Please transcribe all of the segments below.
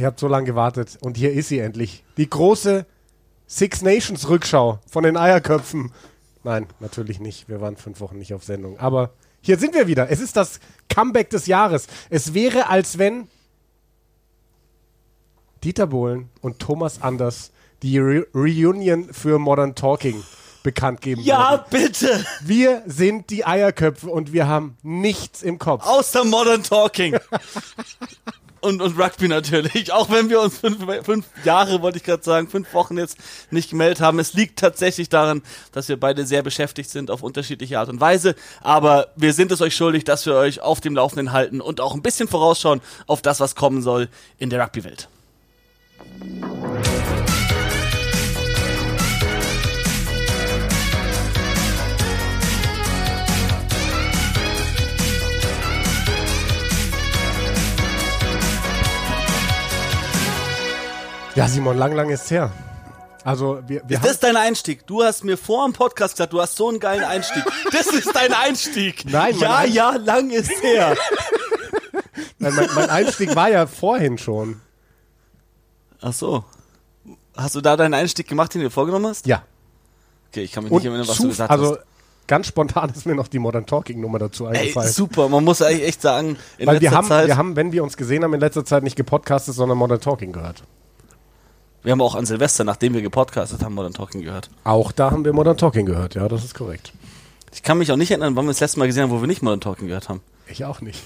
ihr habt so lange gewartet und hier ist sie endlich. Die große Six Nations Rückschau von den Eierköpfen. Nein, natürlich nicht. Wir waren fünf Wochen nicht auf Sendung. Aber hier sind wir wieder. Es ist das Comeback des Jahres. Es wäre, als wenn Dieter Bohlen und Thomas Anders die Re Reunion für Modern Talking bekannt geben Ja, würden. bitte! Wir sind die Eierköpfe und wir haben nichts im Kopf. Außer Modern Talking. und, und Rugby natürlich. Auch wenn wir uns fünf, fünf Jahre, wollte ich gerade sagen, fünf Wochen jetzt nicht gemeldet haben. Es liegt tatsächlich daran, dass wir beide sehr beschäftigt sind auf unterschiedliche Art und Weise. Aber wir sind es euch schuldig, dass wir euch auf dem Laufenden halten und auch ein bisschen vorausschauen auf das, was kommen soll in der Rugby-Welt. Ja, Simon, lang, lang ist's her. Also wir, wir Ist das dein Einstieg? Du hast mir vor dem Podcast gesagt, du hast so einen geilen Einstieg. Das ist dein Einstieg. Nein, ja, Ein- ja, lang ist her. Nein, mein, mein Einstieg war ja vorhin schon. Ach so. Hast du da deinen Einstieg gemacht, den du dir vorgenommen hast? Ja. Okay, ich kann mich Und nicht erinnern, was du gesagt also hast. ganz spontan ist mir noch die Modern Talking Nummer dazu Ey, eingefallen. super. Man muss eigentlich echt sagen, in Weil wir letzter haben, Zeit, wir haben, wenn wir uns gesehen haben, in letzter Zeit nicht gepodcastet, sondern Modern Talking gehört. Wir haben auch an Silvester, nachdem wir gepodcastet haben, Modern Talking gehört. Auch da haben wir Modern Talking gehört, ja, das ist korrekt. Ich kann mich auch nicht erinnern, wann wir das letzte Mal gesehen haben, wo wir nicht Modern Talking gehört haben. Ich auch nicht.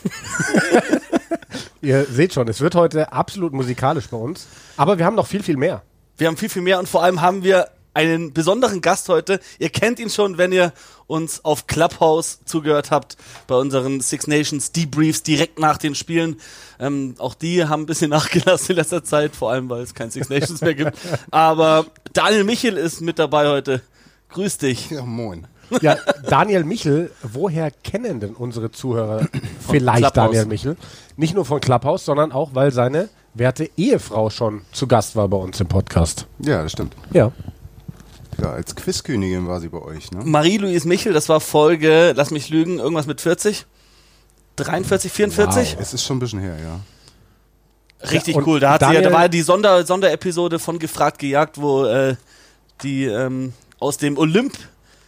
Ihr seht schon, es wird heute absolut musikalisch bei uns, aber wir haben noch viel, viel mehr. Wir haben viel, viel mehr und vor allem haben wir einen besonderen Gast heute. Ihr kennt ihn schon, wenn ihr uns auf Clubhouse zugehört habt, bei unseren Six Nations Debriefs direkt nach den Spielen. Ähm, auch die haben ein bisschen nachgelassen in letzter Zeit, vor allem weil es kein Six Nations mehr gibt. Aber Daniel Michel ist mit dabei heute. Grüß dich. Ja, moin. Ja, Daniel Michel, woher kennen denn unsere Zuhörer vielleicht Clubhouse. Daniel Michel? Nicht nur von Clubhouse, sondern auch, weil seine werte Ehefrau schon zu Gast war bei uns im Podcast. Ja, das stimmt. Ja. Ja, als Quizkönigin war sie bei euch, ne? Marie-Louise Michel, das war Folge, lass mich lügen, irgendwas mit 40? 43, 44? Es ist schon ein bisschen her, ja. Richtig Ja, cool. Da, hat sie ja, da Daniel- war ja die Sonder, Sonderepisode von Gefragt gejagt, wo äh, die ähm, aus dem Olymp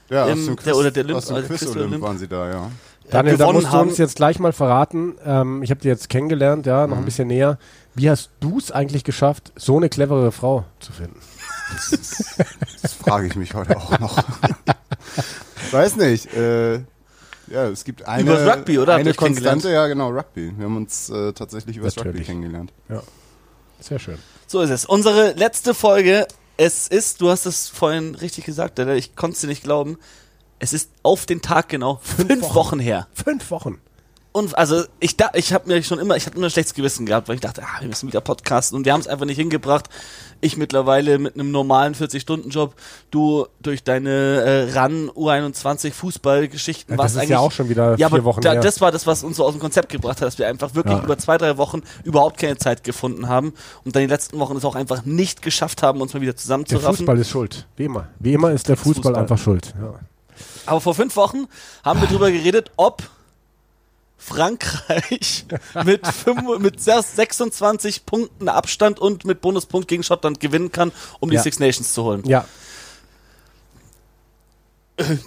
Ja, Im- aus dem Quiz, der- oder der Olymp- aus dem also Quiz Olymp Olymp. waren sie da, ja. Daniel, da musst du haben. uns jetzt gleich mal verraten. Ähm, ich habe die jetzt kennengelernt, ja, noch ein bisschen näher. Wie hast du es eigentlich geschafft, so eine clevere Frau zu finden? Das frage ich mich heute auch noch. Weiß nicht. Äh, ja, es gibt eine, Übers Rugby, oder? Eine? Konstante, ja genau, Rugby. Wir haben uns äh, tatsächlich über das Rugby kennengelernt. Sehr schön. So ist es. Unsere letzte Folge. Es ist, du hast es vorhin richtig gesagt, ich konnte es dir nicht glauben. Es ist auf den Tag genau fünf, Wochen. Wochen. her. Fünf Wochen. Und also ich da, ich habe mir schon immer, ich hatte immer ein schlechtes Gewissen gehabt, weil ich dachte, ah, wir müssen wieder podcasten und wir haben es einfach nicht hingebracht. Ich mittlerweile mit einem normalen 40-Stunden-Job, du durch deine äh, RAN U21 Fußballgeschichten Ja, was das ist ja auch schon wieder ja, vier Wochen da, her. das war das, was uns so aus dem Konzept gebracht hat, dass wir einfach wirklich Ja. über zwei, drei Wochen überhaupt keine Zeit gefunden haben und dann die letzten Wochen es auch einfach nicht geschafft haben, uns mal wieder Der zusammenzuraffen. Fußball ist schuld. Wie immer. Wie immer ist der Fußball, Fußball. einfach schuld. Ja. Aber vor fünf Wochen haben wir drüber geredet, ob Frankreich mit, fünf, mit 26 Punkten Abstand und mit Bonuspunkt gegen Schottland gewinnen kann, um die Ja. Six Nations zu holen. ja.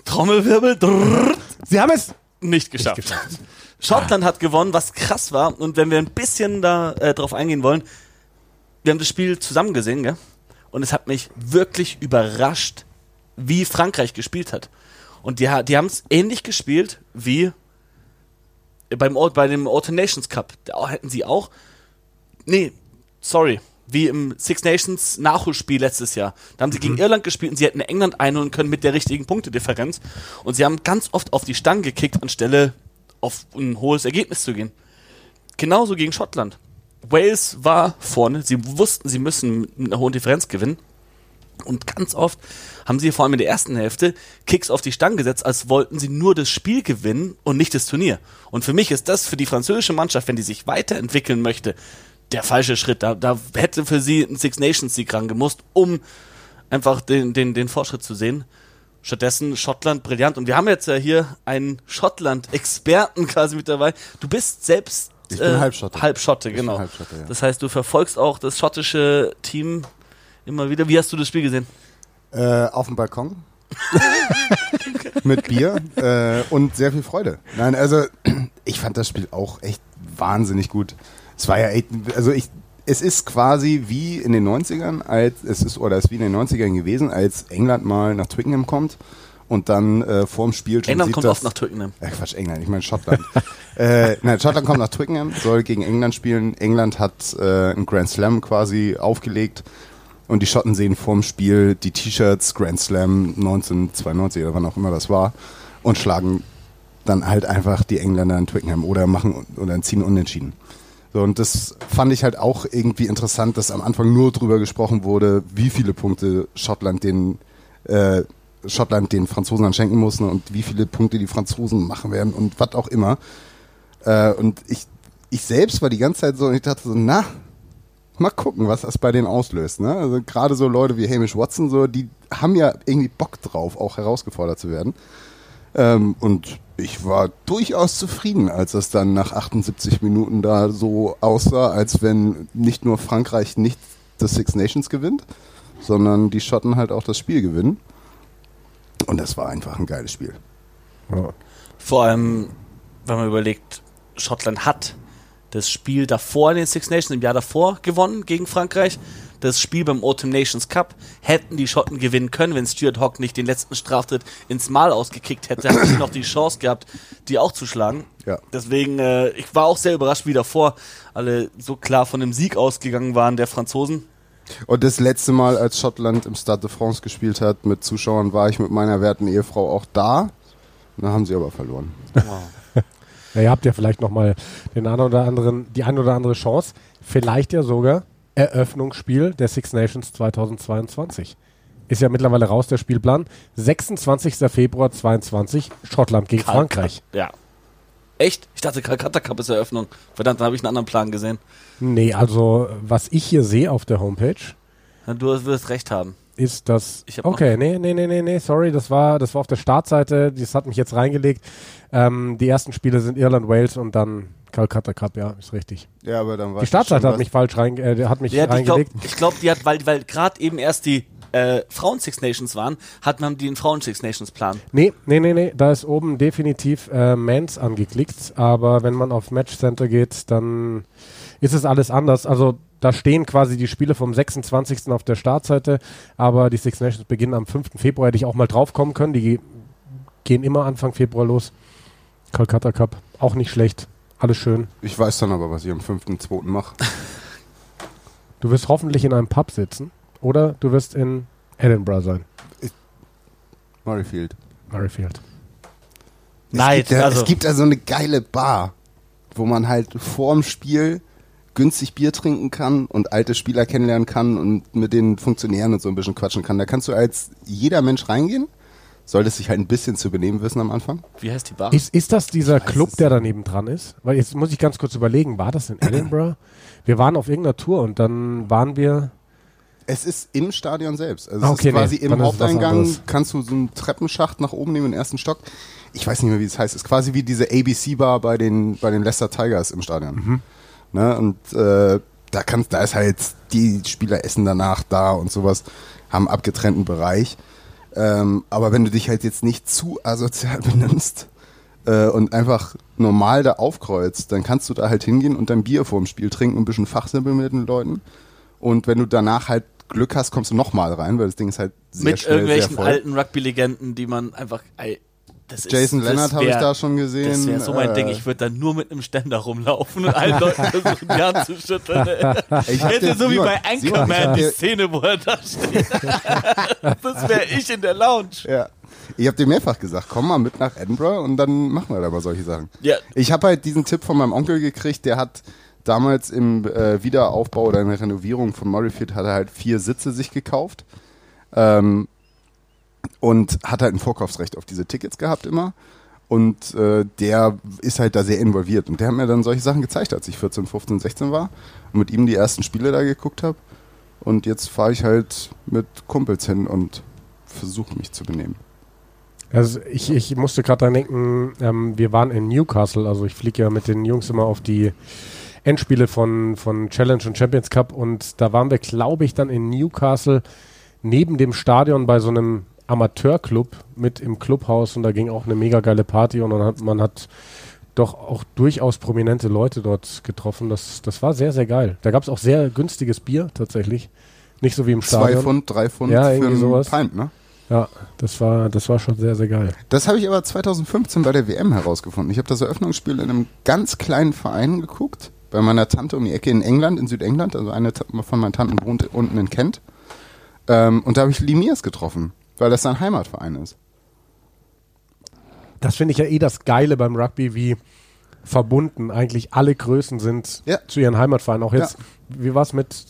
Trommelwirbel, drrrr, Sie haben es nicht geschafft. Schottland hat gewonnen, was krass war. Und wenn wir ein bisschen da äh, drauf eingehen wollen, wir haben das Spiel zusammen gesehen, gell? Und es hat mich wirklich überrascht, wie Frankreich gespielt hat. Und die, die haben es ähnlich gespielt wie beim, bei dem Autumn Nations Cup. Da hätten sie auch, nee, sorry, wie im Six Nations Nachholspiel letztes Jahr. Da haben sie gegen Irland gespielt und sie hätten England einholen können mit der richtigen Punktedifferenz. Und sie haben ganz oft auf die Stange gekickt, anstelle auf ein hohes Ergebnis zu gehen. Genauso gegen Schottland. Wales war vorne, sie wussten, sie müssen mit einer hohen Differenz gewinnen. Und ganz oft haben sie vor allem in der ersten Hälfte Kicks auf die Stange gesetzt, als wollten sie nur das Spiel gewinnen und nicht das Turnier. Und für mich ist das für die französische Mannschaft, wenn die sich weiterentwickeln möchte, der falsche Schritt. Da, da hätte für sie ein Six Nations Sieg rangemusst, um einfach den, den, den Fortschritt zu sehen. Stattdessen Schottland brillant. Und wir haben jetzt ja hier einen Schottland-Experten quasi mit dabei. Du bist selbst Ich bin Halbschotte. Halbschotte, bin genau. Halbschotte, ja. Das heißt, du verfolgst auch das schottische Team immer wieder. Wie hast du das Spiel gesehen? Äh, auf dem Balkon. Mit Bier äh, und sehr viel Freude. Nein, also ich fand das Spiel auch echt wahnsinnig gut. Es war ja echt, also ich, es ist quasi wie in den 90ern, als es ist, oder es ist wie in den 90ern gewesen, als England mal nach Twickenham kommt und dann äh, vorm Spiel schon England sieht, kommt dass, oft nach Twickenham. äh, Quatsch, England, ich meine Schottland. äh, nein, Schottland kommt nach Twickenham, soll gegen England spielen. England hat äh, einen Grand Slam quasi aufgelegt und die Schotten sehen vorm Spiel die T-Shirts Grand Slam 1992 oder wann auch immer das war und schlagen dann halt einfach die Engländer in Twickenham oder machen oder ziehen unentschieden. So, und das fand ich halt auch irgendwie interessant, dass am Anfang nur drüber gesprochen wurde, wie viele Punkte Schottland den äh, Schottland den Franzosen dann schenken muss ne, und wie viele Punkte die Franzosen machen werden und was auch immer. Äh, und ich, ich selbst war die ganze Zeit so und ich dachte so, na, mal gucken, was das bei denen auslöst. Ne? Also gerade so Leute wie Hamish Watson, so, die haben ja irgendwie Bock drauf, auch herausgefordert zu werden. Ähm, und ich war durchaus zufrieden, als es dann nach 78 Minuten da so aussah, als wenn nicht nur Frankreich nicht das Six Nations gewinnt, sondern die Schotten halt auch das Spiel gewinnen. Und das war einfach ein geiles Spiel. Ja. Vor allem, wenn man überlegt, Schottland hat das Spiel davor in den Six Nations im Jahr davor gewonnen gegen Frankreich. Das Spiel beim Autumn Nations Cup hätten die Schotten gewinnen können, wenn Stuart Hawk nicht den letzten Straftritt ins Mal ausgekickt hätte, hätten sie noch die Chance gehabt, die auch zu schlagen. Ja. Deswegen, äh, ich war auch sehr überrascht, wie davor alle so klar von dem Sieg ausgegangen waren der Franzosen. Und das letzte Mal, als Schottland im Stade de France gespielt hat mit Zuschauern, war ich mit meiner werten Ehefrau auch da. Da haben sie aber verloren. Ja, ihr habt ja vielleicht nochmal den einen oder anderen, die eine oder andere Chance. Vielleicht ja sogar Eröffnungsspiel der Six Nations 2022. Ist ja mittlerweile raus, der Spielplan. 26. Februar 22, Schottland gegen Frankreich. Ja. Echt? Ich dachte, Calcutta Cup ist Eröffnung. Verdammt, dann habe ich einen anderen Plan gesehen. Nee, also was ich hier sehe auf der Homepage, Ja, Du wirst recht haben. Ist das. Okay, nee, nee, nee, nee, nee, sorry, das war, das war auf der Startseite, das hat mich jetzt reingelegt. Ähm, die ersten Spiele sind Irland, Wales und dann Calcutta Cup, ja, ist richtig. Ja, aber dann war Die Startseite hat mich falsch rein, äh, hat mich Ja, ich glaube, reingelegt. ich glaub, die hat, weil, weil gerade eben erst die äh, Frauen Six Nations waren, hat man den Frauen Six Nations Plan. Nee, nee, nee, nee, da ist oben definitiv äh, Mans angeklickt, aber wenn man auf Match Center geht, dann ist es alles anders. Also da stehen quasi die Spiele vom 26. auf der Startseite, aber die Six Nations beginnen am 5. Februar, hätte ich auch mal drauf kommen können, die ge- gehen immer Anfang Februar los. Calcutta Cup, auch nicht schlecht, alles schön. Ich weiß dann aber, was ich am 5.2. mache. Du wirst hoffentlich in einem Pub sitzen oder du wirst in Edinburgh sein, Murrayfield. Murrayfield. Nein, es gibt, ja, also- es gibt da so eine geile Bar, wo man halt vorm Spiel günstig Bier trinken kann und alte Spieler kennenlernen kann und mit den Funktionären und so ein bisschen quatschen kann. Da kannst du als jeder Mensch reingehen, solltest dich halt ein bisschen zu benehmen wissen am Anfang. Wie heißt die Bar? Ist, ist das dieser Club, der daneben dran ist? Weil jetzt muss ich ganz kurz überlegen, war das in Edinburgh? Wir waren auf irgendeiner Tour und dann waren wir. Es ist im Stadion selbst. Also Ah, es okay, ist quasi nee, im Haupteingang, kannst du so einen Treppenschacht nach oben nehmen, im ersten Stock. Ich weiß nicht mehr, wie es heißt. Es ist quasi wie diese ABC-Bar bei den, bei den Leicester Tigers im Stadion. Mhm. Ne? Und äh, da kannst, da ist halt, die Spieler essen danach da und sowas, haben abgetrennten Bereich. Ähm, aber wenn du dich halt jetzt nicht zu asozial benimmst äh, und einfach normal da aufkreuzt, dann kannst du da halt hingehen und dein Bier vorm Spiel trinken und ein bisschen fachsimpeln mit den Leuten. Und wenn du danach halt Glück hast, kommst du nochmal rein, weil das Ding ist halt sehr Mit schnell, sehr irgendwelchen voll. alten Rugby-Legenden, die man einfach. Ey, das ist, Jason das Leonard habe ich da schon gesehen. Das wäre so mein äh, Ding. Ich würde dann nur mit einem Ständer rumlaufen und allen Leuten versuchen, die Hand zu schütteln. Ich Hätte so wie bei Anchorman die Szene, wo er da steht. das wäre ich in der Lounge. Ja. Ich habe dir mehrfach gesagt, komm mal mit nach Edinburgh und dann machen wir da mal solche Sachen. Ja, Ich habe halt diesen Tipp von meinem Onkel gekriegt, der hat damals im äh, Wiederaufbau oder in der Renovierung von Murrayfield hat er halt vier Sitze sich gekauft ähm, und hat halt ein Vorkaufsrecht auf diese Tickets gehabt immer. Und äh, der ist halt da sehr involviert. Und der hat mir dann solche Sachen gezeigt, als ich 14, 15, 16 war und mit ihm die ersten Spiele da geguckt habe. Und jetzt fahre ich halt mit Kumpels hin und versuche mich zu benehmen. Also ich, ich musste gerade dran denken, ähm, wir waren in Newcastle, also ich fliege ja mit den Jungs immer auf die Endspiele von, von Challenge und Champions Cup und da waren wir, glaube ich, dann in Newcastle neben dem Stadion bei so einem Amateurclub mit im Clubhaus und da ging auch eine mega geile Party und dann hat, man hat doch auch durchaus prominente Leute dort getroffen. Das, das war sehr, sehr geil. Da gab es auch sehr günstiges Bier tatsächlich. Nicht so wie im Zwei Stadion. Pfund, drei Pfund Ja, für sowas. Pint, ne? Ja, das war, das war schon sehr, sehr geil. Das habe ich aber 2015 bei der WM herausgefunden. Ich habe das Eröffnungsspiel in einem ganz kleinen Verein geguckt, bei meiner Tante um die Ecke in England, in Südengland. Also eine von meinen Tanten wohnt unten in Kent. Ähm, und da habe ich Limiers getroffen, weil das sein Heimatverein ist. Das finde ich ja eh das Geile beim Rugby, wie verbunden eigentlich alle Größen sind Ja. zu ihren Heimatvereinen. Auch jetzt, wie war es mit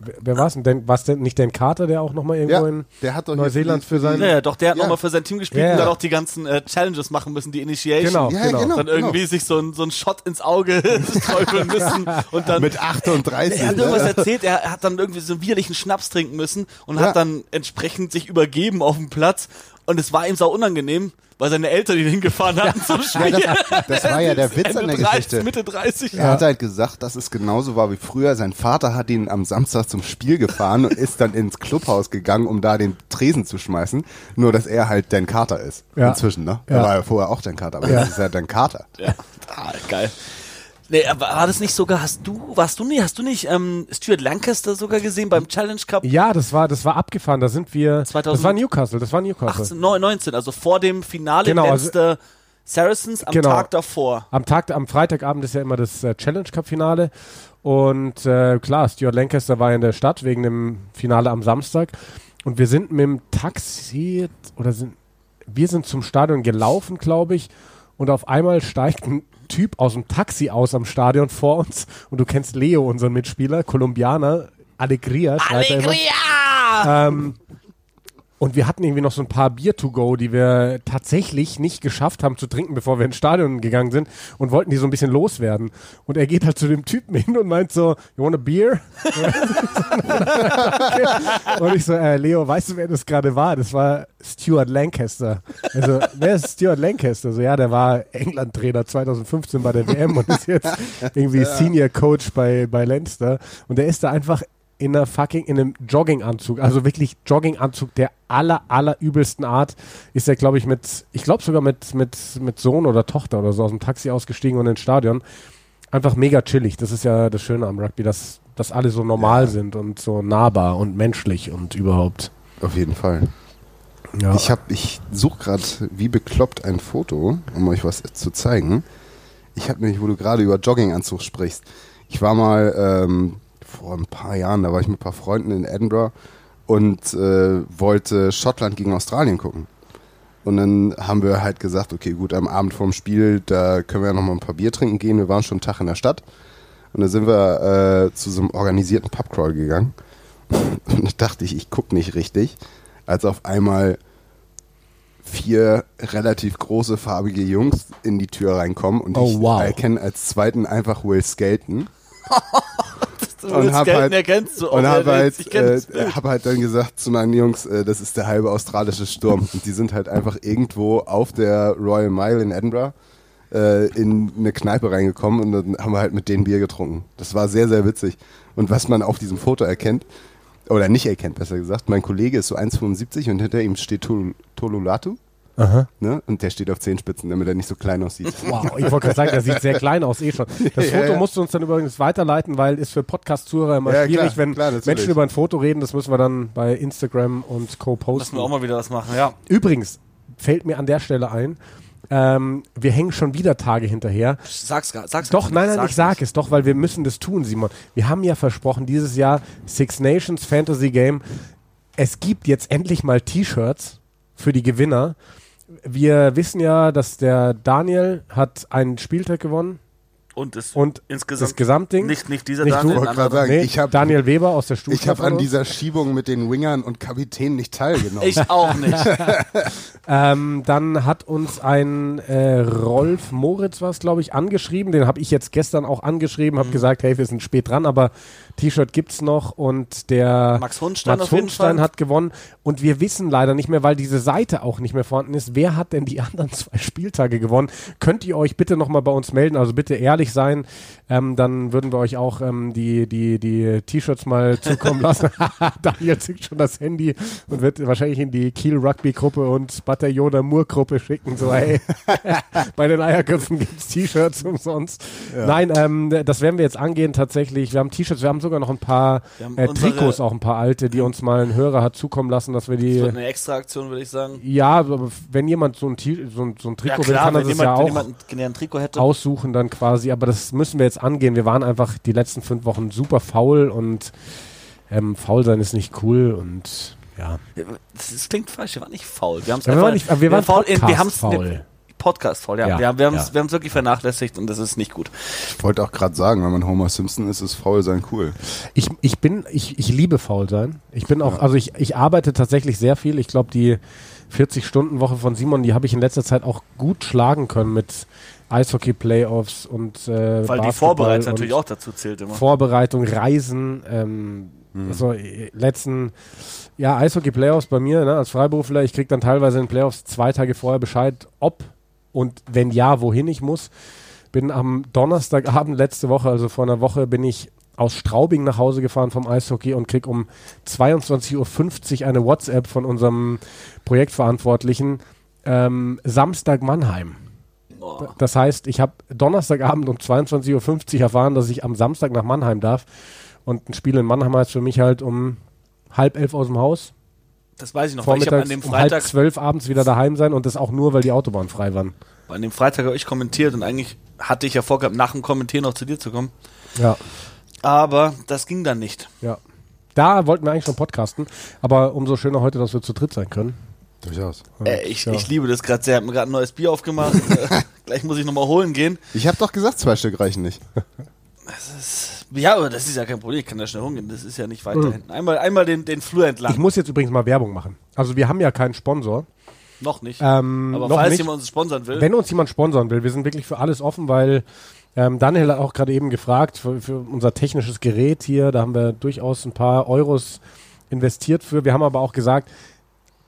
wer- wer war es denn? War es denn nicht Dan Carter, der auch nochmal irgendwo Ja, in der hat doch Neuseeland für sein... Ja, ja, doch, der hat Ja. nochmal für sein Team gespielt Ja, und dann auch die ganzen äh, Challenges machen müssen, die Initiation. Genau, Ja, genau. genau. Dann irgendwie sich so ein, so ein Shot ins Auge träufeln müssen und dann Mit 38. Er hat irgendwas ne? erzählt, er er hat dann irgendwie so einen widerlichen Schnaps trinken müssen und Ja. hat dann entsprechend sich übergeben auf dem Platz. Und es war ihm sau unangenehm, weil seine Eltern ihn hingefahren hatten zum Spiel. das war ja der Witz an der Ende 30, Geschichte. Mitte 30. Er hat halt gesagt, dass es genauso war wie früher. Sein Vater hat ihn am Samstag zum Spiel gefahren und ist dann ins Clubhaus gegangen, um da den Tresen zu schmeißen. Nur, dass er halt Dan Carter ist. Ja. Inzwischen, ne? Ja. Er war ja vorher auch Dan Carter, aber Ja. das ist ja Dan Carter. Ja, ah, geil. Nee, war das nicht sogar, hast du, warst du nie, hast du nicht ähm, Stuart Lancaster sogar gesehen beim Challenge Cup Ja, das war, das war abgefahren. Da sind wir. 2000 das war Newcastle. Das war Newcastle. 18, 19, also vor dem Finale Genau, Genau, also- Saracens am Genau. Tag davor. Am Tag, am Freitagabend ist ja immer das äh, Challenge Cup Finale. Und äh, klar, Stuart Lancaster war in der Stadt wegen dem Finale am Samstag. Und wir sind mit dem Taxi oder sind wir sind zum Stadion gelaufen, glaube ich. Und auf einmal steigt ein Typ aus dem Taxi aus am Stadion vor uns. Und du kennst Leo, unseren Mitspieler, Kolumbianer, Alegria. Alegria! Ähm, und wir hatten irgendwie noch so ein paar Bier to go, die wir tatsächlich nicht geschafft haben zu trinken, bevor wir ins Stadion gegangen sind und wollten die so ein bisschen loswerden. Und er geht halt zu dem Typen hin und meint so, you want a beer? und ich so, äh, Leo, weißt du, wer das gerade war? Das war Stuart Lancaster. Also, wer ist Stuart Lancaster? So, ja, der war England-Trainer 2015 bei der WM und ist jetzt irgendwie Senior Coach bei, bei Leinster. Und der ist da einfach in einer fucking, in einem Jogginganzug, also wirklich Jogginganzug der aller, aller übelsten Art, ist er, glaube ich, mit, ich glaube sogar mit, mit, mit Sohn oder Tochter oder so aus dem Taxi ausgestiegen und ins Stadion. Einfach mega chillig. Das ist ja das Schöne am Rugby, dass, dass alle so normal sind und so nahbar und menschlich und überhaupt. Auf jeden Fall. Ja. Ich habe, ich suche gerade wie bekloppt ein Foto, um euch was zu zeigen. Ich habe nämlich, wo du gerade über Jogginganzug sprichst, ich war mal ähm, vor ein paar Jahren, da war ich mit ein paar Freunden in Edinburgh und äh, wollte Schottland gegen Australien gucken. Und dann haben wir halt gesagt, okay, gut, am Abend vorm Spiel, da können wir ja noch mal ein paar Bier trinken gehen. Wir waren schon einen Tag in der Stadt. Und dann sind wir äh, zu so einem organisierten Pubcrawl gegangen. Und da dachte ich, ich gucke nicht richtig, als auf einmal vier relativ große farbige Jungs in die Tür reinkommen und Oh, ich wow. erkenne als zweiten einfach Will Skelton. Und hab halt- erkennst du. Und habe wer- halt, äh, hab halt dann gesagt zu meinen Jungs, äh, das ist der halbe australische Sturm. Und die sind halt einfach irgendwo auf der Royal Mile in Edinburgh äh, in eine Kneipe reingekommen und dann haben wir halt mit denen Bier getrunken. Das war sehr, sehr witzig. Und was man auf diesem Foto erkennt, oder nicht erkennt, besser gesagt, mein Kollege ist so 1,75 und hinter ihm steht Tol Tolulatu. Aha. Ne? Und der steht auf Zehenspitzen, damit er nicht so klein aussieht. Wow, ich wollte gerade sagen, der sieht sehr klein aus, eh schon. Das Foto ja. musst du uns dann übrigens weiterleiten, weil ist für Podcast-Zuhörer immer Ja, schwierig, klar, wenn klar. Menschen über ein Foto reden. Das müssen wir dann bei Instagram und Co. Müssen posten. wir auch mal wieder was machen, ja. Übrigens, fällt mir an der Stelle ein, ähm, wir hängen schon wieder Tage hinterher. Sag's gar, sag's Doch, nicht. nein, nein, Sag's ich sag nicht. es doch, weil wir müssen das tun, Simon. Wir haben ja versprochen, dieses Jahr Six Nations Fantasy Game. Es gibt jetzt endlich mal T-Shirts für die Gewinner. Wir wissen ja, dass der Daniel hat einen Spieltag gewonnen Und das und insgesamt das Gesamtding. nicht, nicht dieser Nicht Daniel, du? sagen, Nee, ich hab- Daniel Weber aus der Stufe. Ich habe an dieser Schiebung mit den Wingern und Kapitän nicht teilgenommen. Ich auch nicht. Ähm, dann hat uns ein äh, Rolf Moritz was, glaube ich, angeschrieben. Den habe ich jetzt gestern auch angeschrieben, Mhm. habe gesagt, hey, wir sind spät dran, aber T-Shirt gibt's noch und der Max Hundstein Max Fall. hat gewonnen und wir wissen leider nicht mehr, weil diese Seite auch nicht mehr vorhanden ist. Wer hat denn die anderen zwei Spieltage gewonnen? Könnt ihr euch bitte nochmal bei uns melden? Also bitte ehrlich sein, ähm, dann würden wir euch auch ähm, die die die T-Shirts mal zukommen lassen. Daniel zückt schon das Handy und wird wahrscheinlich in die Kiel Rugby Gruppe und Bataillon der Mur Gruppe schicken. So hey, bei den Eierköpfen gibt's T-Shirts umsonst. Nein, ähm, das werden wir jetzt angehen tatsächlich. Wir haben T-Shirts, wir haben sogar noch ein paar Wir äh, Trikots, auch ein paar alte, die uns mal ein Hörer hat zukommen lassen, dass wir Das wird die. eine extra Aktion, würde ich sagen. Ja, aber wenn jemand so ein, so ein, so ein Trikot will, kann er das jemand, ja auch jemand gerne ein Trikot hätte. aussuchen dann quasi. Aber das müssen wir jetzt angehen. Wir waren einfach die letzten fünf Wochen super faul und ähm, faul sein ist nicht cool und ja. Das, das klingt falsch, wir waren nicht faul. Wir, Ja, wir waren nicht- wir waren faul. Wir Podcast haben's faul. Podcast faul, ja. Ja, wir haben wir ja. wir haben's wirklich vernachlässigt und das ist nicht gut. Ich wollte auch gerade sagen, wenn man Homer Simpson ist, ist faul sein cool. Ich, ich bin, ich, ich liebe faul sein. Ich bin auch, also ich, ich arbeite tatsächlich sehr viel. Ich glaube, die 40-Stunden-Woche von Simon, die habe ich in letzter Zeit auch gut schlagen können mit Eishockey-Playoffs und äh, Weil die Vorbereitung natürlich auch dazu zählt immer. Vorbereitung, Reisen, ähm, also äh, letzten, ja, Eishockey-Playoffs bei mir, ne, als Freiberufler, ich krieg dann teilweise in den Playoffs zwei Tage vorher Bescheid, ob und wenn ja, wohin ich muss. Bin am Donnerstagabend letzte Woche, also vor einer Woche, bin ich aus Straubing nach Hause gefahren vom Eishockey und krieg um 22.50 Uhr eine WhatsApp von unserem Projektverantwortlichen. Ähm, Samstag Mannheim. Oh. Das heißt, ich habe Donnerstagabend um 22.50 Uhr erfahren, dass ich am Samstag nach Mannheim darf. Und ein Spiel in Mannheim heißt für mich halt um halb elf aus dem Haus, Das weiß ich noch, weil ich habe an dem um halb Freitag, zwölf abends wieder daheim sein und das auch nur, weil die Autobahnen frei waren. an dem Freitag habe ich kommentiert und eigentlich hatte ich ja vorgehabt, nach dem Kommentieren noch zu dir zu kommen. Ja, Aber das ging dann nicht. ja. Da wollten wir eigentlich schon podcasten, aber umso schöner heute, dass wir zu dritt sein können. Durchaus. Äh, ich, ja. ich liebe das gerade sehr. Ich habe mir gerade ein neues Bier aufgemacht. gleich muss ich nochmal holen gehen. Ich habe doch gesagt, zwei Stück reichen nicht. Ja, aber das ist ja kein Problem. Ich kann da schnell hungern. Das ist ja nicht weiter hinten. Einmal, einmal den, den Flur entlang. Ich muss jetzt übrigens mal Werbung machen. Also wir haben ja keinen Sponsor. noch nicht. Ähm, aber noch falls nicht. jemand uns sponsern will, Wenn uns jemand sponsern will, wir sind wirklich für alles offen, weil ähm, Daniel hat auch gerade eben gefragt für, für unser technisches Gerät hier, da haben wir durchaus ein paar Euros investiert für. Wir haben aber auch gesagt,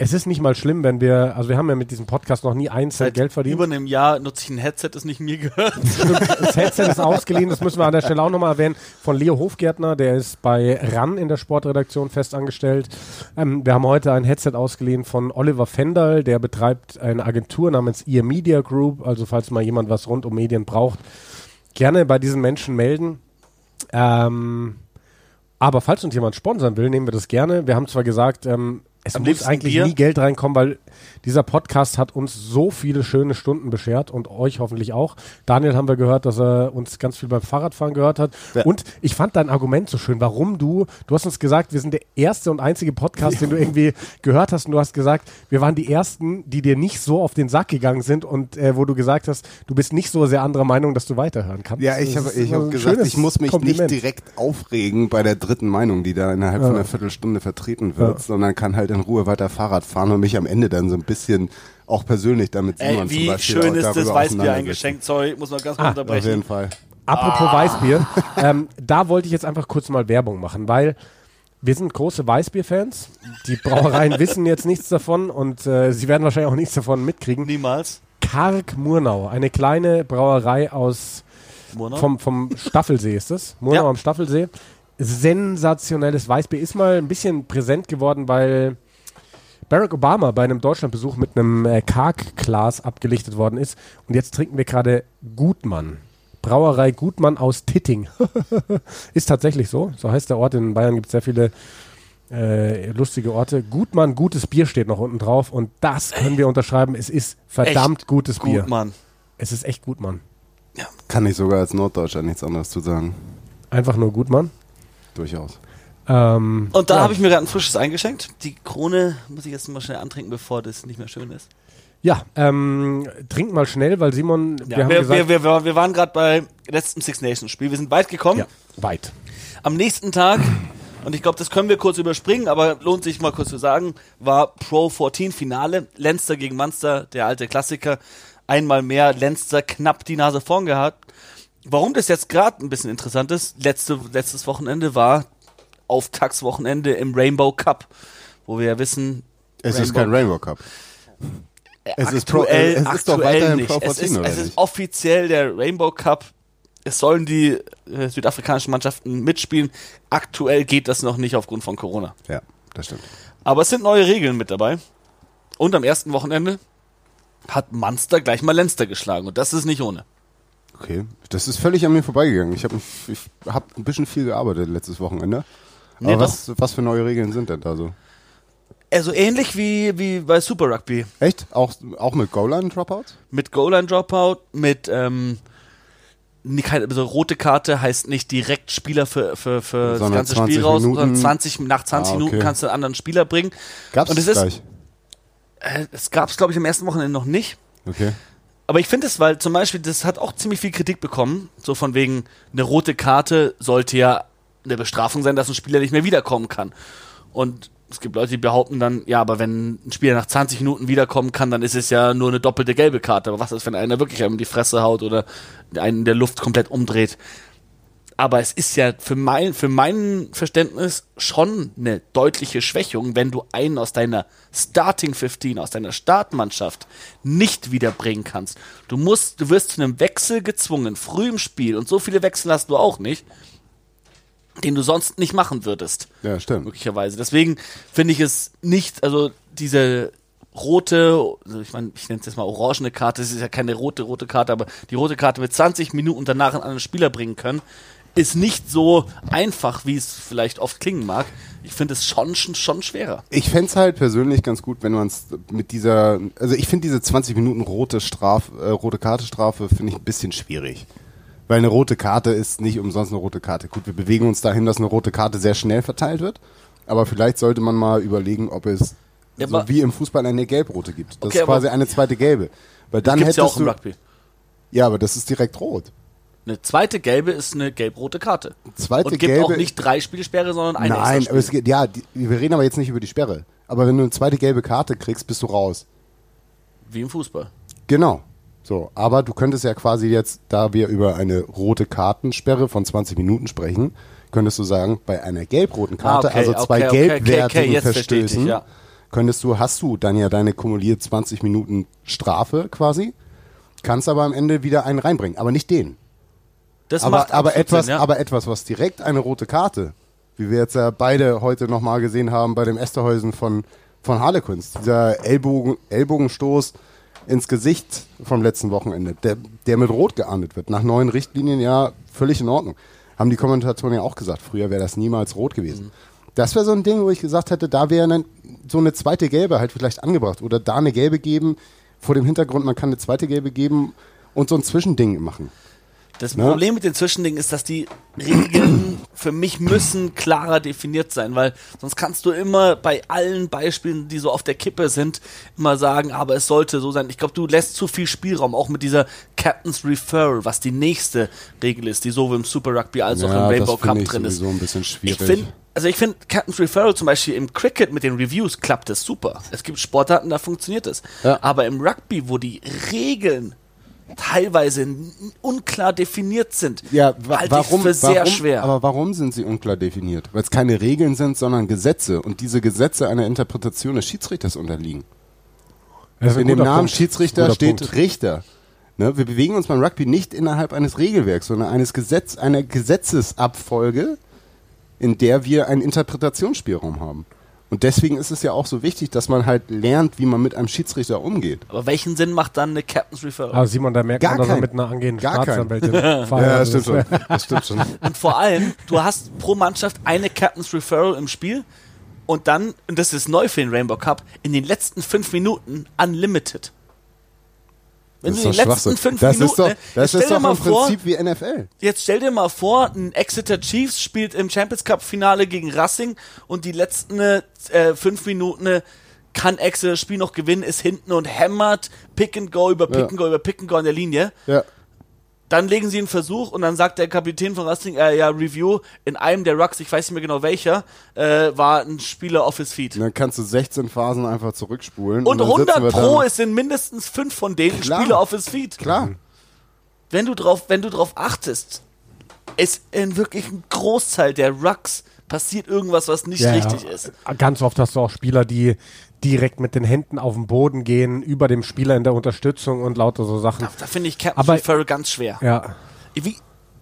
es ist nicht mal schlimm, wenn wir, also wir haben ja mit diesem Podcast noch nie ein Cent Geld verdient. über einem Jahr nutze ich ein Headset, das nicht mir gehört. Das Headset ist ausgeliehen, das müssen wir an der Stelle auch nochmal erwähnen, von Leo Hofgärtner, der ist bei RAN in der Sportredaktion festangestellt. Ähm, wir haben heute ein Headset ausgeliehen von Oliver Fendal, der betreibt eine Agentur namens Ear Media Group, also falls mal jemand was rund um Medien braucht, gerne bei diesen Menschen melden. Ähm, aber falls uns jemand sponsern will, nehmen wir das gerne. Wir haben zwar gesagt, ähm, es Am muss eigentlich Bier. nie Geld reinkommen, weil dieser Podcast hat uns so viele schöne Stunden beschert und euch hoffentlich auch. Daniel haben wir gehört, dass er uns ganz viel beim Fahrradfahren gehört hat. Ja. Und ich fand dein Argument so schön, warum du, du hast uns gesagt, wir sind der erste und einzige Podcast, den du irgendwie gehört hast und du hast gesagt, wir waren die ersten, die dir nicht so auf den Sack gegangen sind und äh, wo du gesagt hast, du bist nicht so sehr anderer Meinung, dass du weiterhören kannst. Ja, ich habe ich hab gesagt, ich muss mich Kompliment. nicht direkt aufregen bei der dritten Meinung, die da innerhalb von einer Viertelstunde vertreten wird, Ja. sondern kann halt in Ruhe weiter Fahrrad fahren und mich am Ende dann so ein bisschen auch persönlich damit Ey, Simon zum wie Beispiel schön ist das Weißbier auseinandersetzen. eingeschenkt. Sorry, muss man ganz kurz Ah, Auf jeden unterbrechen. Fall. Apropos Weißbier, ähm, da wollte ich jetzt einfach kurz mal Werbung machen, weil wir sind große Weißbier-Fans. Die Brauereien wissen jetzt nichts davon und äh, sie werden wahrscheinlich auch nichts davon mitkriegen. Niemals. Karg Murnau, eine kleine Brauerei aus Murnau? vom, vom Staffelsee ist es. Murnau Ja. am Staffelsee. Sensationelles Weißbier. Ist mal ein bisschen präsent geworden, weil Barack Obama bei einem Deutschlandbesuch mit einem äh, Karg-Glas abgelichtet worden ist. Und jetzt trinken wir gerade Gutmann. Brauerei Gutmann aus Titting. ist tatsächlich so. So heißt der Ort. In Bayern gibt es sehr viele äh, lustige Orte. Gutmann, gutes Bier steht noch unten drauf. Und das können wir unterschreiben. Es ist verdammt gutes Bier. Gut, Mann. Es ist echt Gutmann. Kann ich sogar als Norddeutscher nichts anderes zu sagen. Einfach nur Gutmann. Durchaus. Ähm, Und da ja. habe ich mir gerade ein frisches eingeschenkt. Die Krone muss ich jetzt mal schnell antrinken, bevor das nicht mehr schön ist. Ja, ähm, trink mal schnell, weil Simon, wir Ja, haben wir, gesagt, wir, wir, wir waren gerade bei letzten Six Nations Spiel. Wir sind weit gekommen. ja, weit. Am nächsten Tag, und ich glaube, das können wir kurz überspringen, aber lohnt sich mal kurz zu sagen, war Pro 14 Finale. Lenster gegen Munster, der alte Klassiker. Einmal mehr Lenster knapp die Nase vorn gehabt. Warum das jetzt gerade ein bisschen interessant ist, letzte, letztes Wochenende war Auftaktswochenende im Rainbow Cup, wo wir ja wissen, Es ist kein Rainbow Cup. Es ist Pro- aktuell, es ist doch aktuell weiterhin nicht. Pro es 14, ist, es ist nicht? offiziell der Rainbow Cup. Es sollen die äh, südafrikanischen Mannschaften mitspielen. Aktuell geht das noch nicht aufgrund von Corona. Ja, das stimmt. Aber es sind neue Regeln mit dabei. Und am ersten Wochenende hat Munster gleich mal Lenster geschlagen. Und das ist nicht ohne. Okay, das ist völlig an mir vorbeigegangen. Ich habe ich hab ein bisschen viel gearbeitet letztes Wochenende. Nee, Aber doch. was, was für neue Regeln sind denn da so? Also ähnlich wie, wie bei Super Rugby. Echt? Auch, auch mit Goal-Line-Dropouts? Mit Goal-Line-Dropout, mit ähm, keine, also rote Karte heißt nicht direkt Spieler für, für, für das ganze 20 Spiel raus, Minuten. sondern 20, nach 20 Ah, okay. Minuten kannst du einen anderen Spieler bringen. Gab's Und es das ist- gleich? Äh, Es gab es, glaube ich, am ersten Wochenende noch nicht. Okay. Aber ich finde es, weil zum Beispiel, das hat auch ziemlich viel Kritik bekommen. So von wegen, eine rote Karte sollte ja eine Bestrafung sein, dass ein Spieler nicht mehr wiederkommen kann. Und es gibt Leute, die behaupten dann, ja, aber wenn ein Spieler nach 20 Minuten wiederkommen kann, dann ist es ja nur eine doppelte gelbe Karte. Aber was ist, wenn einer wirklich einem in die Fresse haut oder einen in der Luft komplett umdreht? Aber es ist ja für mein, für mein Verständnis schon eine deutliche Schwächung, wenn du einen aus deiner Starting 15, aus deiner Startmannschaft nicht wiederbringen kannst. Du musst, du wirst zu einem Wechsel gezwungen, früh im Spiel, und so viele Wechsel hast du auch nicht, den du sonst nicht machen würdest Ja, stimmt. möglicherweise. Deswegen finde ich es nicht, also diese rote, also ich meine, ich nenne es jetzt mal orangene Karte, es ist ja keine rote, rote Karte, aber die rote Karte mit 20 Minuten danach an einen Spieler bringen können, ist nicht so einfach, wie es vielleicht oft klingen mag. Ich finde es schon, schon, schon schwerer. Ich fänd's halt persönlich ganz gut, wenn man es mit dieser, also ich finde diese 20 Minuten rote Straf, äh, rote Karte Strafe finde ich ein bisschen schwierig. Weil eine rote Karte ist nicht umsonst eine rote Karte. Gut, wir bewegen uns dahin, dass eine rote Karte sehr schnell verteilt wird. Aber vielleicht sollte man mal überlegen, ob es Ja, so wie im Fußball eine gelb-rote gibt. Das Okay, ist quasi eine zweite gelbe. Weil dann hättest es ja auch im Rugby. ja, aber das ist direkt rot. Eine zweite gelbe ist eine gelb-rote Karte. Zweite Und gibt gelbe, auch nicht drei Spielsperre, sondern eine Nein, aber es ja, die, wir reden aber jetzt nicht über die Sperre. Aber wenn du eine zweite gelbe Karte kriegst, bist du raus. Wie im Fußball. Genau. So, aber du könntest ja quasi jetzt, da wir über eine rote Kartensperre von 20 Minuten sprechen, könntest du sagen, bei einer gelb-roten Karte, Ah, okay, also zwei okay, gelbwertigen okay, verstehe ich, Verstößen, ja. könntest du, hast du dann ja deine kumuliert 20 Minuten Strafe quasi, kannst aber am Ende wieder einen reinbringen, aber nicht den. Das Aber, macht aber, etwas, Sinn, ja. aber etwas, was direkt eine rote Karte, wie wir jetzt ja beide heute nochmal gesehen haben bei dem Esterhäusen von, von Harlequins, dieser Ellbogen, Ellbogenstoß ins Gesicht vom letzten Wochenende, der, der mit Rot geahndet wird. Nach neuen Richtlinien ja völlig in Ordnung. Haben die Kommentatoren ja auch gesagt, früher wäre das niemals rot gewesen. Mhm. Das wäre so ein Ding, wo ich gesagt hätte, da wäre dann so eine zweite Gelbe halt vielleicht angebracht. Oder da eine Gelbe geben, vor dem Hintergrund, man kann eine zweite Gelbe geben und so ein Zwischending machen. Das Ne? Problem mit den Zwischendingen ist, dass die Regeln für mich müssen klarer definiert sein, weil sonst kannst du immer bei allen Beispielen, die so auf der Kippe sind, immer sagen, aber es sollte so sein. Ich glaube, du lässt zu viel Spielraum, auch mit dieser Captain's Referral, was die nächste Regel ist, die sowohl im Super Rugby als auch im Rainbow Cup drin ist. sowieso ein bisschen schwierig. Ich finde, also ich finde, Captain's Referral zum Beispiel im Cricket mit den Reviews klappt das super. Es gibt Sportarten, da funktioniert es. Ja. Aber im Rugby, wo die Regeln teilweise n- unklar definiert sind, ja, wa halte warum, ich für sehr warum, schwer. Aber warum sind sie unklar definiert? Weil es keine Regeln sind, sondern Gesetze. Und diese Gesetze einer Interpretation des Schiedsrichters unterliegen. Ein In dem Namen Punkt. Schiedsrichter Guter steht Punkt. Richter. Ne? Wir bewegen uns beim Rugby nicht innerhalb eines Regelwerks, sondern eines Gesetz, einer Gesetzesabfolge, in der wir einen Interpretationsspielraum haben. Und deswegen ist es ja auch so wichtig, dass man halt lernt, wie man mit einem Schiedsrichter umgeht. aber welchen Sinn macht dann eine Captain's Referral? Aber Simon, da merkt Gar man, dass er keinen. mit einer angehenden Gar Staatsanwältin verheiratet ist. Das stimmt schon. Und vor allem, du hast pro Mannschaft eine Captain's Referral im Spiel und dann, und das ist neu für den Rainbow Cup, in den letzten fünf Minuten unlimited. Wenn Das du doch letzten fünf Das Minuten, ist doch, ne, das ist doch mal im vor, Prinzip wie NFL. Jetzt stell dir mal vor, ein Exeter Chiefs spielt im Champions Cup Finale gegen Racing und die letzten äh, fünf Minuten äh, kann Axel das Spiel noch gewinnen, ist hinten und hämmert Pick and Go über Pick Ja. and Go über Pick and Go an der Linie. Ja. Dann legen sie einen Versuch und dann sagt der Kapitän von Rustling, äh, ja, Review, in einem der Rucks, ich weiß nicht mehr genau welcher, äh, war ein Spieler off his feet. Und dann kannst du 16 Phasen einfach zurückspulen. Und sitzen 100 wir Pro, es sind mindestens fünf von denen Klar. Spieler off his feet. Klar. Wenn du drauf, wenn du drauf achtest, ist in wirklich ein Großteil der Rucks passiert irgendwas, was nicht Ja, richtig ja. ist. Ganz oft hast du auch Spieler, die direkt mit den Händen auf den Boden gehen, über dem Spieler in der Unterstützung und lauter so Sachen. Da, da finde ich Captain Aber- Referral ganz schwer. Ja. Wie,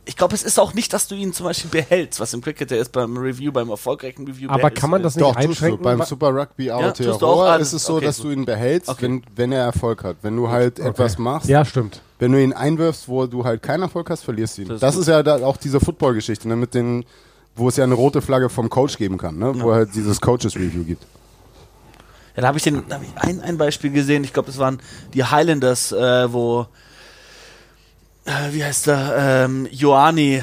ich glaube, es ist auch nicht, dass du ihn zum Beispiel behältst, was im Cricket ja ist beim Review, beim erfolgreichen Review. Aber kann man das nicht Doch, du. einschränken? Beim Super Rugby Ja, Aotearoa an- ist es so, okay, dass so. du ihn behältst, Okay. wenn, wenn er Erfolg hat. Wenn du halt etwas machst, Ja, stimmt. wenn du ihn einwirfst, wo du halt keinen Erfolg hast, verlierst du ihn. Das Das, ist ist ja da auch diese Football-Geschichte, ne, mit den, wo es ja eine rote Flagge vom Coach geben kann, ne, wo halt dieses Coaches-Review gibt. Da habe ich, den- hab ich ein, ein Beispiel gesehen. Ich glaube, es waren die Highlanders, äh, wo, äh, wie heißt der, ähm, Joani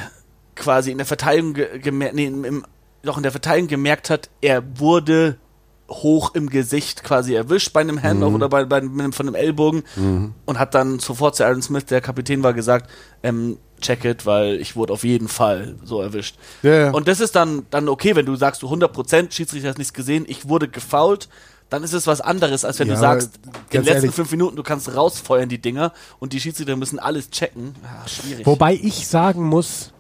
quasi in der Verteidigung ge gemerkt, nee, im, doch in der Verteidigung gemerkt hat, er wurde hoch im Gesicht quasi erwischt bei einem Handoff oder bei, bei einem, von einem Ellbogen und hat dann sofort zu Aaron Smith, der Kapitän war, gesagt, ähm, check it, weil ich wurde auf jeden Fall so erwischt. Ja. Und das ist dann, dann okay, wenn du sagst, du 100%, Schiedsrichter hat nichts gesehen, ich wurde gefoult, dann ist es was anderes, als wenn Ja, du sagst, in den letzten ehrlich- fünf Minuten, du kannst rausfeuern die Dinger und die Schiedsrichter müssen alles checken. Ja, schwierig. Wobei ich sagen muss,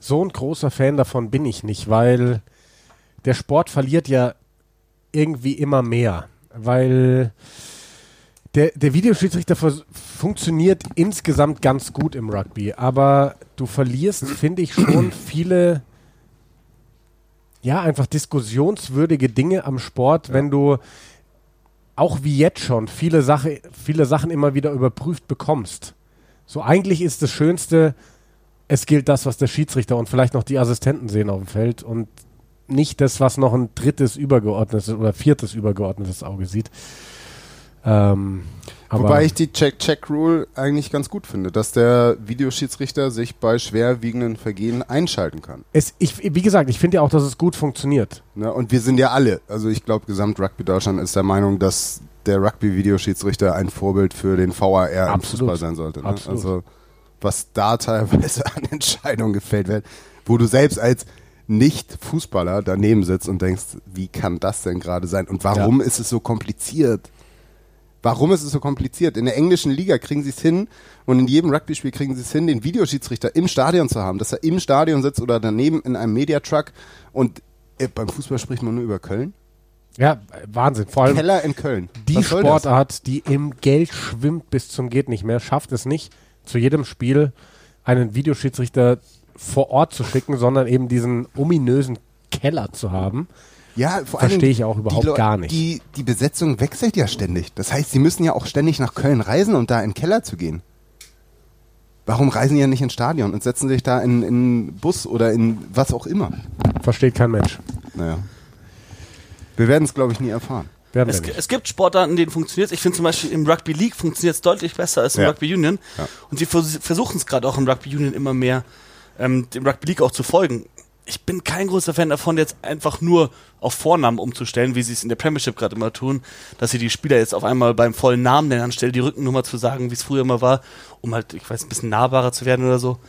so ein großer Fan davon bin ich nicht, weil der Sport verliert ja irgendwie immer mehr. Weil der, der Videoschiedsrichter funktioniert insgesamt ganz gut im Rugby, aber du verlierst, finde ich, schon viele, ja, einfach diskussionswürdige Dinge am Sport, wenn du auch wie jetzt schon viele, Sache, viele Sachen immer wieder überprüft bekommst. So eigentlich ist das Schönste, es gilt das, was der Schiedsrichter und vielleicht noch die Assistenten sehen auf dem Feld und nicht das, was noch ein drittes übergeordnetes oder viertes übergeordnetes Auge sieht. Ähm, aber Wobei ich die Check-Check-Rule eigentlich ganz gut finde, dass der Videoschiedsrichter sich bei schwerwiegenden Vergehen einschalten kann. es, ich, wie gesagt, ich finde ja auch, dass es gut funktioniert. Ne? Und wir sind ja alle, also ich glaube, Gesamt-Rugby Deutschland ist der Meinung, dass der Rugby-Videoschiedsrichter ein Vorbild für den VAR im. Fußball sein sollte. Ne? Absolut. Also was da teilweise an Entscheidungen gefällt wird, wo du selbst als Nicht-Fußballer daneben sitzt und denkst, wie kann das denn gerade sein? Und warum ist es so kompliziert? Warum ist es so kompliziert? In der englischen Liga kriegen sie es hin und in jedem Rugby-Spiel kriegen sie es hin, den Videoschiedsrichter im Stadion zu haben, dass er im Stadion sitzt oder daneben in einem Mediatruck und äh, beim Fußball spricht man nur über Köln. Ja, Wahnsinn. Vor allem Keller in Köln. die? Sportart, die im Geld schwimmt bis zum geht nicht mehr, schafft es nicht, zu jedem Spiel einen Videoschiedsrichter vor Ort zu schicken, sondern eben diesen ominösen Keller zu haben. Ja, vor Verstehe allem ich auch überhaupt die gar nicht. Die, die Besetzung wechselt ja ständig. Das heißt, sie müssen ja auch ständig nach Köln reisen, um da in den Keller zu gehen. Warum reisen die ja nicht ins Stadion und setzen sich da in in einen Bus oder in was auch immer? Versteht kein Mensch. Naja. Wir werden es, glaube ich, nie erfahren. Es, es gibt Sportarten, in denen funktioniert Ich finde zum Beispiel im Rugby League funktioniert es deutlich besser als im Ja. Rugby Union. Ja. Und sie vers versuchen es gerade auch im Rugby Union immer mehr, ähm, dem Rugby League auch zu folgen. Ich bin kein großer Fan davon, jetzt einfach nur auf Vornamen umzustellen, wie sie es in der Premiership gerade immer tun, dass sie die Spieler jetzt auf einmal beim vollen Namen nennen, anstelle die Rückennummer zu sagen, wie es früher immer war, um halt, ich weiß, ein bisschen nahbarer zu werden oder so.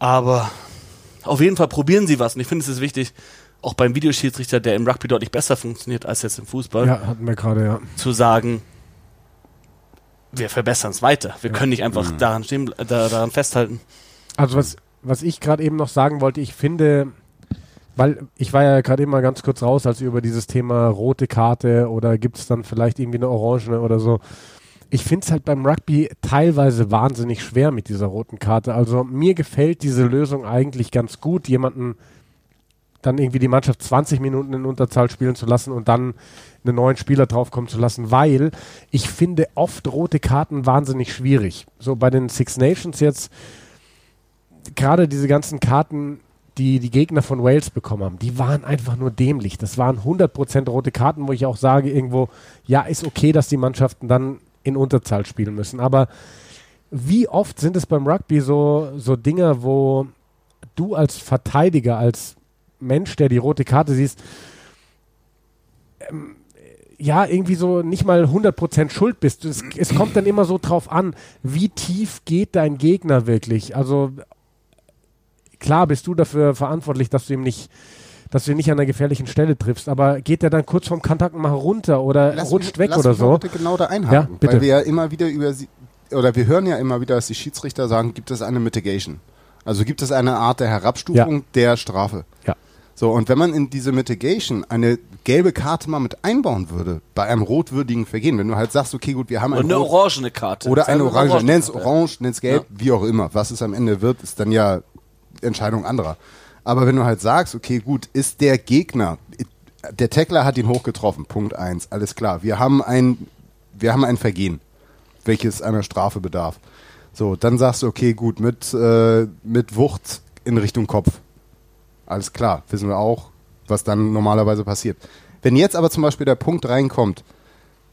Aber auf jeden Fall probieren sie was. Und ich finde, es ist wichtig, auch beim Videoschiedsrichter, der im Rugby deutlich besser funktioniert als jetzt im Fußball, Ja, hatten wir gerade, ja. zu sagen, wir verbessern es weiter. Wir können nicht einfach daran, stehen, da, daran festhalten. Also was, was ich gerade eben noch sagen wollte, ich finde, weil ich war ja gerade eben mal ganz kurz raus, als über dieses Thema rote Karte oder gibt es dann vielleicht irgendwie eine orangene oder so. Ich finde es halt beim Rugby teilweise wahnsinnig schwer mit dieser roten Karte. Also mir gefällt diese Lösung eigentlich ganz gut, jemanden dann irgendwie die Mannschaft 20 Minuten in Unterzahl spielen zu lassen und dann einen neuen Spieler draufkommen zu lassen, weil ich finde oft rote Karten wahnsinnig schwierig. So bei den Six Nations jetzt, gerade diese ganzen Karten, die die Gegner von Wales bekommen haben, die waren einfach nur dämlich. Das waren 100% rote Karten, wo ich auch sage irgendwo, ja, ist okay, dass die Mannschaften dann in Unterzahl spielen müssen. Aber wie oft sind es beim Rugby so, so Dinge, wo du als Verteidiger, als Mensch, der die rote Karte siehst, ähm, ja, irgendwie so nicht mal 100% schuld bist. Es, es kommt dann immer so drauf an, wie tief geht dein Gegner wirklich. Also klar bist du dafür verantwortlich, dass du ihm nicht dass du ihn nicht an einer gefährlichen Stelle triffst, aber geht er dann kurz vom Kontakt mal runter oder Lass rutscht mich- weg lass oder mich so? bitte genau da einhaken, Ja, bitte. weil wir ja immer wieder über sie, oder wir hören ja immer wieder, dass die Schiedsrichter sagen, gibt es eine Mitigation. Also gibt es eine Art der Herabstufung der Strafe. Ja. So, und wenn man in diese Mitigation eine gelbe Karte mal mit einbauen würde, bei einem rotwürdigen Vergehen, wenn du halt sagst, okay, gut, wir haben Und ein eine orangene Karte. oder eine orange, nenn's Karte. orange, nenn's gelb, wie auch immer. Was es am Ende wird, ist dann ja Entscheidung anderer. Aber wenn du halt sagst, okay, gut, ist der Gegner, der Tackler hat ihn hochgetroffen, Punkt eins, alles klar. Wir haben ein, wir haben ein Vergehen, welches einer Strafe bedarf. So, dann sagst du, okay, gut, mit, äh, mit Wucht in Richtung Kopf. Alles klar, wissen wir auch, was dann normalerweise passiert. Wenn jetzt aber zum Beispiel der Punkt reinkommt,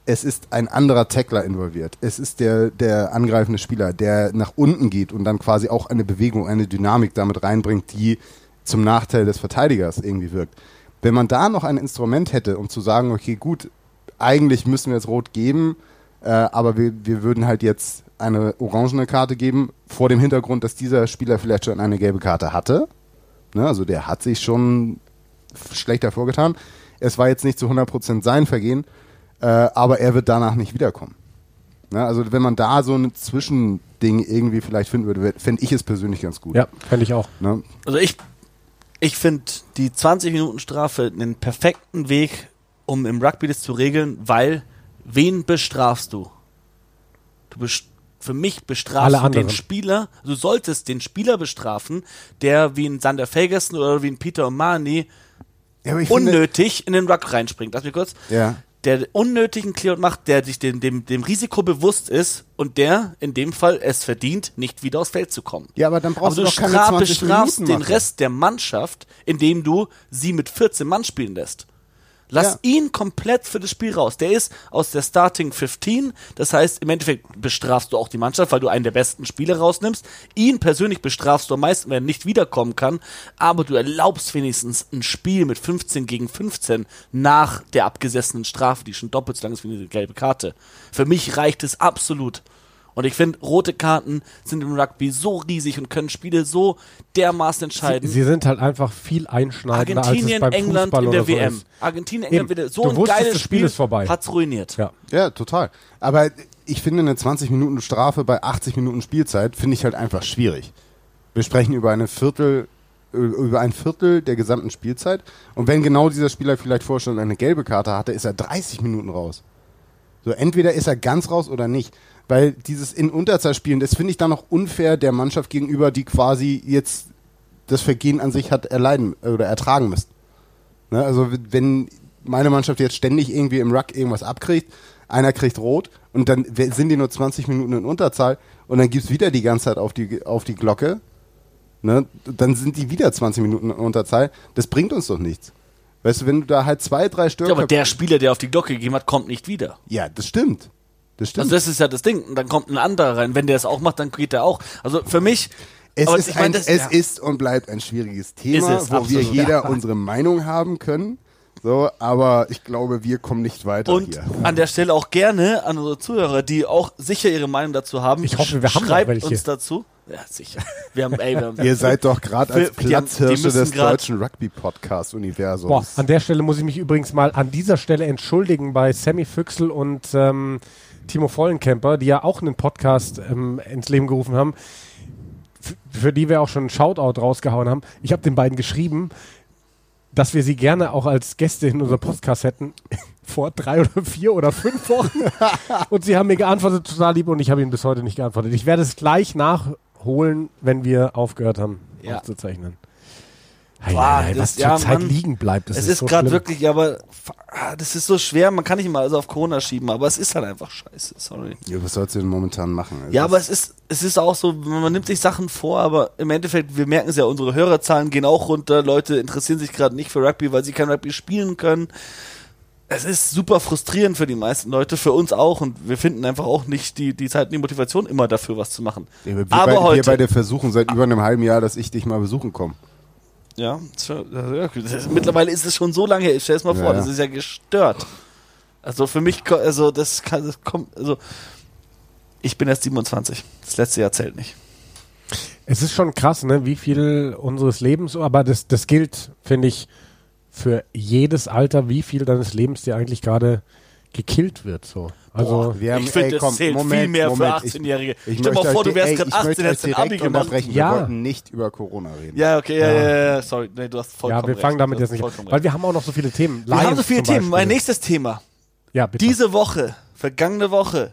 es ist ein anderer Tackler involviert. Es ist der, der angreifende Spieler, der nach unten geht und dann quasi auch eine Bewegung, eine Dynamik damit reinbringt, die zum Nachteil des Verteidigers irgendwie wirkt. Wenn man da noch ein Instrument hätte, um zu sagen, okay, gut, eigentlich müssen wir jetzt rot geben, äh, aber wir, wir würden halt jetzt eine orangene Karte geben, vor dem Hintergrund, dass dieser Spieler vielleicht schon eine gelbe Karte hatte. Ne, also der hat sich schon schlechter vorgetan. Es war jetzt nicht zu 100% sein Vergehen, äh, aber er wird danach nicht wiederkommen. Ne, also wenn man da so ein Zwischending irgendwie vielleicht finden würde, fände ich es persönlich ganz gut. Ja, fände ich auch. Ne? Also ich, ich finde die 20 Minuten Strafe einen perfekten Weg, um im Rugby das zu regeln, weil wen bestrafst du? Du best für mich bestrafst Alle du anderen. den Spieler, du solltest den Spieler bestrafen, der wie ein Sander Ferguson oder wie ein Peter O'Mani Ja, ich finde- unnötig in den Ruck reinspringt. Lass mich kurz. Ja. Der unnötigen Clear macht, der sich dem, dem, dem Risiko bewusst ist und der in dem Fall es verdient, nicht wieder aufs Feld zu kommen. Ja, aber dann brauchst aber du du doch keine stra 20 bestrafst Minuten den machen. Rest der Mannschaft, indem du sie mit 14 Mann spielen lässt. Lass Ja. ihn komplett für das Spiel raus. Der ist aus der Starting 15. Das heißt, im Endeffekt bestrafst du auch die Mannschaft, weil du einen der besten Spieler rausnimmst. Ihn persönlich bestrafst du am meisten, wenn er nicht wiederkommen kann. Aber du erlaubst wenigstens ein Spiel mit 15 gegen 15 nach der abgesessenen Strafe, die schon doppelt so lang ist wie eine gelbe Karte. Für mich reicht es absolut. Und ich finde, rote Karten sind im Rugby so riesig und können Spiele so dermaßen entscheiden. Sie sind halt einfach viel einschneidender, als es Argentinien, beim England Fußball in der so WM. ist. Argentinien, Eben. England wieder so Du ein wusstest, geiles das Spiel ist vorbei. Hat's ruiniert. Ja. Ja, total. Aber ich finde eine 20 Minuten Strafe bei 80 Minuten Spielzeit finde ich halt einfach schwierig. Wir sprechen über eine Viertel über ein Viertel der gesamten Spielzeit und wenn genau dieser Spieler vielleicht vorher schon eine gelbe Karte hatte, ist er 30 Minuten raus. So entweder ist er ganz raus oder nicht, weil dieses in Unterzahl spielen, das finde ich dann noch unfair der Mannschaft gegenüber, die quasi jetzt das Vergehen an sich hat erleiden oder ertragen müssen. Ne, also wenn meine Mannschaft jetzt ständig irgendwie im Ruck irgendwas abkriegt, einer kriegt rot und dann sind die nur 20 Minuten in Unterzahl und dann gibt's wieder die ganze Zeit auf die, auf die Glocke, ne, dann sind die wieder 20 Minuten in Unterzahl. Das bringt uns doch nichts. Weißt du, wenn du da halt zwei, drei Ja, Stürmer... aber der Spieler, der auf die Glocke gegeben hat, kommt nicht wieder. ja, das stimmt. Das stimmt. Also das ist ja das Ding. Und dann kommt ein anderer rein. Wenn der es auch macht, dann geht der auch. Also für mich. es ist, mein, ein, das- es ja. ist und bleibt ein schwieriges Thema, Ist es, wo wir absolut. jeder unsere Meinung haben können. So, aber ich glaube, wir kommen nicht weiter Und hier. an der Stelle auch gerne an unsere Zuhörer, die auch sicher ihre Meinung dazu haben. Ich hoffe, wir haben Schreibt uns dazu. Ja, sicher. Wir haben, ey, wir haben, Ihr seid doch gerade als Platzhirsche des deutschen Rugby-Podcast-Universums. Boah, an der Stelle muss ich mich übrigens mal an dieser Stelle entschuldigen bei Sammy Füchsel und ähm, Timo Vollenkemper, die ja auch einen Podcast ähm, ins Leben gerufen haben, für die wir auch schon einen Shoutout rausgehauen haben. Ich habe den beiden geschrieben, dass wir sie gerne auch als Gäste in unser Podcast hätten. Vor drei oder vier oder fünf Wochen. und sie haben mir geantwortet, total lieb, und ich habe ihnen bis heute nicht geantwortet. Ich werde es gleich nachholen, wenn wir aufgehört haben, Ja. aufzuzeichnen. Boah, Boah, das- was zur ja, Zeit Mann. liegen bleibt, das es ist, ist so gerade wirklich, aber ah, das ist so schwer. Man kann nicht mal alles auf Corona schieben, aber es ist halt einfach scheiße. Sorry. Ja, was sollst du denn momentan machen? Also Ja, aber es ist, es ist auch so, man nimmt sich Sachen vor, aber im Endeffekt, wir merken es ja, unsere Hörerzahlen gehen auch runter. Leute interessieren sich gerade nicht für Rugby, weil sie kein Rugby spielen können. Es ist super frustrierend für die meisten Leute, für uns auch, und wir finden einfach auch nicht die, die Zeit und die Motivation immer dafür, was zu machen. Ja, wir, aber bei, heute, wir beide versuchen seit über einem halben Jahr, dass ich dich mal besuchen komme. Ja, ja, mittlerweile ist es schon so lange her, ich stell es mal Ja, vor, ja. das ist ja gestört. Also für mich, also das kann, das kommt, also ich bin erst 27. Das letzte Jahr zählt nicht. Es ist schon krass, ne, wie viel unseres Lebens, aber das, das gilt, finde ich, für jedes Alter, wie viel deines Lebens dir eigentlich gerade gekillt wird. So. Also Wir haben- ich finde, das komm, zählt Moment, viel mehr Moment, für ich- 18-Jährige. Ich Stell dir mal vor, du wärst gerade ey, ich 18, möchte hättest ein Abi gemacht. Ja. Wir wollten nicht über Corona reden. Ja, okay, ja, Ja. ja, ja, sorry, nee, du hast vollkommen ja, wir recht. fangen damit Du jetzt nicht an, weil recht. wir haben auch noch so viele Themen. Wir haben so viele Themen. Mein nächstes Thema. Ja, bitte. Diese Woche, vergangene Woche,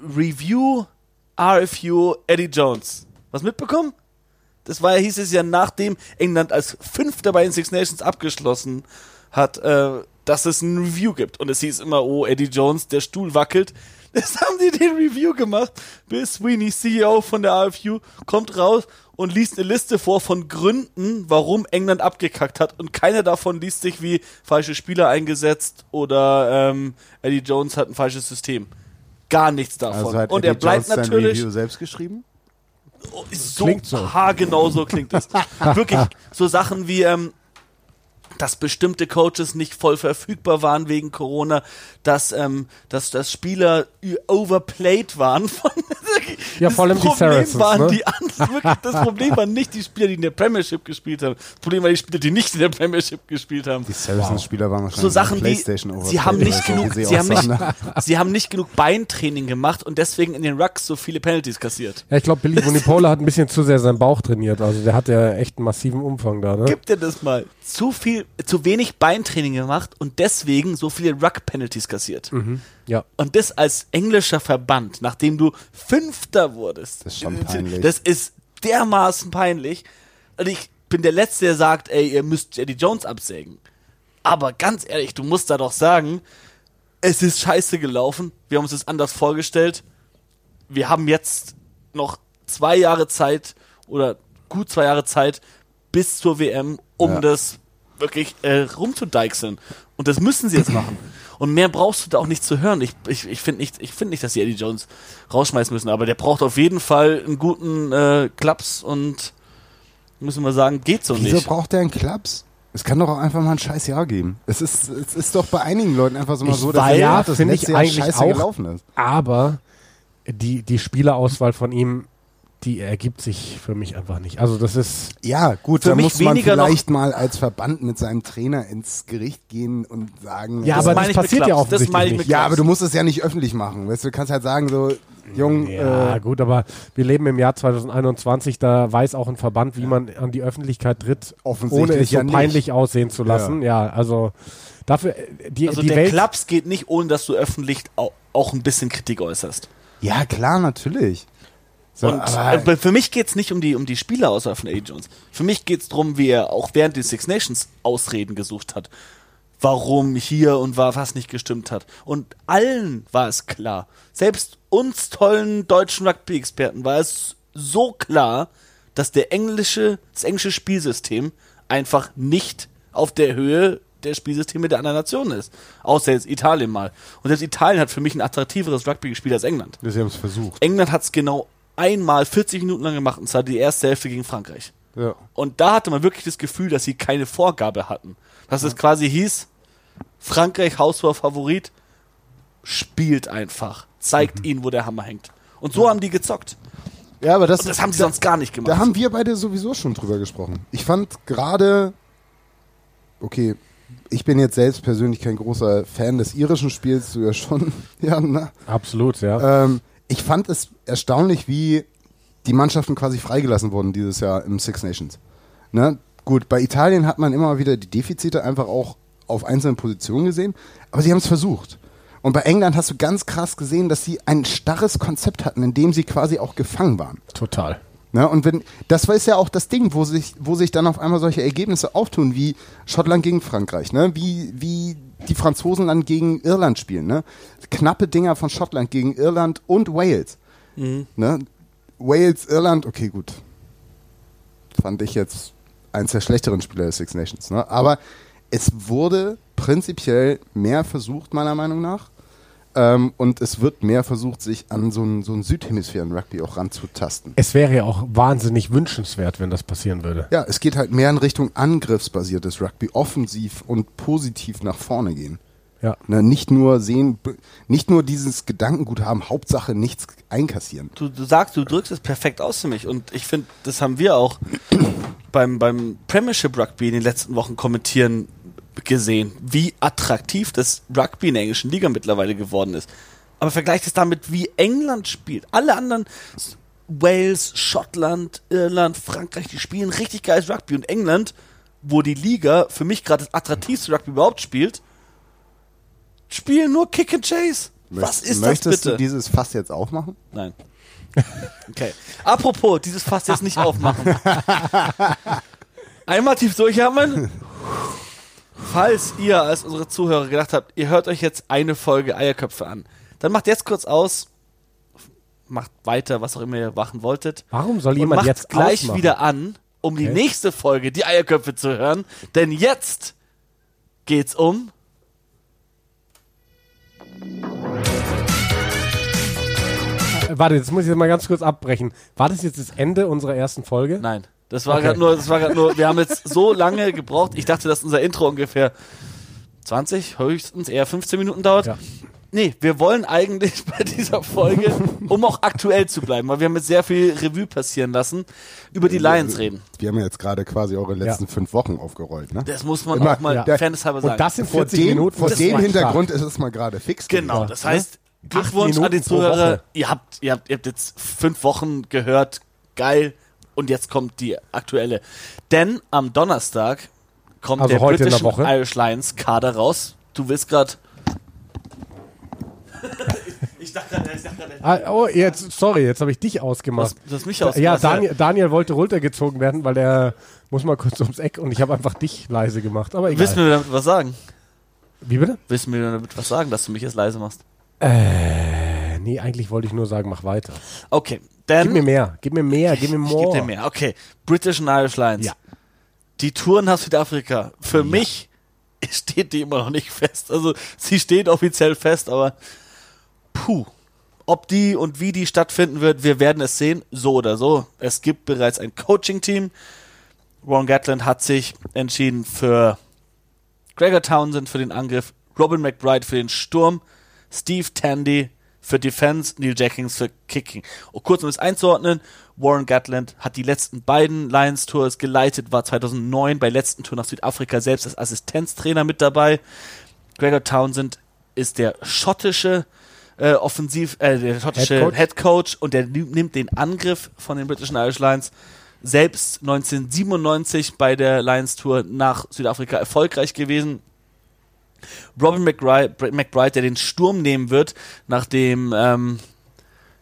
Review, RFU, Eddie Jones. Was mitbekommen? Das war ja, hieß es ja, nachdem England als Fünfter bei den Six Nations abgeschlossen hat, äh, dass es ein Review gibt. Und es hieß immer, oh, Eddie Jones, der Stuhl wackelt. Das haben die den Review gemacht. Bill Sweeney, CEO von der RFU, kommt raus und liest eine Liste vor von Gründen, warum England abgekackt hat. Und keiner davon liest sich wie falsche Spieler eingesetzt oder ähm, Eddie Jones hat ein falsches System. Gar nichts davon. Also hat und Eddie er bleibt Jones natürlich Review selbst geschrieben? Oh, so, Klingt so. haargenau so klingt es. Wirklich so Sachen wie, ähm, dass bestimmte Coaches nicht voll verfügbar waren wegen Corona, dass, ähm, dass, dass Spieler overplayed waren. Von, Ja, das vor allem die Problem Saracens, waren ne? die anderen, wirklich, Das Problem waren nicht die Spieler, die in der Premiership gespielt haben. Das Problem waren die Spieler, die nicht in der Premiership gespielt haben. Die Saracens-Spieler waren wahrscheinlich So Sachen wie, Playstation sie haben nicht genug, so, wie sie haben nicht, aussahen. sie haben nicht genug Beintraining gemacht und deswegen in den Rucks so viele Penalties kassiert. Ja, ich glaube, Billy Bonipola hat ein bisschen zu sehr seinen Bauch trainiert. Also der hat ja echt einen massiven Umfang da, ne? Gib dir das mal. Zu viel, zu wenig Beintraining gemacht und deswegen so viele Ruck-Penalties kassiert. Ja. Und das als englischer Verband, nachdem du Fünfter wurdest. Das ist schon peinlich. Das ist dermaßen peinlich. Und ich bin der Letzte, der sagt, ey, ihr müsst Eddie Jones absägen. Aber ganz ehrlich, du musst da doch sagen, es ist scheiße gelaufen. Wir haben uns das anders vorgestellt. Wir haben jetzt noch zwei Jahre Zeit oder gut zwei Jahre Zeit bis zur WM, um Ja. das wirklich äh, rumzudeichseln. Und das müssen sie jetzt machen. Und mehr brauchst du da auch nicht zu hören. Ich, ich, ich finde nicht, ich find nicht, dass sie Eddie Jones rausschmeißen müssen, aber der braucht auf jeden Fall einen guten äh, Klaps und müssen wir sagen, geht so Wieso nicht. braucht der einen Klaps? Es kann doch auch einfach mal ein scheiß Jahr geben. Es ist, es ist doch bei einigen Leuten einfach so mal Ich so, dass ja, das finde ich letzte Jahr eigentlich scheiße auch. gelaufen ist. Aber die, die Spielerauswahl von ihm, die ergibt sich für mich einfach nicht. Also das ist, Ja, gut, da muss man vielleicht mal als Verband mit seinem Trainer ins Gericht gehen und sagen, Ja, Das aber das passiert ja Klaps. Das nicht. mit ja, aber du musst es ja nicht öffentlich machen. Weißt du, du kannst halt sagen so, Jung, ja äh, gut, aber wir leben im Jahr 2021, da weiß auch ein Verband, wie man an die Öffentlichkeit tritt, Offensichtlich ohne es so ja nicht. peinlich aussehen zu lassen. Ja, also dafür, äh, die, Also die der Welt, Klaps geht nicht, ohne dass du öffentlich auch, auch ein bisschen Kritik äußerst. ja klar, natürlich. So, und äh, für mich geht's nicht um die, um die Spielerauswahl von Eddie Jones. Für mich geht's drum, wie er auch während des Six Nations Ausreden gesucht hat. Warum hier und war was nicht gestimmt hat. Und allen war es klar. Selbst uns tollen deutschen Rugby-Experten war es so klar, dass der englische, das englische Spielsystem einfach nicht auf der Höhe der Spielsysteme der anderen Nationen ist. Außer jetzt Italien mal. Und selbst Italien hat für mich ein attraktiveres Rugby gespielt als England. sie haben es versucht. England hat es genau einmal 40 Minuten lang gemacht, und zwar die erste Hälfte gegen Frankreich. Ja. Und da hatte man wirklich das Gefühl, dass sie keine Vorgabe hatten. Dass es quasi hieß, Frankreich, Haushoher Favorit, spielt einfach. Zeigt ihnen, wo der Hammer hängt. Und so haben die gezockt. ja, aber das, Und das haben sie da, sonst gar nicht gemacht. da haben wir beide sowieso schon drüber gesprochen. Ich fand gerade, okay, ich bin jetzt selbst persönlich kein großer Fan des irischen Spiels, du ja schon, ja, ne? absolut, ja. Ähm, ich fand es erstaunlich, wie die Mannschaften quasi freigelassen wurden dieses Jahr im Six Nations. Ne? Gut, bei Italien hat man immer wieder die Defizite einfach auch auf einzelnen Positionen gesehen, aber sie haben es versucht. Und bei England hast du ganz krass gesehen, dass sie ein starres Konzept hatten, in dem sie quasi auch gefangen waren. Total. Ne? Und wenn, das ist ja auch das Ding, wo sich, wo sich dann auf einmal solche Ergebnisse auftun, wie Schottland gegen Frankreich, ne? wie, wie die Franzosen dann gegen Irland spielen. Ne? Knappe Dinger von Schottland gegen Irland und Wales. Ne? Wales, Irland, okay, gut. Fand ich jetzt eins der schlechteren Spieler des Six Nations. Ne? Aber es wurde prinzipiell mehr versucht, meiner Meinung nach. Ähm, und es wird mehr versucht, sich an so ein, so Südhemisphären-Rugby auch ranzutasten. Es wäre ja auch wahnsinnig wünschenswert, wenn das passieren würde. Ja, es geht halt mehr in Richtung angriffsbasiertes Rugby, offensiv und positiv nach vorne gehen. Ja. Ne, nicht nur sehen, nicht nur dieses Gedankengut haben, Hauptsache nichts einkassieren. Du, du sagst, du drückst es perfekt aus für mich. Und ich finde, das haben wir auch beim, beim Premiership Rugby in den letzten Wochen kommentieren gesehen, wie attraktiv das Rugby in der englischen Liga mittlerweile geworden ist. Aber vergleicht es damit, wie England spielt. Alle anderen, Wales, Schottland, Irland, Frankreich, die spielen richtig geiles Rugby. Und England, wo die Liga für mich gerade das attraktivste Rugby überhaupt spielt, spielen nur Kick and Chase. Was Möcht- ist das Möchtest bitte? du dieses Fass jetzt aufmachen? Nein. Okay. Apropos, dieses Fass jetzt nicht aufmachen. Einmal tief durchatmen. Falls ihr als unsere Zuhörer gedacht habt, ihr hört euch jetzt eine Folge Eierköpfe an, dann macht jetzt kurz aus, macht weiter, was auch immer ihr machen wolltet. Warum soll jemand jetzt gleich ausmachen? wieder an, um die Okay. nächste Folge, die Eierköpfe zu hören. Denn jetzt geht's um Äh, Warte, jetzt muss ich mal ganz kurz abbrechen. War das jetzt das Ende unserer ersten Folge? Nein, das war Okay. gerade nur, das war gerade nur, wir haben jetzt so lange gebraucht. Ich dachte, dass unser Intro ungefähr 20, höchstens eher 15 Minuten dauert. Ja. Nee, wir wollen eigentlich bei dieser Folge, um auch aktuell zu bleiben, weil wir haben jetzt sehr viel Revue passieren lassen, über die Lions reden. Wir haben ja jetzt gerade quasi eure letzten fünf Wochen aufgerollt, ne? Das muss man Immer- auch mal ja. ja. fairnesshalber sagen. Und das sind Vor 40 dem, Minuten. vor dem Hintergrund ist es mal gerade fix. Genau, gewesen. das heißt, Glückwunsch Minuten an die pro Zuhörer. Woche. Ihr habt, ihr, habt, ihr habt jetzt fünf Wochen gehört. Geil. Und jetzt kommt die aktuelle. Denn am Donnerstag kommt Also der heute in der. Irish Lions Kader raus. Du willst gerade. ich dachte gerade, ich dachte gerade. Ah, oh, jetzt, sorry, jetzt habe ich dich ausgemacht. du hast mich Ja, ausgemacht. Daniel, Daniel wollte runtergezogen werden, weil er muss mal kurz ums Eck und ich habe einfach dich leise gemacht. Aber egal. Willst du mir damit was sagen? Wie bitte? Willst du mir damit was sagen, dass du mich jetzt leise machst? Äh, nee, eigentlich wollte ich nur sagen, mach weiter. Okay, dann. Gib mir mehr, gib mir mehr, gib mir Ich geb dir more. mehr. Okay, British and Irish Lions. Ja. Die Tour nach Südafrika. Für mich steht die immer noch nicht fest. Also sie steht offiziell fest, aber puh. Ob die und wie die stattfinden wird, wir werden es sehen, so oder so. Es gibt bereits ein Coaching-Team. Ron Gatland hat sich entschieden für Gregor Townsend für den Angriff, Robin McBride für den Sturm, Steve Tandy für Defense, Neil Jackings für Kicking. Und kurz um es einzuordnen, Warren Gatland hat die letzten beiden Lions Tours geleitet, war 2009 bei der letzten Tour nach Südafrika selbst als Assistenztrainer mit dabei. Gregor Townsend ist der schottische äh, Offensiv, äh, der schottische Head Coach. Head Coach und der ni- nimmt den Angriff von den British and Irish Lions selbst 1997 bei der Lions Tour nach Südafrika erfolgreich gewesen. Robin McBride, McBride, der den Sturm nehmen wird, nachdem, ähm,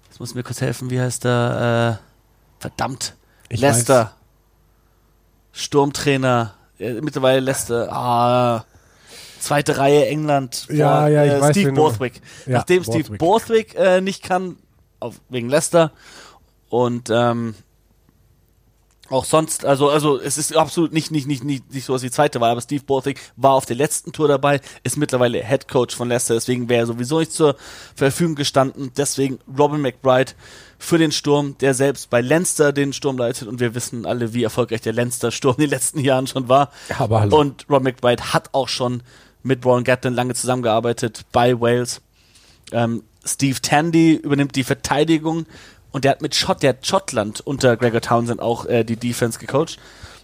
jetzt muss mir kurz helfen, wie heißt der, äh, verdammt, Ich Leicester, Sturmtrainer, äh, mittlerweile Leicester, ah, zweite Reihe England, Ja, ja, ich äh, weiß, Steve Borthwick. Ja, Nachdem Steve Borthwick. Äh, nicht kann, auf, wegen Leicester und ähm, auch sonst, also, also es ist absolut nicht, nicht, nicht, nicht, nicht so, was die zweite war, aber Steve Borthwick war auf der letzten Tour dabei, ist mittlerweile Head Coach von Leicester, deswegen wäre er sowieso nicht zur Verfügung gestanden. Deswegen Robin McBride für den Sturm, der selbst bei Leinster den Sturm leitet und wir wissen alle, wie erfolgreich der Leinster Sturm in den letzten Jahren schon war. Aber hallo. Und Robin McBride hat auch schon mit Warren Gatland lange zusammengearbeitet bei Wales. Ähm, Steve Tandy übernimmt die Verteidigung und der hat mit Schott, der hat Schottland unter Gregor Townsend auch äh, die Defense gecoacht.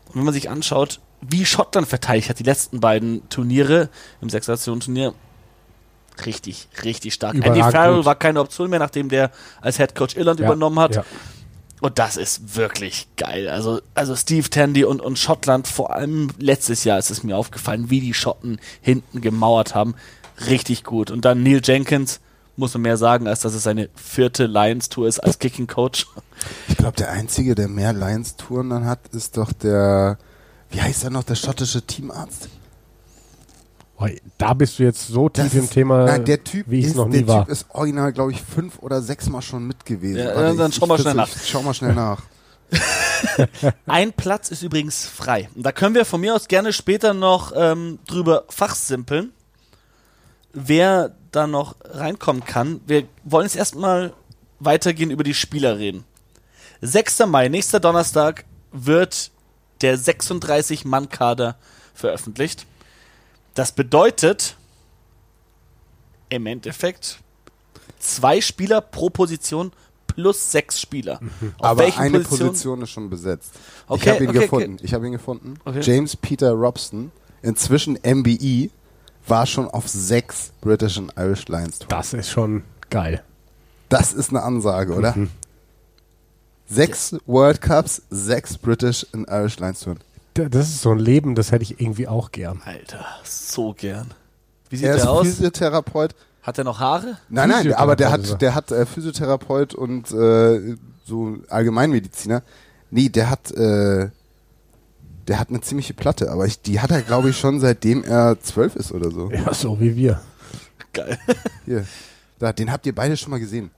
Und wenn man sich anschaut, wie Schottland verteidigt hat, die letzten beiden Turniere im Sechs-Nationen-Turnier, richtig, richtig stark. Andy Überragend Farrell gut. war keine Option mehr, nachdem der als Head Coach Irland Ja, übernommen hat. ja. Und das ist wirklich geil. Also, also Steve Tandy und, und Schottland, vor allem letztes Jahr ist es mir aufgefallen, wie die Schotten hinten gemauert haben. Richtig gut. Und dann Neil Jenkins, muss man mehr sagen, als dass es seine vierte Lions-Tour ist als Kicking Coach. Ich glaube, der Einzige, der mehr Lions-Touren dann hat, ist doch der, wie heißt er noch, der schottische Teamarzt? Boah, da bist du jetzt so tief Das im ist- Thema, Nein, der Typ wie ich es ist, noch der nie war. Typ ist original, glaube ich, fünf oder sechs Mal schon mit gewesen. Ja, Warte, dann ich- schau mal schnell nach. Schau mal schnell nach. Ein Platz ist übrigens frei. Und da können wir von mir aus gerne später noch ähm, drüber fachsimpeln, wer da noch reinkommen kann. Wir wollen jetzt erstmal weitergehen über die Spieler reden. 6. Mai, nächster Donnerstag, wird der 36-Mann-Kader veröffentlicht. Das bedeutet, im Endeffekt zwei Spieler pro Position plus sechs Spieler. Auf Aber eine Positionen? Position ist schon besetzt. ich Okay, habe ihn okay, gefunden. Ich habe ihn gefunden. Okay. James Peter Robson, inzwischen MBE, war schon auf sechs British and Irish Lions Touren. Das ist schon geil. Das ist eine Ansage, oder? Mhm. Sechs World Cups, sechs British and Irish Lions Touren. Das ist so ein Leben, das hätte ich irgendwie auch gern. Alter, so gern. Wie sieht Er ist der aus? Physiotherapeut. Hat er noch Haare? Nein, nein, aber der er. hat, der hat äh, Physiotherapeut und äh, so Allgemeinmediziner. Nee, der hat, äh, der hat eine ziemliche Platte, aber ich, die hat er, glaube ich, schon seitdem er zwölf ist oder so. Ja, so wie wir. Geil. Hier. Da, den habt ihr beide schon mal gesehen.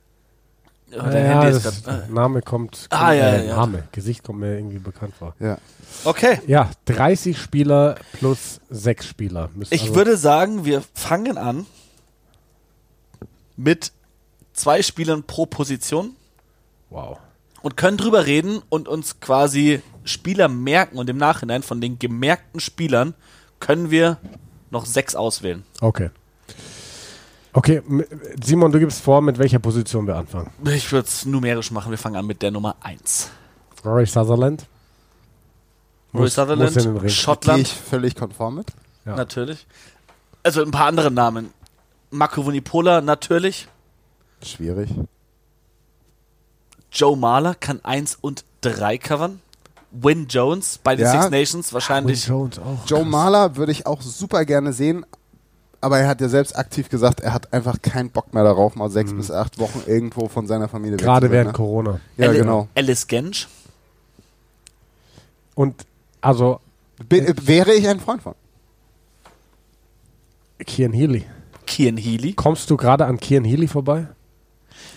Ja, dein Handy ist das grad. Name kommt, Ah, kommt ja, äh, ja. Name, Gesicht kommt mir irgendwie bekannt vor. Ja. Okay. Ja, 30 Spieler plus 6 Spieler. Müssen Ich also- würde sagen, wir fangen an mit zwei Spielern pro Position Wow. Und können drüber reden und uns quasi Spieler merken und im Nachhinein von den gemerkten Spielern können wir noch sechs auswählen. Okay. Okay, Simon, du gibst vor, mit welcher Position wir anfangen. Ich würde es numerisch machen. Wir fangen an mit der Nummer 1. Rory Sutherland. Roy Muss- Sutherland, muss in den Ring. Gehe Schottland, ich völlig konform mit? Ja. natürlich. Also ein paar andere Namen. Marco Vunipola, natürlich. Schwierig. Joe Mahler kann 1 und 3 covern. Win Jones bei den Ja. Six Nations Win wahrscheinlich. Jones auch. Joe krass. Mahler würde ich auch super gerne sehen, aber er hat ja selbst aktiv gesagt, er hat einfach keinen Bock mehr darauf, mal sechs bis acht Wochen irgendwo von seiner Familie weg Gerade während ne? Corona. Ja, Ali- genau. Alice Gensch. Und also Bin, äh, wäre ich ein Freund von. Kian Healy. Kian Healy. Kommst du gerade an Kian Healy vorbei?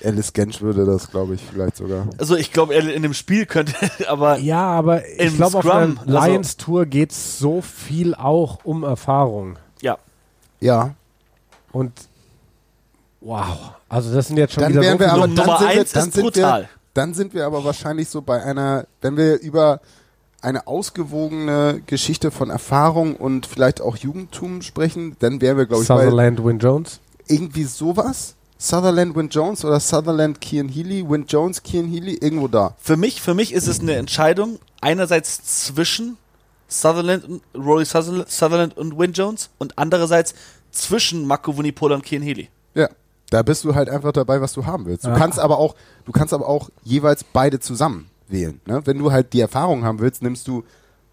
Alice Gensch würde das, glaube ich, vielleicht sogar. Also ich glaube, er in dem Spiel könnte, aber Ja, aber ich Im glaube, auf Scrum, einer also- Lions Tour geht es so viel auch um Erfahrung. ja. Ja, Und wow. Also das sind jetzt schon dann wieder wären so wir viele aber Nummer dann sind wir, eins dann ist sind brutal. wir, dann sind wir aber wahrscheinlich so bei einer, wenn wir über eine ausgewogene Geschichte von Erfahrung und vielleicht auch Jugendtum sprechen, dann wären wir, glaube ich, bei Sutherland, Win Jones. irgendwie sowas. Sutherland, Win Jones oder Sutherland, Kian Healy, Win Jones, Kian Healy, irgendwo da. Für mich, für mich ist es eine Entscheidung einerseits zwischen Sutherland und Rory Sutherland, Sutherland und Win Jones und andererseits zwischen Marco Vunipola und Kian Healy. Ja. Da bist du halt einfach dabei, was du haben willst. Du Ja. kannst aber auch, du kannst aber auch jeweils beide zusammen wählen. Ne? Wenn du halt die Erfahrung haben willst, nimmst du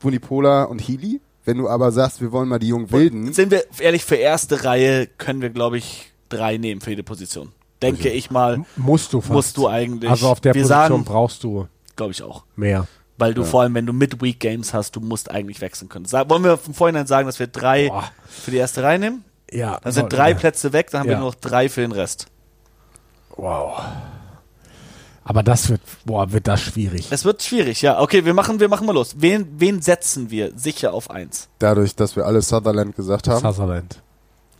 Vunipola und Healy. Wenn du aber sagst, wir wollen mal die jungen Wilden, Sind wir ehrlich, für erste Reihe können wir, glaube ich, drei nehmen für jede Position. Denke ich mal, Musst du fast. musst du eigentlich. Also auf der wir Position sagen, brauchst du glaube ich auch. mehr. Weil du vor allem, wenn du Midweek Games hast, du musst eigentlich wechseln können. Sag, wollen wir vom Vorhinein sagen, dass wir drei Boah. für die erste Reihe nehmen? Ja. Dann sind drei ja. Plätze weg, dann haben wir Ja. nur noch drei für den Rest. Wow. Aber das wird, boah, wird das schwierig. Es wird schwierig, ja. Okay, wir machen, wir machen mal los. Wen, wen setzen wir sicher auf eins? dadurch, dass wir alle Sutherland gesagt haben, Sutherland.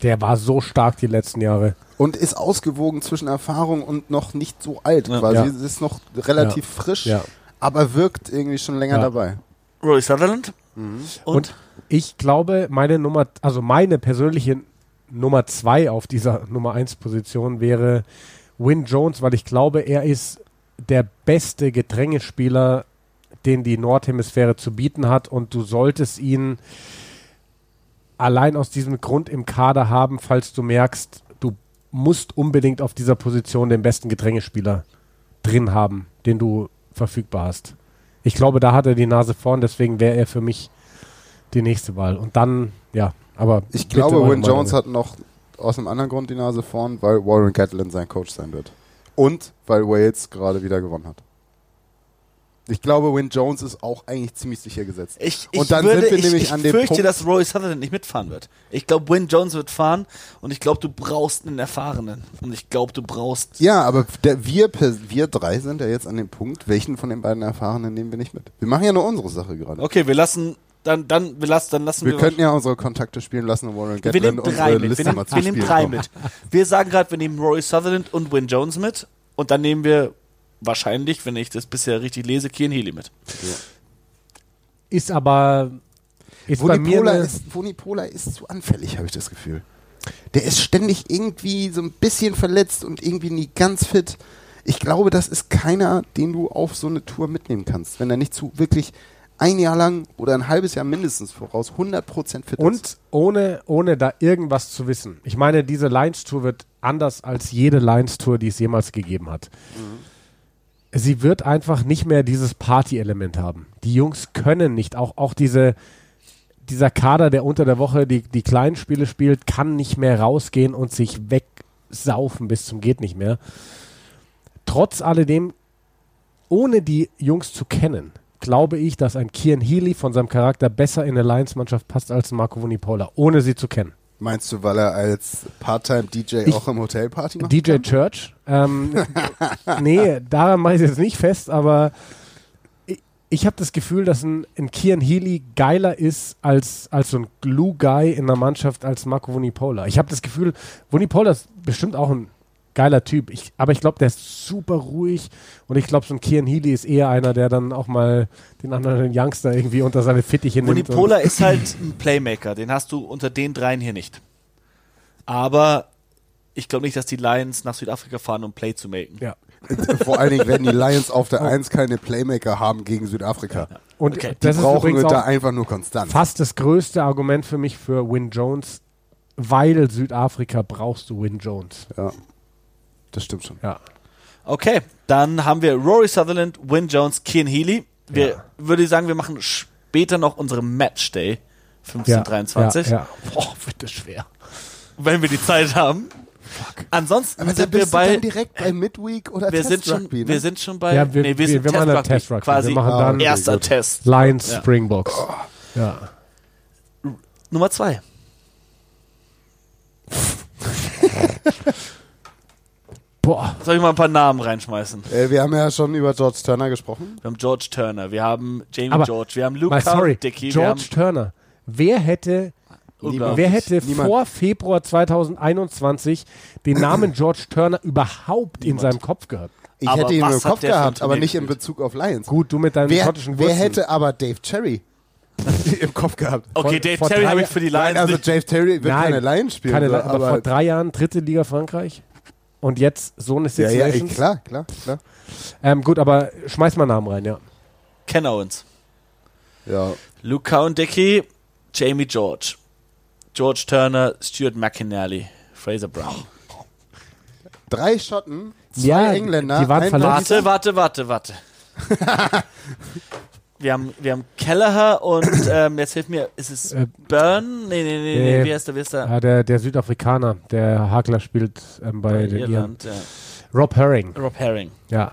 Der war so stark die letzten Jahre. und ist ausgewogen zwischen Erfahrung und noch nicht so alt Ja. quasi. Ja. Es ist noch relativ frisch, Ja. aber wirkt irgendwie schon länger Ja. dabei. Rory Sutherland. Mhm. Und, Und ich glaube, meine Nummer, also meine persönliche Nummer zwei auf dieser Nummer eins Position wäre Win Jones, weil ich glaube, er ist der beste Gedrängespieler, den die Nordhemisphäre zu bieten hat und du solltest ihn allein aus diesem Grund im Kader haben, falls du merkst, du musst unbedingt auf dieser Position den besten Gedrängespieler drin haben, den du verfügbar hast. Ich glaube, da hat er die Nase vorn, deswegen wäre er für mich die nächste Wahl. Und dann, ja, aber. Ich glaube, Win Jones hat noch aus einem anderen Grund die Nase vorn, weil Warren Gatlin sein Coach sein wird. Und weil Wales gerade wieder gewonnen hat. Ich glaube, Win Jones ist auch eigentlich ziemlich sicher gesetzt. ich, ich, Und dann würde, sind wir ich, nämlich ich an dem fürchte, Punkt- dass Rory Sutherland nicht mitfahren wird. Ich glaube, Win Jones wird fahren und ich glaube, du brauchst einen Erfahrenen. Und ich glaube, du brauchst. Ja, aber der, wir, wir drei sind ja jetzt an dem Punkt, welchen von den beiden Erfahrenen nehmen wir nicht mit. Wir machen ja nur unsere Sache gerade. Okay, wir lassen. Dann, dann, wir lassen, dann lassen wir. Wir könnten ja unsere Kontakte spielen lassen und Warren wir Gatlin nehmen drei unsere mit. Liste Wir mal nehmen, zu wir nehmen drei kommen. mit. Wir sagen gerade, wir nehmen Rory Sutherland und Win Jones mit. Und dann nehmen wir wahrscheinlich, wenn ich das bisher richtig lese, Kian Healy mit. Ist aber. Ist bei mir. Vunipola Eine, ist, Vunipola ist zu anfällig, habe ich das Gefühl. Der ist ständig irgendwie so ein bisschen verletzt und irgendwie nie ganz fit. Ich glaube, das ist keiner, den du auf so eine Tour mitnehmen kannst, wenn er nicht zu wirklich ein Jahr lang oder ein halbes Jahr mindestens voraus 100% fit ist. Und ohne, ohne da irgendwas zu wissen. Ich meine, diese Lions-Tour wird anders als jede Lions-Tour, die es jemals gegeben hat. Sie wird einfach nicht mehr dieses Party-Element haben. Die Jungs können nicht, auch, auch diese, dieser Kader, der unter der Woche die, die kleinen Spiele spielt, kann nicht mehr rausgehen und sich wegsaufen bis zum geht nicht mehr. Trotz alledem, ohne die Jungs zu kennen, glaube ich, dass ein Kian Healy von seinem Charakter besser in eine Lions-Mannschaft passt als ein Marco Vunipola, ohne sie zu kennen. Meinst du, weil er als Part-Time-DJ auch im Hotelparty macht? DJ Church. Ähm, nee, daran mache ich es jetzt nicht fest, aber ich, ich habe das Gefühl, dass ein, ein Kian Healy geiler ist als, als so ein Glue-Guy in der Mannschaft als Marco Vunipola. Ich habe das Gefühl, Vunipola ist bestimmt auch ein geiler Typ, ich, aber ich glaube, der ist super ruhig und ich glaube, so ein Kian Healy ist eher einer, der dann auch mal den anderen Youngster irgendwie unter seine Fittiche nimmt. und- Unipola ist halt ein Playmaker, den hast du unter den dreien hier nicht. Aber ich glaube nicht, dass die Lions nach Südafrika fahren, um Play zu machen. Ja. Vor allen Dingen werden die Lions auf der 1 keine Playmaker haben gegen Südafrika. Und Okay. Die das ist brauchen übrigens da einfach nur Konstanz. fast das größte Argument für mich für Win Jones, weil Südafrika brauchst du Win Jones. Ja, das stimmt schon. Ja. Okay, dann haben wir Rory Sutherland, Win Jones, Kian Healy. Wir Ja. würde ich sagen, wir machen später noch unsere Matchday 1523. Ja, ja. Boah, wird das schwer. Wenn wir die Zeit haben. Ansonsten Aber sind wir bei direkt bei Midweek oder wir Test sind schon Rugby, ne? wir sind schon bei Ja, wir- nee, wir wir- sind wir machen dann Test Test Rugby. quasi Wir machen dann- erster Gut. Test. Lions Ja. Springboks. Ja. Nummer zwei. Boah. Soll ich mal ein paar Namen reinschmeißen? Äh, wir haben ja schon über George Turner gesprochen. Wir haben George Turner, wir haben Jamie Aber- George, wir haben Luke sorry, Dickey, wir haben George Turner. Wer hätte, wer hätte Niemand. vor Februar 2021 den Namen George Turner überhaupt in seinem Kopf gehabt? Ich Aber hätte ihn im Kopf gehabt, aber nicht in? Bezug auf Lions. Gut, du mit deinen wer, schottischen wer Wurzeln. hätte aber Dave Cherry im Kopf gehabt? Okay, vor- Dave vor Terry drei habe ich für die Lions Nein, also. Dave Terry wird Nein, keine Lions spielen. Keine, Le- aber, vor drei Jahren dritte Liga Frankreich und jetzt so eine ja, Six ja, ey, Nations. klar, klar, klar. Ähm, gut, aber schmeiß mal Namen rein, ja. Ken Owens, Ja, Luke Cowan-Dickey, Jamie George, George Turner, Stuart McInerney, Fraser Brown. drei Schotten, zwei Ja, Engländer, die waren ein verletzt. Warte, warte, warte, warte. wir, haben, wir haben Kelleher und ähm, jetzt hilft mir, ist es Äh, Burn? Nee, nee, nee, nee, nee. wie heißt der, wie heißt der? Ja, der, der Südafrikaner, der Hakler spielt ähm, bei den Iren. Irland, ja. Rob Herring. Rob Herring. Ja.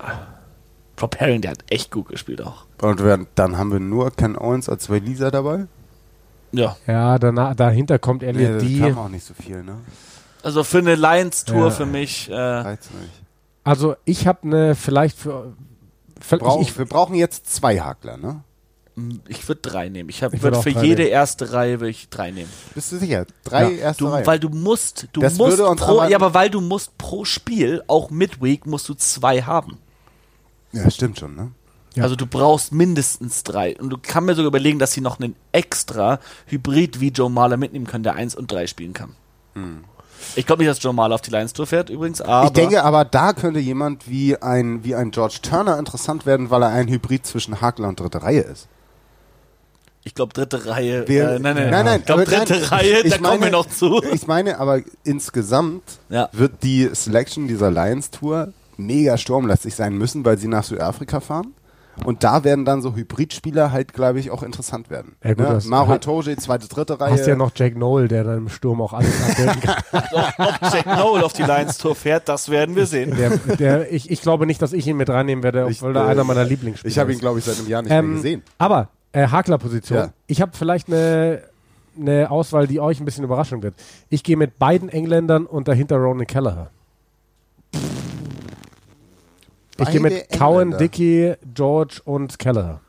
Rob Herring, der hat echt gut gespielt auch. Und wir, dann haben wir nur Ken Owens als Waliser dabei. Ja. Ja, danach, dahinter kommt Nee, Elliot das D. kam auch nicht so viel, ne? Also für eine Lions-Tour Ja. für mich, äh, Reizt nicht. Also ich habe eine vielleicht für. Brauch, ich, ich, wir brauchen jetzt zwei Hakler, ne? ich würde drei nehmen. Ich, Ich würd würd auch für jede nehmen. erste Reihe würde ich drei nehmen. Bist du sicher? Drei Ja. erste Du, Reihe. weil du musst, du Das musst würde uns pro, ja, aber weil du musst pro Spiel, auch Midweek, musst du zwei haben. ja, stimmt schon, ne? Ja. Also du brauchst mindestens drei. Und du kann mir sogar überlegen, dass sie noch einen extra Hybrid wie Joe Mahler mitnehmen können, der eins und drei spielen kann. Ich glaube nicht, dass Joe Mahler auf die Lions Tour fährt übrigens, aber ich denke aber, da könnte jemand wie ein, wie ein George Turner interessant werden, weil er ein Hybrid zwischen Hakler und dritte Reihe ist. ich glaube dritte Reihe. Wir- äh, nein, nein, nein, nein, Ich glaube aber nein, dritte Reihe, da kommen wir noch zu. Ich meine aber insgesamt Ja. wird die Selection dieser Lions Tour mega sturmlastig sein müssen, weil sie nach Südafrika fahren. Und da werden dann so Hybridspieler halt, glaube ich, auch interessant werden. Ja, gut, ne? hat- Toje, zweite, dritte Reihe. hast ja noch Jack Noel, der dann im Sturm auch alles abbilden kann. Ob Jack Noel auf die Lions Tour fährt, das werden wir sehen. Der, der, ich, ich glaube nicht, dass ich ihn mit reinnehmen werde, Ich, obwohl er einer meiner Lieblingsspieler Ich habe ihn, glaube ich, seit einem Jahr nicht Ähm, mehr gesehen. Aber, äh, Hakler-Position. Ja. Ich habe vielleicht eine eine Auswahl, die euch ein bisschen überraschen wird. Ich gehe mit beiden Engländern und dahinter Ronan Kelleher. Ich gehe mit Cowan. Dickey, George und Kelleher.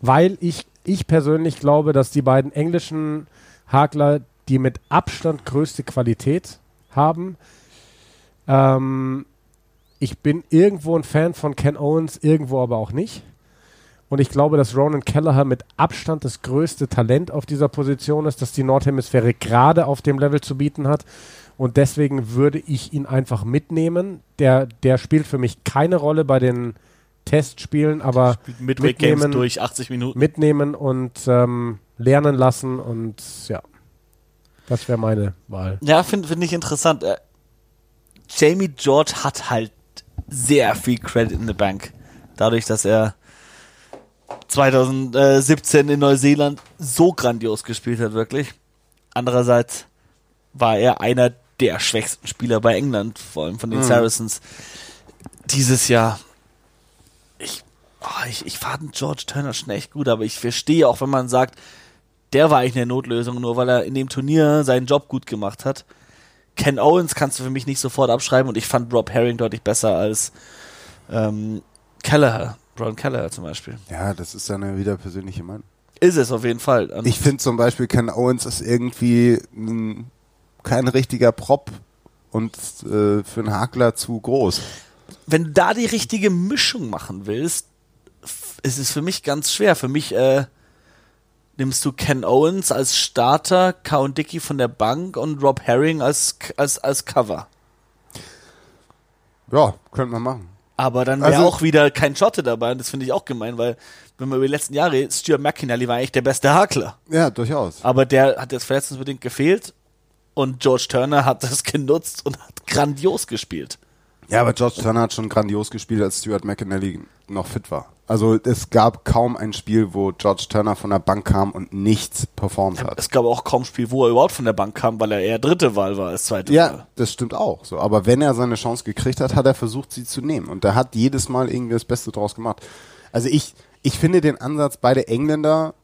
Weil ich, ich persönlich glaube, dass die beiden englischen Hakler die mit Abstand größte Qualität haben. Ähm, ich bin irgendwo ein Fan von Ken Owens, irgendwo aber auch nicht. Und ich glaube, dass Ronan Kelleher mit Abstand das größte Talent auf dieser Position ist, dass die Nordhemisphäre gerade auf dem Level zu bieten hat. Und deswegen würde ich ihn einfach mitnehmen. Der, der spielt für mich keine Rolle bei den Testspielen, aber Midway Games mitnehmen, durch 80 Minuten. mitnehmen und ähm, lernen lassen. Und ja, das wäre meine Wahl. Ja, finde find ich interessant. Äh, Jamie George hat halt sehr viel Credit in the Bank. Dadurch, dass er 2017 in Neuseeland so grandios gespielt hat, wirklich. Andererseits war er einer der schwächsten Spieler bei England, vor allem von den Saracens. Dieses Jahr. Ich, oh, ich, ich fand George Turner schon echt gut, aber ich verstehe auch, wenn man sagt, der war eigentlich eine Notlösung, nur weil er in dem Turnier seinen Job gut gemacht hat. Ken Owens kannst du für mich nicht sofort abschreiben und ich fand Rob Herring deutlich besser als ähm, Kelleher, Ron Kelleher zum Beispiel. Ja, das ist dann ja wieder persönliche Meinung. Ist es auf jeden Fall. Und Ich finde zum Beispiel, Ken Owens ist irgendwie ein, kein richtiger Prop und äh, für einen Hakler zu groß. wenn du da die richtige Mischung machen willst, ist es für mich ganz schwer. Für mich äh, nimmst du Ken Owens als Starter, Count Dickey von der Bank und Rob Herring als, als, als Cover. Ja, könnte man machen. Aber dann wäre Also- auch wieder kein Schotte dabei und das finde ich auch gemein, weil wenn man über die letzten Jahre Stuart McInally war eigentlich der beste Hakler. Ja, durchaus. Aber der hat jetzt verletzungsbedingt gefehlt und George Turner hat das genutzt und hat grandios gespielt. Ja, aber George Turner hat schon grandios gespielt, als Stuart McInally noch fit war. Also es gab kaum ein Spiel, wo George Turner von der Bank kam und nichts performt hat. Es gab auch kaum Spiel, wo er überhaupt von der Bank kam, weil er eher dritte Wahl war als zweite Ja, Wahl. das stimmt auch. So, aber wenn er seine Chance gekriegt hat, hat er versucht, sie zu nehmen. Und er hat jedes Mal irgendwie das Beste draus gemacht. Also ich, ich finde den Ansatz beide Engländer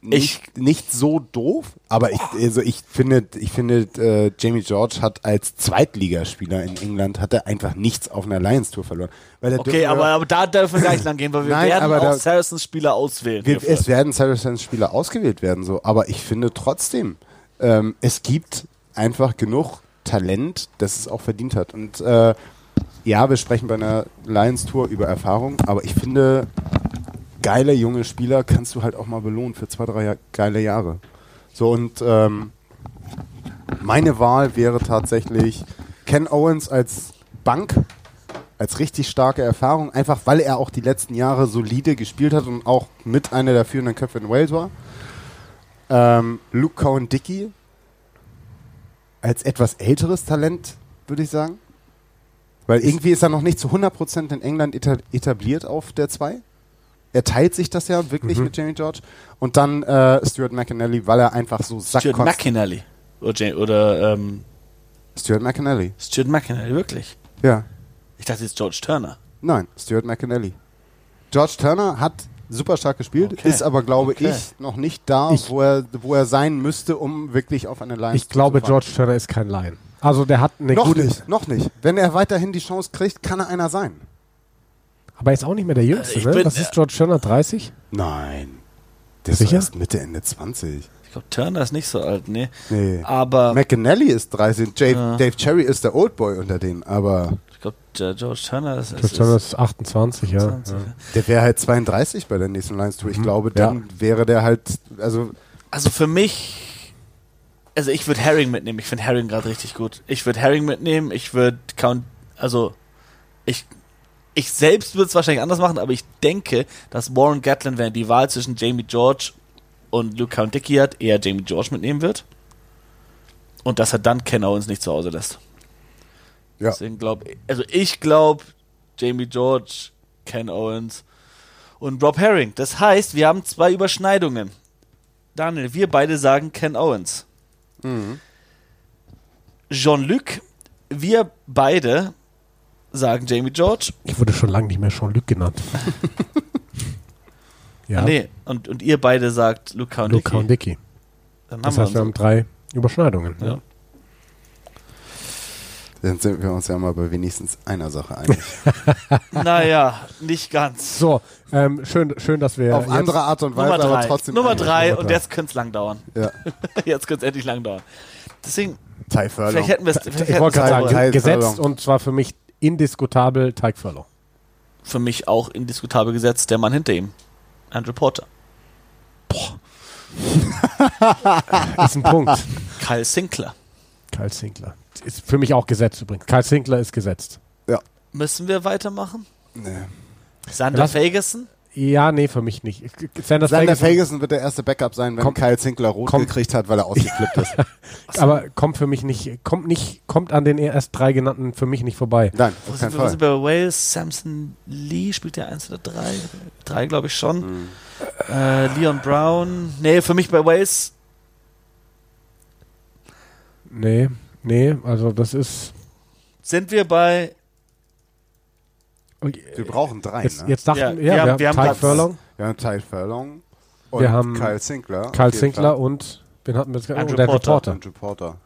nicht, nicht so doof, aber ich, also ich finde, ich finde, äh, Jamie George hat als Zweitligaspieler in England hat er einfach nichts auf einer Lions Tour verloren. Er Okay, aber, aber da dürfen wir gleich lang gehen, weil wir Nein, werden auch da- Saracens-Spieler auswählen. wir, es werden Saracens-Spieler ausgewählt werden, so, aber ich finde trotzdem, ähm, es gibt einfach genug Talent, das es auch verdient hat. Und äh, ja, wir sprechen bei einer Lions Tour über Erfahrung, aber ich finde, geile junge Spieler kannst du halt auch mal belohnen für zwei, drei geile Jahre. So und ähm, meine Wahl wäre tatsächlich Ken Owens als Bank, als richtig starke Erfahrung, einfach weil er auch die letzten Jahre solide gespielt hat und auch mit einer der führenden Köpfe in Wales war. Ähm, Luke Cohen Dickey als etwas älteres Talent, würde ich sagen. Weil irgendwie ist er noch nicht zu 100% in England eta etabliert auf der 2. Er teilt sich das ja wirklich mit Jamie George. Und dann äh, Stuart McInally, weil er einfach so Stuart sackkonstant... McInally. Oder, oder ähm, Stuart McInally, Stuart McInally, wirklich. ja. Ich dachte jetzt George Turner. Nein, Stuart McInally. George Turner hat super stark gespielt, Okay. ist aber, glaube Okay. ich, noch nicht da, Ich- wo, er, wo er sein müsste, um wirklich auf eine Line Ich glaube, George Turner ist kein Lion. Also der hat eine Noch gute, nicht, noch nicht. Wenn er weiterhin die Chance kriegt, kann er einer sein. Aber er ist auch nicht mehr der Jüngste, Ich ne? bin- Was ist George Turner, 30? Nein. Der ist Sicher? erst Mitte, Ende 20. Ich glaube, Turner ist nicht so alt, nee. Nee. Aber McInally ist 30. Dave, Ja. Dave Cherry ist der Oldboy unter denen, aber ich glaube, George Turner ist, George ist, Turner ist ist 28, ja. 20. ja. der wäre halt 32 bei der nächsten Lions Tour. Ich glaube, dann wäre der halt, also Also für mich, also ich würde Herring mitnehmen. Ich finde Herring gerade richtig gut. Ich würde Herring mitnehmen. Ich würde Count, also ich, ich selbst würde es wahrscheinlich anders machen, aber ich denke, dass Warren Gatlin, wenn er die Wahl zwischen Jamie George und Luke Count Dickey hat, eher Jamie George mitnehmen wird. Und dass er dann Ken Owens nicht zu Hause lässt. ja. Deswegen glaube also ich glaube Jamie George, Ken Owens und Rob Herring. Das heißt, wir haben zwei Überschneidungen. Daniel, wir beide sagen Ken Owens. Jean-Luc, wir beide sagen Jamie George. Ich wurde schon lange nicht mehr Jean-Luc genannt. ja, Ah, nee, und, und ihr beide sagt Luca und Luca Dicky. und Dicky. Dann Das haben heißt, wir wir haben drei Überschneidungen. Ja. Ja. dann sind wir uns ja mal bei wenigstens einer Sache einig. Naja, nicht ganz. So, ähm, schön, schön, dass wir Auf jetzt- andere Art und Weise, Nummer aber drei. trotzdem. Nummer drei und drei. jetzt könnte es lang dauern. Ja. Jetzt könnte es endlich lang dauern. Deswegen, vielleicht hätten wir es. Ich wollte gerade sagen, gesetzt und zwar für mich indiskutabel Teig Furlong. für mich auch indiskutabel gesetzt, der Mann hinter ihm. Andrew Porter. Ist ein Punkt. Kyle Sinclair. Kyle Sinkler. Ist für mich auch gesetzt übrigens. Kyle Sinkler ist gesetzt. Ja. Müssen wir weitermachen? Nee. Sander Lass- Ferguson? Ja, nee, für mich nicht. Sanders Sander Ferguson, Ferguson wird der erste Backup sein, wenn Komm. Kyle Zinkler rot Komm. gekriegt hat, weil er ausgeflippt ist. aber kommt für mich nicht, kommt nicht, kommt an den erst drei genannten für mich nicht vorbei. Nein, Wo auf sind, keinen wir, wo Fall. sind wir bei Wales? Samson Lee spielt der eins oder drei? Drei, glaube ich schon. Mhm. Äh, Leon Brown. Nee, für mich bei Wales. Nee, nee, also das ist. Sind wir bei. Wir brauchen drei, Jetzt, ne? jetzt dachten Ja, ja, wir wir, haben- Ty Furlong, Wir haben Ty Furlong und Wir haben Kyle Zinkler. auf Kyle Sinkler Fall. und wen hatten wir jetzt gerade? Andrew Und Andrew Porter. Porter. und Reporter.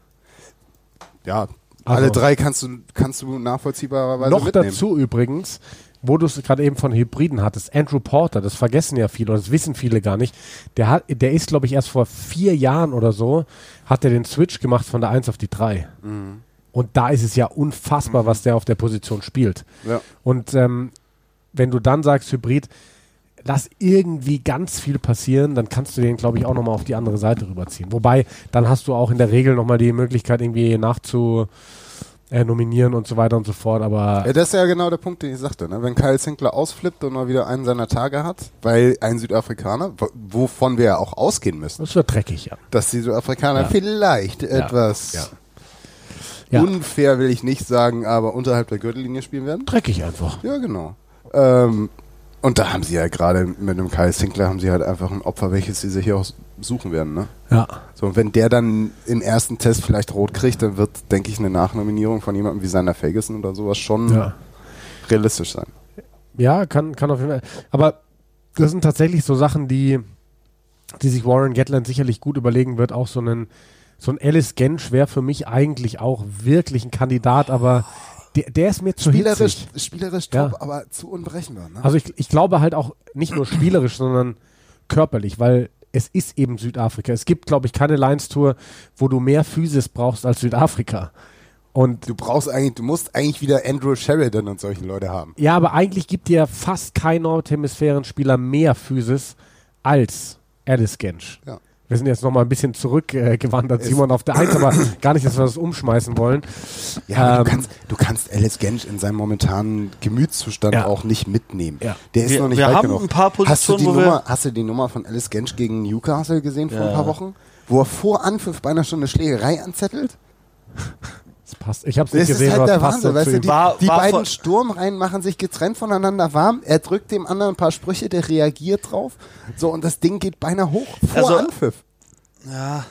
Ja, Also- alle drei kannst du, kannst du nachvollziehbarerweise Noch mitnehmen. dazu übrigens, wo du es gerade eben von Hybriden hattest, Andrew Porter, das vergessen ja viele oder das wissen viele gar nicht. Der hat, der ist, glaube ich, erst vor vier Jahren oder so, hat er den Switch gemacht von der 1 auf die 3. Mhm. Und da ist es ja unfassbar, was der auf der Position spielt. Ja. Und ähm, wenn du dann sagst Hybrid, lass irgendwie ganz viel passieren, dann kannst du den, glaube ich, auch nochmal auf die andere Seite rüberziehen. Wobei, dann hast du auch in der Regel nochmal die Möglichkeit, irgendwie nachzu äh, nominieren und so weiter und so fort. Aber Ja, das ist ja genau der Punkt, den ich sagte. Ne? Wenn Kyle Sinkler ausflippt und mal wieder einen seiner Tage hat, weil ein Südafrikaner, wo- wovon wir ja auch ausgehen müssen, das wird dreckig, ja. dass die Südafrikaner Ja. vielleicht etwas ja. Unfair, will ich nicht sagen, aber unterhalb der Gürtellinie spielen werden. Dreckig einfach. Ja, genau. Ähm, und da haben sie ja gerade mit dem Kyle Sinkler haben sie halt einfach ein Opfer, welches sie sich hier auch suchen werden. Ne? Ja. So, und wenn der dann im ersten Test vielleicht rot kriegt, dann wird, denke ich, eine Nachnominierung von jemandem wie Sander Ferguson oder sowas schon Ja. realistisch sein. Ja, kann, kann auf jeden Fall. Aber das sind tatsächlich so Sachen, die, die sich Warren Gatland sicherlich gut überlegen wird. Auch so einen, so ein Alice Gensch wäre für mich eigentlich auch wirklich ein Kandidat, aber der, der ist mir zu Spielerisch, hitzig. spielerisch Ja. top, aber zu unberechenbar. Ne? Also ich, ich glaube halt auch nicht nur spielerisch, sondern körperlich, weil es ist eben Südafrika. Es gibt, glaube ich, keine Lions-Tour, wo du mehr Physis brauchst als Südafrika. Und du brauchst eigentlich, du musst eigentlich wieder Andrew Sheridan und solche Leute haben. Ja, aber eigentlich gibt dir fast kein Nordhemisphären-Spieler mehr Physis als Alice Gensch. Ja. Wir sind jetzt nochmal ein bisschen zurückgewandert, äh, Simon, auf der Eins, aber gar nicht, dass wir das umschmeißen wollen. Ja, aber Ähm, du, kannst, du kannst Alice Gensch in seinem momentanen Gemütszustand Ja. auch nicht mitnehmen. Ja. Der ist Wir- noch nicht wir weit haben genug. ein paar hast du, die wo wir- Nummer, hast du die Nummer von Alice Gensch gegen Newcastle gesehen vor ein Ja. paar Wochen? Wo er vor Anpfiff bei einer Stunde Schlägerei anzettelt? Das passt. Ich habe es nicht Das ist gesehen, halt aber der es passt Wahnsinn, weißt du? Die, War- die war beiden Sturmreihen machen sich getrennt voneinander warm. Er drückt dem anderen ein paar Sprüche, der reagiert drauf. So, und das Ding geht beinahe hoch vor Also- Anpfiff. Ja.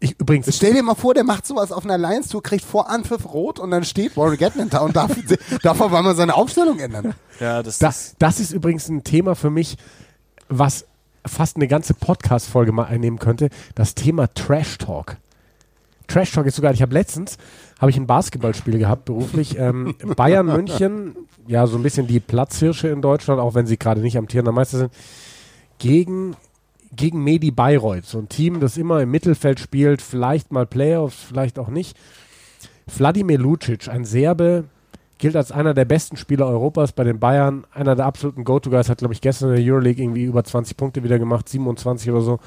Ich, übrigens, Stell dir mal vor, der macht sowas auf einer Lions-Tour, kriegt vor Anpfiff rot und dann steht Warren Gatland da und darf, darf auf einmal seine Aufstellung ändern. Ja, das, das, das ist übrigens ein Thema für mich, was fast eine ganze Podcast-Folge mal einnehmen könnte. Das Thema Trash Talk. Trash Talk ist sogar, ich habe letztens, habe ich ein Basketballspiel gehabt, beruflich. Ähm, Bayern München, ja, so ein bisschen die Platzhirsche in Deutschland, auch wenn sie gerade nicht amtierender Meister sind, gegen, gegen Medi Bayreuth. So ein Team, das immer im Mittelfeld spielt, vielleicht mal Playoffs, vielleicht auch nicht. Vladimir Lucic, ein Serbe, gilt als einer der besten Spieler Europas bei den Bayern, einer der absoluten Go-To-Guys, hat, glaube ich, gestern in der Euroleague irgendwie über 20 Punkte wieder gemacht, 27 oder so.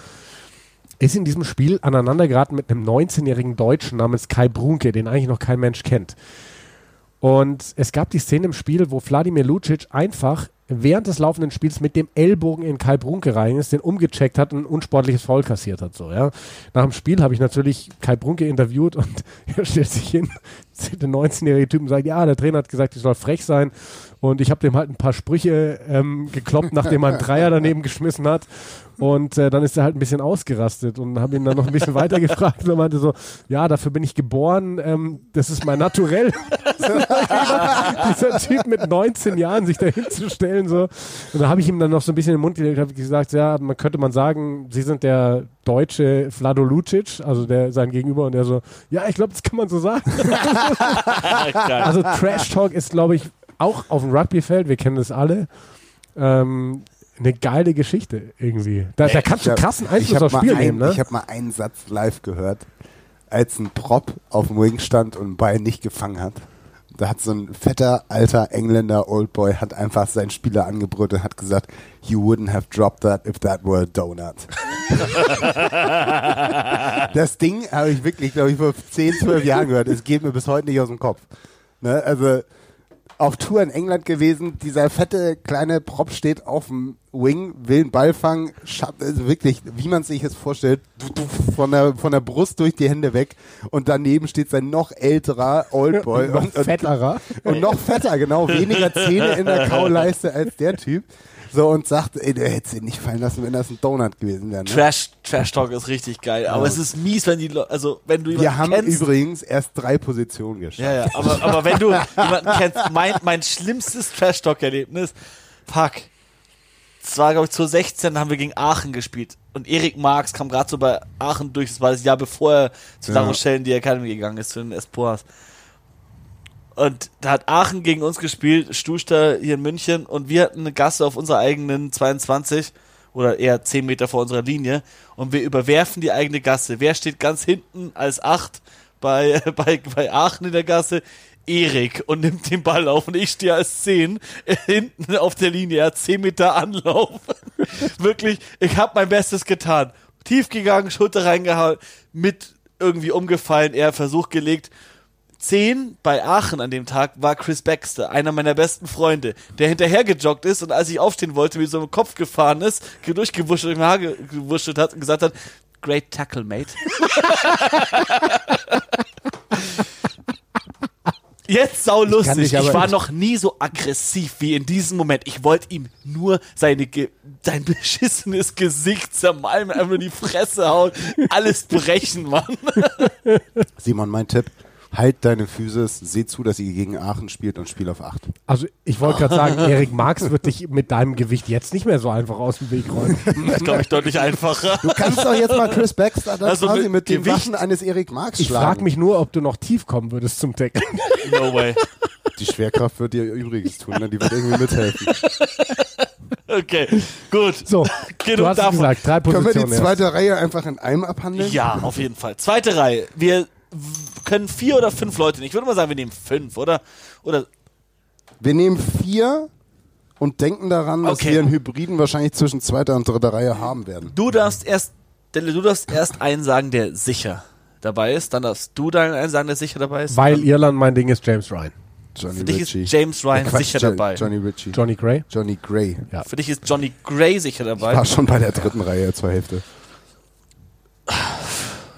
Ist in diesem Spiel aneinander geraten mit einem 19-jährigen Deutschen namens Kai Brunke, den eigentlich noch kein Mensch kennt. Und es gab die Szene im Spiel, wo Wladimir Lucic einfach während des laufenden Spiels mit dem Ellbogen in Kai Brunke rein ist, den umgecheckt hat und ein unsportliches Foul kassiert hat. So, ja. Nach dem Spiel habe ich natürlich Kai Brunke interviewt und er stellt sich hin, der 19-jährige Typ und sagt, ja, der Trainer hat gesagt, ich soll frech sein und ich habe dem halt ein paar Sprüche ähm, gekloppt, nachdem er einen Dreier daneben geschmissen hat und äh, dann ist er halt ein bisschen ausgerastet und habe ihn dann noch ein bisschen weiter gefragt und er meinte so, ja, dafür bin ich geboren, ähm, das ist mein Naturell. Dieser Typ mit 19 Jahren sich da hinzustellen so. Und da habe ich ihm dann noch so ein bisschen in den Mund gelegt, habe gesagt, ja, man könnte man sagen, Sie sind der deutsche Vlado Lucic, also der sein Gegenüber und der so, ja, ich glaube, das kann man so sagen. Also Trash Talk ist, glaube ich, auch auf dem Rugbyfeld, wir kennen das alle, ähm, eine geile Geschichte irgendwie. Da, da kannst du hab- krassen ich Einfluss aufs Spiel ein, nehmen, ne? Ich habe mal einen Satz live gehört, als ein Prop auf dem Wing stand und ein Bein nicht gefangen hat. Da hat so ein fetter, alter Engländer Oldboy hat einfach seinen Spieler angebrüllt und hat gesagt, you wouldn't have dropped that if that were a donut. das Ding habe ich wirklich, glaube ich, vor 10, 12 Jahren gehört. Es geht mir bis heute nicht aus dem Kopf. Ne? Also auf Tour in England gewesen, dieser fette kleine Prop steht auf dem Wing, will einen Ball fangen, schaut, also wirklich, wie man sich es vorstellt, von der, von der Brust durch die Hände weg und daneben steht sein noch älterer Oldboy. noch und, und, fetterer. und noch fetter, genau, weniger Zähne in der Kauleiste als der Typ. So und sagt, ey, der hätte ihn nicht fallen lassen, wenn das ein Donut gewesen wäre. Ne? Trash, Trash Talk ist richtig geil, aber es ist mies, wenn die Leute, also wenn du Wir jemanden haben kennst. übrigens erst drei Positionen geschafft. Ja, ja, aber, aber wenn du jemanden kennst, mein, mein schlimmstes Trash Talk Erlebnis, fuck. Das war, glaube ich, 2016 haben wir gegen Aachen gespielt. Und Erik Marx kam gerade so bei Aachen durch. Das war das Jahr bevor er zu Ja. La Rochelle in die Academy gegangen ist, zu den Espoirs. Und da hat Aachen gegen uns gespielt, Stuster hier in München. Und wir hatten eine Gasse auf unserer eigenen 22 oder eher 10 Meter vor unserer Linie. Und wir überwerfen die eigene Gasse. Wer steht ganz hinten als 8 bei, bei, bei Aachen in der Gasse? Erik und nimmt den Ball auf und ich stehe als 10 hinten auf der Linie. Er hat 10 Meter Anlauf. Wirklich, ich habe mein Bestes getan. Tief gegangen, Schulter reingehauen, mit irgendwie umgefallen, er Versuch gelegt. 10 bei Aachen an dem Tag war Chris Baxter, einer meiner besten Freunde, der hinterher gejoggt ist und als ich aufstehen wollte, mir so im Kopf gefahren ist, durchgewuschelt, im Haar ge- gewuschelt hat und gesagt hat, great tackle, mate. Jetzt sau lustig. Ich, aber- war noch nie so aggressiv wie in diesem Moment. Ich wollte ihm nur seine Ge sein beschissenes Gesicht zermalmen, einfach nur die Fresse hauen, alles brechen, Mann. Simon, mein Tipp. Halt deine Physis, seh zu, dass ihr gegen Aachen spielt und spiel auf 8. Also ich wollte gerade sagen, Erik Marx wird dich mit deinem Gewicht jetzt nicht mehr so einfach aus dem Weg räumen. Das glaube ich deutlich einfacher. Du kannst doch jetzt mal Chris Baxter dann Also quasi mit mit, den Gewicht- Waffen eines Erik Marx Ich schlagen. frage mich nur, ob du noch tief kommen würdest zum Tackle. No way. Die Schwerkraft wird dir Übriges tun, ne? die wird irgendwie mithelfen. Okay, gut. So, Genug du hast davon. gesagt, drei Können wir die zweite Reihe einfach in einem abhandeln? Ja, auf jeden Fall. Zweite Reihe. Wir können vier oder fünf Leute nehmen. Ich würde mal sagen, wir nehmen fünf, oder? Oder Wir nehmen vier und denken daran, dass Okay. wir einen Hybriden wahrscheinlich zwischen zweiter und dritter Reihe haben werden. du darfst erst, du darfst erst einen sagen, der sicher dabei ist. Dann darfst du deinen einen sagen, der sicher dabei ist. Weil Irland mein Ding ist James Ryan. Johnny für dich Ritchie. ist James Ryan Quatsch, sicher Jo- dabei. Johnny Ritchie. Johnny Gray. Johnny Gray. Ja. Für dich ist Johnny Gray sicher dabei. War schon bei der dritten Reihe zur Hälfte.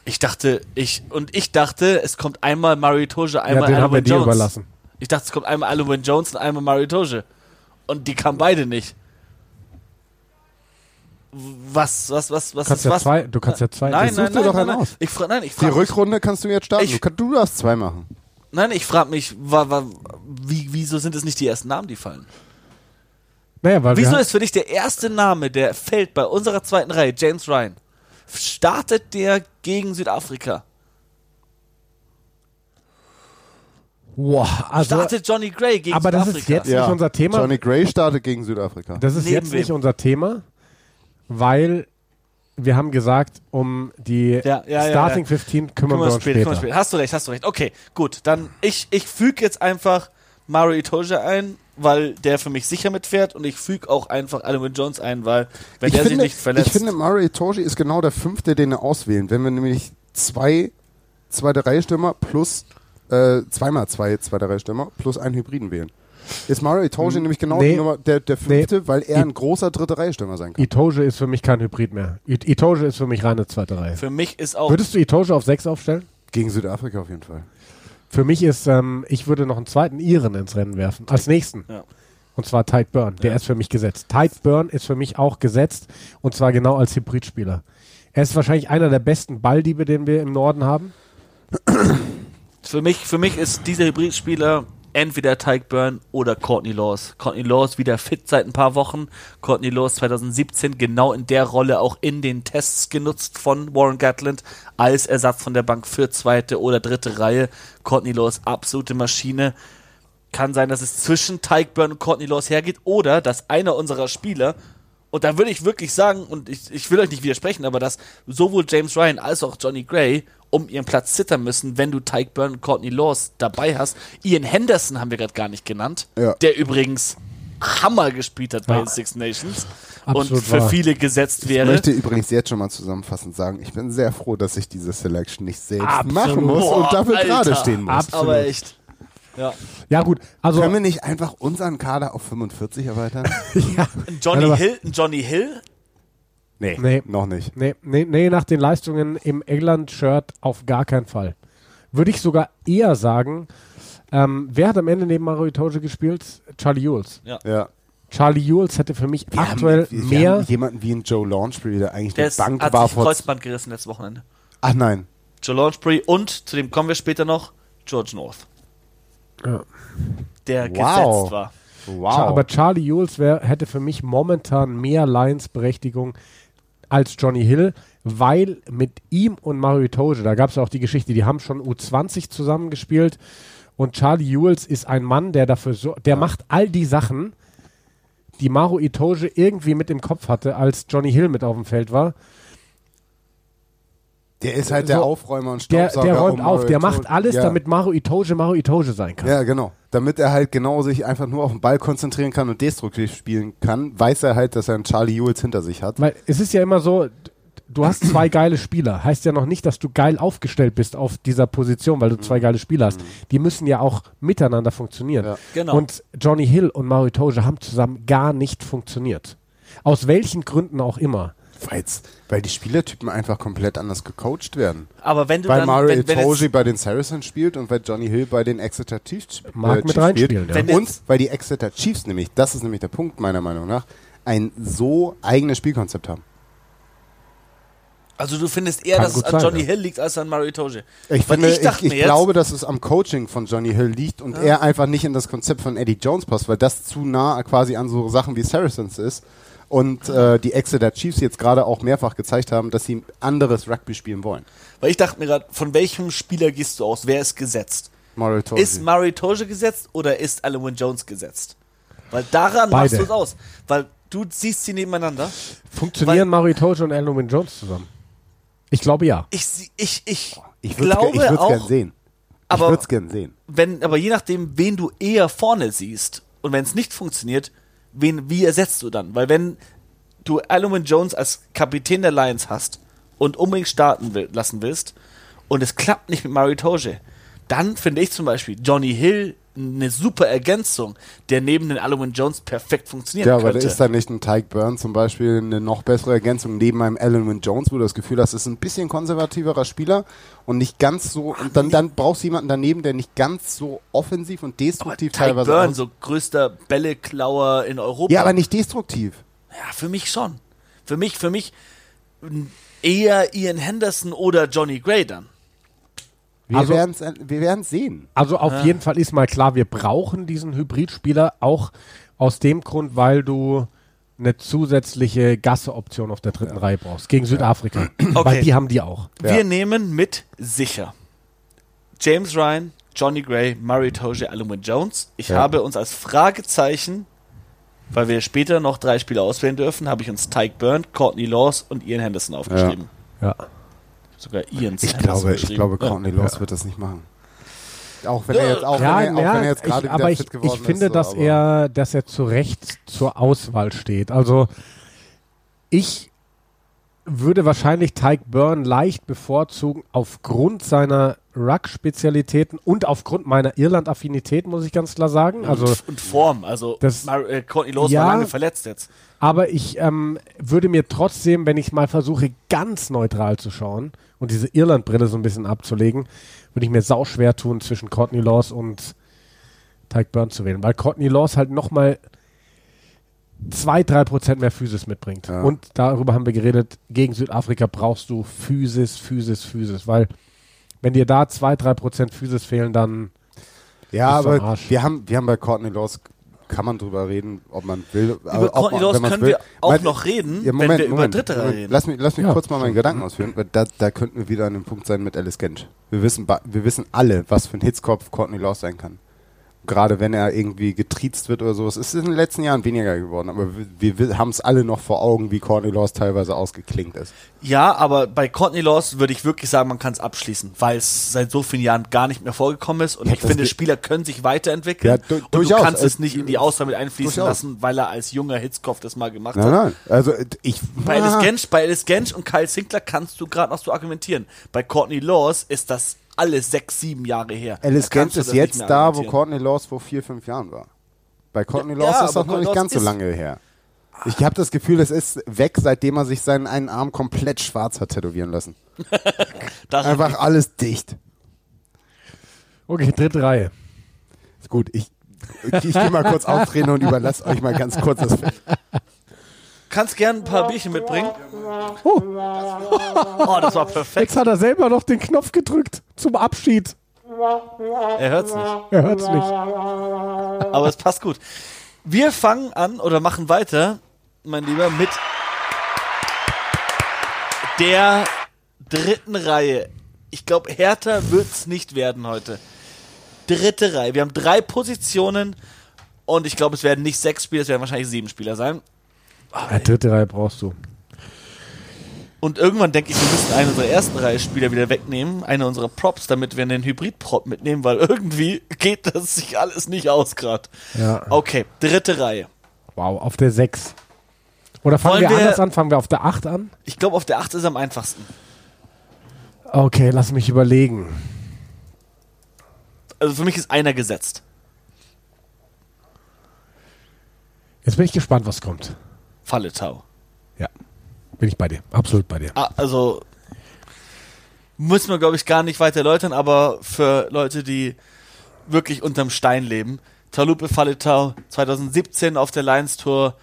Ich dachte, ich, und ich dachte, es kommt einmal Mario Toge, einmal ja, den haben dir Jones. überlassen. Ich dachte, es kommt einmal Alan Jones und einmal Mario Toge. Und die kamen beide nicht. Was, was, was, was Kannst ist ja was? zwei, du kannst ja zwei. Nein, nein, nein, doch nein, einen nein. aus. Ich fra nein, ich Die Rückrunde kannst du jetzt starten. Ich- du, kann, du darfst zwei machen. nein, ich frage mich, wa, wa, wie, wieso sind es nicht die ersten Namen, die fallen? Naja, weil Wieso ist für dich der erste Name, der fällt bei unserer zweiten Reihe, James Ryan? Startet der gegen Südafrika? Boah, also, Startet Johnny Gray gegen aber das Südafrika? ist jetzt nicht unser Thema. Johnny Gray startet gegen Südafrika. Das ist Neben jetzt nicht wem? unser Thema, weil wir haben gesagt, um die Ja, ja, ja, Starting ja. 15 kümmern wir uns später, später. Hast du recht, hast du recht. Okay, gut. Dann ich, ich füge jetzt einfach Mario Itoje ein, weil der für mich sicher mitfährt und ich füge auch einfach Alan Jones ein, weil wenn ich, der finde, sich nicht verletzt. ich finde, Mario Itoje ist genau der fünfte, den er auswählen. Wenn wir nämlich zwei zweite Reihe Stürmer plus äh, zweimal zwei zweite Reihe Stürmer plus einen Hybriden wählen. Ist Mario Itoje nämlich genau nee. die Nummer, der, der fünfte, weil er ein großer dritte Reihe Stürmer sein kann. Itoje ist für mich kein Hybrid mehr. Itoje ist für mich reine zweite Reihe. für mich ist auch Würdest du Itoje auf 6 aufstellen? Gegen Südafrika auf jeden Fall. Für mich ist, ähm, ich würde noch einen zweiten Iren ins Rennen werfen. Als nächsten. Ja. Und zwar Tide Burn. Der ist für mich gesetzt. Tide Burn ist für mich auch gesetzt. Und zwar genau als Hybridspieler. Er ist wahrscheinlich einer der besten Balldiebe, den wir im Norden haben. für mich, für mich ist dieser Hybridspieler entweder Tyke Burn oder Courtney Laws. Courtney Laws wieder fit seit ein paar Wochen. Courtney Laws 2017 genau in der Rolle auch in den Tests genutzt von Warren Gatland als Ersatz von der Bank für zweite oder dritte Reihe. Courtney Laws absolute Maschine. Kann sein, dass es zwischen Tyke Burn und Courtney Laws hergeht oder dass einer unserer Spieler Und da würde ich wirklich sagen, und ich, ich will euch nicht widersprechen, aber dass sowohl James Ryan als auch Johnny Gray um ihren Platz zittern müssen, wenn du Tyke Byrne und Courtney Laws dabei hast. Ian Henderson haben wir gerade gar nicht genannt, Ja. der übrigens Hammer gespielt hat bei Ja. den Six Nations Absolut und für wahr. viele gesetzt Ich wäre. möchte übrigens jetzt schon mal zusammenfassend sagen, ich bin sehr froh, dass ich diese Selection nicht selbst Absolut. machen muss Boah, und dafür Alter. gerade stehen muss. Absolut. Aber echt. Ja. Ja, gut. Also, Können wir nicht einfach unseren Kader auf 45 erweitern? ja. Ein Johnny Hill, Johnny Hill, nee, Nee. noch nicht. Nee, nee, nee, nach den Leistungen im England-Shirt auf gar keinen Fall. Würde ich sogar eher sagen, ähm, wer hat am Ende neben Mario Itoje gespielt? Charlie Jules. Ja. Charlie Jules hätte für mich Wir aktuell haben, wir mehr. haben jemanden wie ein Joe Launchbury, der eigentlich der Bank hat war sich vor... Kreuzband gerissen letztes Wochenende. Ach nein. Joe Launchbury und, zu dem kommen wir später noch, George North, Ja. der Wow. gesetzt war. Wow. Aber Charlie Jules wär, hätte für mich momentan mehr Lions-Berechtigung als Johnny Hill, weil mit ihm und Mario Itoje, da gab es ja auch die Geschichte, die haben schon U20 zusammengespielt und Charlie Jules ist ein Mann, der dafür so, der macht all die Sachen, die Mario Itoje irgendwie mit im Kopf hatte, als Johnny Hill mit auf dem Feld war. Der ist halt der so, Aufräumer und Der, Staubsauger. der räumt um auf, Mario der macht alles, ja. damit Mario Itoje Mario Itoje sein kann. Ja, genau. Damit er halt genau sich einfach nur auf den Ball konzentrieren kann und destruktiv spielen kann, weiß er halt, dass er einen Charlie Jules hinter sich hat. Weil es ist ja immer so, du hast zwei geile Spieler. Heißt ja noch nicht, dass du geil aufgestellt bist auf dieser Position, weil du zwei geile Spieler hast. Die müssen ja auch miteinander funktionieren. Ja. Genau. Und Johnny Hill und Mario Itoje haben zusammen gar nicht funktioniert. Aus welchen Gründen auch immer. Weil's, weil die Spielertypen einfach komplett anders gecoacht werden. Aber wenn du Weil dann, Mario wenn, jetzt, bei den Saracens spielt und weil Johnny Hill bei den Exeter Chiefs, Mag mit Chiefs reinspielen, ja. Wenn Und weil die Exeter Chiefs nämlich, das ist nämlich der Punkt meiner Meinung nach, ein so eigenes Spielkonzept haben. also du findest eher, Kann dass es an sein, Johnny ja. Hill liegt als an Mario Itoje. Ich, finde, ich ich, ich glaube, dass es am Coaching von Johnny Hill liegt und er einfach nicht in das Konzept von Eddie Jones passt, weil das zu nah quasi an so Sachen wie Saracens ist. Und äh, die Exeter Chiefs jetzt gerade auch mehrfach gezeigt haben, dass sie anderes Rugby spielen wollen. Weil ich dachte mir gerade, von welchem Spieler gehst du aus? Wer ist gesetzt? Mario Itoje. Ist Mario Itoje gesetzt oder ist Alan Jones gesetzt? Weil daran Beide. machst du es aus. Weil du siehst sie nebeneinander. Funktionieren Mario Itoje und Alvin Jones zusammen? Ich glaube ja. Ich, ich, ich, ich würde glaube es auch, gern sehen. ich aber- würde es gern sehen. wenn, aber je nachdem, wen du eher vorne siehst und wenn es nicht funktioniert, wen, wie ersetzt du dann? Weil wenn du Alan Jones als Kapitän der Lions hast und unbedingt starten will, lassen willst und es klappt nicht mit Mario Toge, dann finde ich zum Beispiel Johnny Hill eine super Ergänzung, der neben den Alan Jones perfekt funktionieren Ja, aber könnte. da ist da nicht ein Tyke Burn zum Beispiel eine noch bessere Ergänzung neben einem Wynne Jones, wo du das Gefühl hast, ist ein bisschen konservativerer Spieler und nicht ganz so. Und dann, dann brauchst du jemanden daneben, der nicht ganz so offensiv und aber destruktiv Tyke teilweise Byrne, aus- so größter Bälleklauer in Europa. Ja, aber nicht destruktiv. Ja, für mich schon. Für mich, für mich eher Ian Henderson oder Johnny Gray dann. Wir Also- werden's wir werden's sehen. Also auf jeden Fall ist mal klar, wir brauchen diesen Hybridspieler auch aus dem Grund, weil du eine zusätzliche Gasse-Option auf der dritten Reihe brauchst gegen Südafrika. Weil Okay. die haben die auch. Ja. Wir nehmen mit sicher James Ryan, Johnny Gray, Murray Toge, Alumin Jones. Ich Ja. habe uns als Fragezeichen, weil wir später noch drei Spieler auswählen dürfen, habe ich uns Tyke Byrne, Courtney Laws und Ian Henderson aufgeschrieben. Ja. Sogar Ian Ich glaube, ich glaube, Courtney Laws wird das nicht machen. Auch wenn er jetzt, auch Ja, wenn er, auch ja, wenn er jetzt gerade ich, wieder aber ich, fit geworden ich finde, ist. so, dass er, dass er zu Recht zur Auswahl steht. Also ich würde wahrscheinlich Tyke Byrne leicht bevorzugen aufgrund seiner Ruck-Spezialitäten und aufgrund meiner Irland-Affinität, muss ich ganz klar sagen. Also und Form. Also Das- Mar äh, Courtney Laws Ja. war lange verletzt jetzt. Aber ich ähm, würde mir trotzdem, wenn ich mal versuche, ganz neutral zu schauen und diese Irland-Brille so ein bisschen abzulegen, würde ich mir sau schwer tun, zwischen Courtney Laws und Tyke Burns zu wählen, weil Courtney Laws halt nochmal zwei, drei Prozent mehr Physis mitbringt. Ja. Und darüber haben wir geredet, gegen Südafrika brauchst du Physis, Physis, Physis, weil wenn dir da zwei, drei Prozent Physis fehlen, dann Ja, aber wir haben, wir haben bei Courtney Laws, kann man drüber reden, ob man will. aber Über ob Courtney Laws können will. wir auch noch reden, Ja, wenn wir über Dritte Moment. reden. Lass mich, lass mich Ja. kurz mal meinen Gedanken ausführen, weil da, da könnten wir wieder an dem Punkt sein mit Alice Gensch. Wir wissen, wir wissen alle, was für ein Hitzkopf Courtney Laws sein kann. Gerade wenn er irgendwie getriezt wird oder sowas. Es ist in den letzten Jahren weniger geworden, aber wir, wir haben es alle noch vor Augen, wie Courtney Laws teilweise ausgeklingt ist. Ja, aber bei Courtney Laws würde ich wirklich sagen, man kann es abschließen, weil es seit so vielen Jahren gar nicht mehr vorgekommen ist. Und Ja, ich finde, Spieler können sich weiterentwickeln. Ja, du- und du durchaus. kannst es Also, nicht in die Auswahl mit einfließen durchaus. lassen, weil er als junger Hitzkopf das mal gemacht Nein, hat. nein. Also äh, ich. Bei Alice Gensch, bei Alice Gensch und Kyle Sinclair kannst du gerade noch so argumentieren. Bei Courtney Laws ist das alles sechs, sieben Jahre her. Alice du ist jetzt da, wo. Courtney Laws vor vier, fünf Jahren war. Bei Courtney Ja, Laws ja, ist das noch nicht ganz so lange her. Ich habe das Gefühl, es ist weg, seitdem er sich seinen einen Arm komplett schwarz hat tätowieren lassen. Einfach alles dicht. Okay, dritte Reihe. Ist gut, ich, ich, ich gehe mal kurz auftreten und überlasse euch mal ganz kurz das Feld. Kannst gern ein paar Bierchen mitbringen. Oh, Oh, das war perfekt. jetzt hat er selber noch den Knopf gedrückt zum Abschied. Er hört's nicht. Er hört's nicht. Aber es passt gut. Wir fangen an oder machen weiter, mein Lieber, mit der dritten Reihe. Ich glaube, härter wird's nicht werden heute. Dritte Reihe. Wir haben drei Positionen und ich glaube, es werden nicht sechs Spieler, es werden wahrscheinlich sieben Spieler sein. Ja, dritte Reihe brauchst du. Und irgendwann denke ich, wir müssen einen unserer ersten Reihe Spieler wieder wegnehmen, eine unserer Props, damit wir einen Hybrid-Prop mitnehmen, weil irgendwie geht das sich alles nicht aus gerade. Ja. Okay, dritte Reihe. Wow, auf der 6. Oder fangen wir, wir- anders an? Fangen wir auf der 8 an? Ich glaube, auf der 8 ist am einfachsten. Okay, lass mich überlegen. Also für mich ist einer gesetzt. Jetzt bin ich gespannt, was kommt. Falle Tau. Ja. Bin ich bei dir. Absolut bei dir. Ah, also müssen wir, glaube ich, gar nicht weiter erläutern, aber für Leute, die wirklich unterm Stein leben, Talupe Faletau 2017 auf der Lions Tour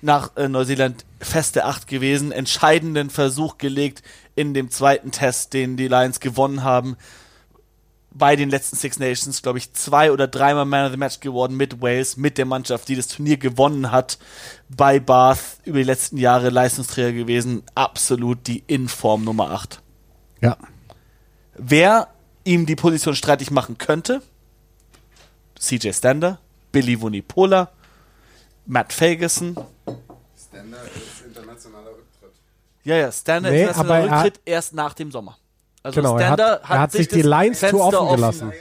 nach äh, Neuseeland feste Acht gewesen, entscheidenden Versuch gelegt in dem zweiten Test, den die Lions gewonnen haben. Bei den letzten Six Nations, glaube ich, zwei oder dreimal Man of the Match geworden mit Wales, mit der Mannschaft, die das Turnier gewonnen hat. Bei Bath über die letzten Jahre Leistungsträger gewesen. Absolut die Inform Nummer 8. Ja. Wer ihm die Position streitig machen könnte, CJ Stander, Billy Vunipola, Matt Ferguson. Stender ist internationaler Rücktritt. Ja, ja, Stander Nee, internationaler er- Rücktritt erst nach dem Sommer. Also Genau, er hat, Stander er hat sich die das Lines zu Fenster offen gelassen.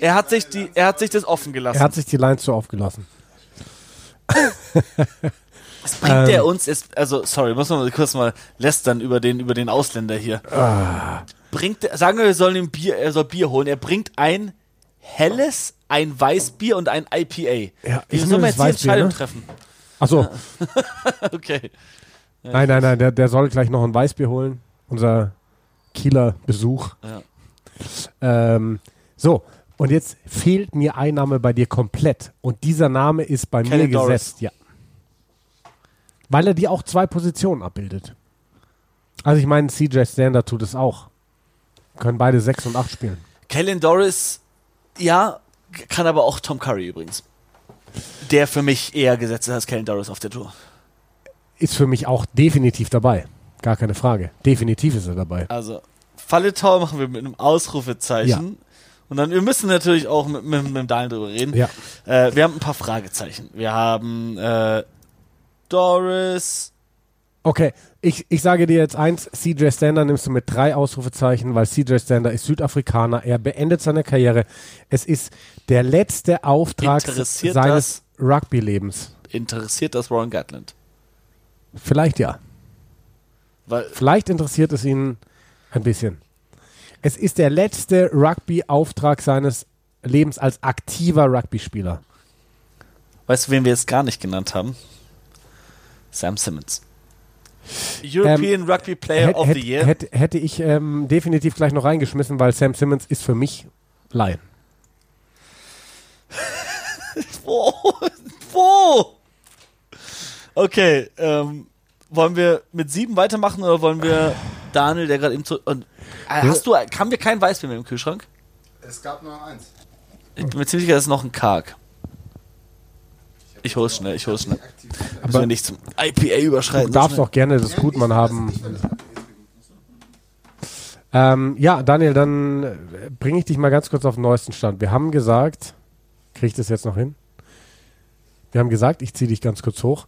Er hat sich die, er hat sich das offen gelassen. Er hat sich die Lines zu aufgelassen. Was bringt der Ähm. uns ist, also sorry, muss man kurz mal lästern über den über den Ausländer hier. Ah. Bringt sagen wir, wir sollen ihm Bier, er soll Bier holen. Er bringt ein helles, ein Weißbier und ein IPA. Ja, Wie ich soll man jetzt die Entscheidung ne? treffen? Achso, Okay. nein, nein, nein, der, der soll gleich noch ein Weißbier holen. Unser Kieler Besuch. Ja. Ähm, so, und jetzt fehlt mir ein Name bei dir komplett. Und dieser Name ist bei Kenny mir Doris. gesetzt, ja. Weil er die auch zwei Positionen abbildet. Also ich meine, CJ Stander tut es auch. Können beide 6 und 8 spielen. Kellen Doris, ja, kann aber auch Tom Curry übrigens. Der für mich eher gesetzt ist als Kellen Doris auf der Tour. Ist für mich auch definitiv dabei. Gar keine Frage. Definitiv ist er dabei. Also, Falletau machen wir mit einem Ausrufezeichen. Ja. Und dann, wir müssen natürlich auch mit, mit, mit dem Daniel drüber reden. Ja. Äh, wir haben ein paar Fragezeichen. Wir haben äh, Doris. Okay, ich, ich sage dir jetzt eins, CJ Stander nimmst du mit drei Ausrufezeichen, weil CJ Stander ist Südafrikaner, er beendet seine Karriere. Es ist der letzte Auftrag seines Rugby-Lebens. Interessiert das Warren Gatland? Vielleicht ja. Weil, Vielleicht interessiert es ihn ein bisschen. Es ist der letzte Rugby-Auftrag seines Lebens als aktiver Rugby-Spieler. weißt du, wen wir jetzt gar nicht genannt haben? Sam Simmons. European Rugby Player of the Year. hätt- hätte ich ähm, definitiv gleich noch reingeschmissen, weil Sam Simmons ist für mich Lion. Wo? Wo? Okay, ähm, wollen wir mit sieben weitermachen oder wollen wir Daniel, der gerade eben zu. Und, äh, hast du, haben wir kein Weißbier mehr im Kühlschrank? Es gab nur eins. Ich bin mir ziemlich sicher, das ist noch ein Karg. Ich hol's schnell, ich hol's schnell. Müssen wir nicht zum IPA überschreiten. Du darfst auch gerne das Gutmann haben. Ähm, ja, Daniel, dann bringe ich dich mal ganz kurz auf den neuesten Stand. Wir haben gesagt, Kriege ich das jetzt noch hin? Wir haben gesagt, ich ziehe dich ganz kurz hoch.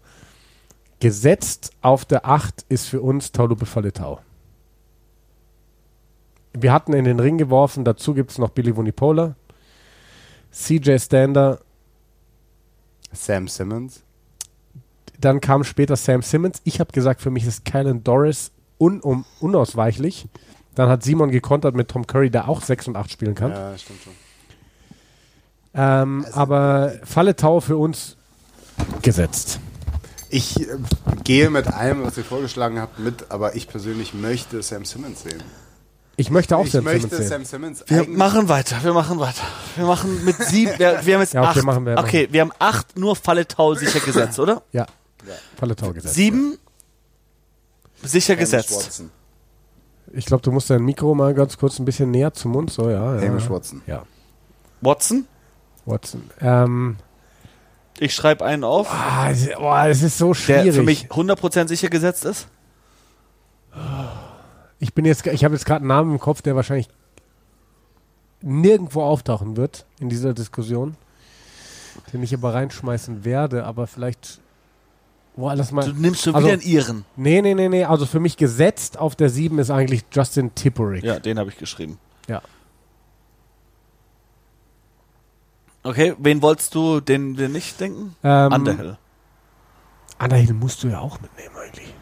Gesetzt auf der 8 ist für uns Taulupe Faletau. Wir hatten in den Ring geworfen, dazu gibt es noch Billy Vunipola, CJ Stander, Sam Simmons. dann kam später Sam Simmons. Ich habe gesagt, für mich ist Kylan Doris un um, unausweichlich. Dann hat Simon gekontert mit Tom Curry, der auch 6 und 8 spielen kann. Ja, stimmt schon. Ähm, aber Faletau für uns gesetzt. Ich äh, gehe mit allem, was ihr vorgeschlagen habt, mit, aber ich persönlich möchte Sam Simmons sehen. Ich möchte auch ich Sam möchte Simmons sehen. Sam Simmons Wir machen weiter, wir machen weiter. Wir machen mit sieben, wir, wir haben jetzt Ja, okay, acht. machen wir, okay, wir haben acht nur Falle Tau sicher gesetzt, oder? Ja, Faletau gesetzt. Sieben sicher Hamish gesetzt. Watson. Ich glaube, du musst dein Mikro mal ganz kurz ein bisschen näher zum Mund. So, ja. ja. Hamish Watson. Ja, Watson, Watson. Ähm, ich schreibe einen auf, ah, es- boah, es ist so der schwierig. für mich 100% sicher gesetzt ist. Ich bin jetzt, ich habe jetzt gerade einen Namen im Kopf, der wahrscheinlich nirgendwo auftauchen wird in dieser Diskussion, den ich aber reinschmeißen werde, aber vielleicht, boah, lass mal. Du nimmst schon Also- wieder einen Iren. Nee, nee, nee, nee, also für mich gesetzt auf der 7 ist eigentlich Justin Tipperick. Ja, den habe ich geschrieben. Ja. Okay, wen wolltest du, den wir nicht denken? Ähm, Underhill. Underhill musst du ja auch mitnehmen eigentlich.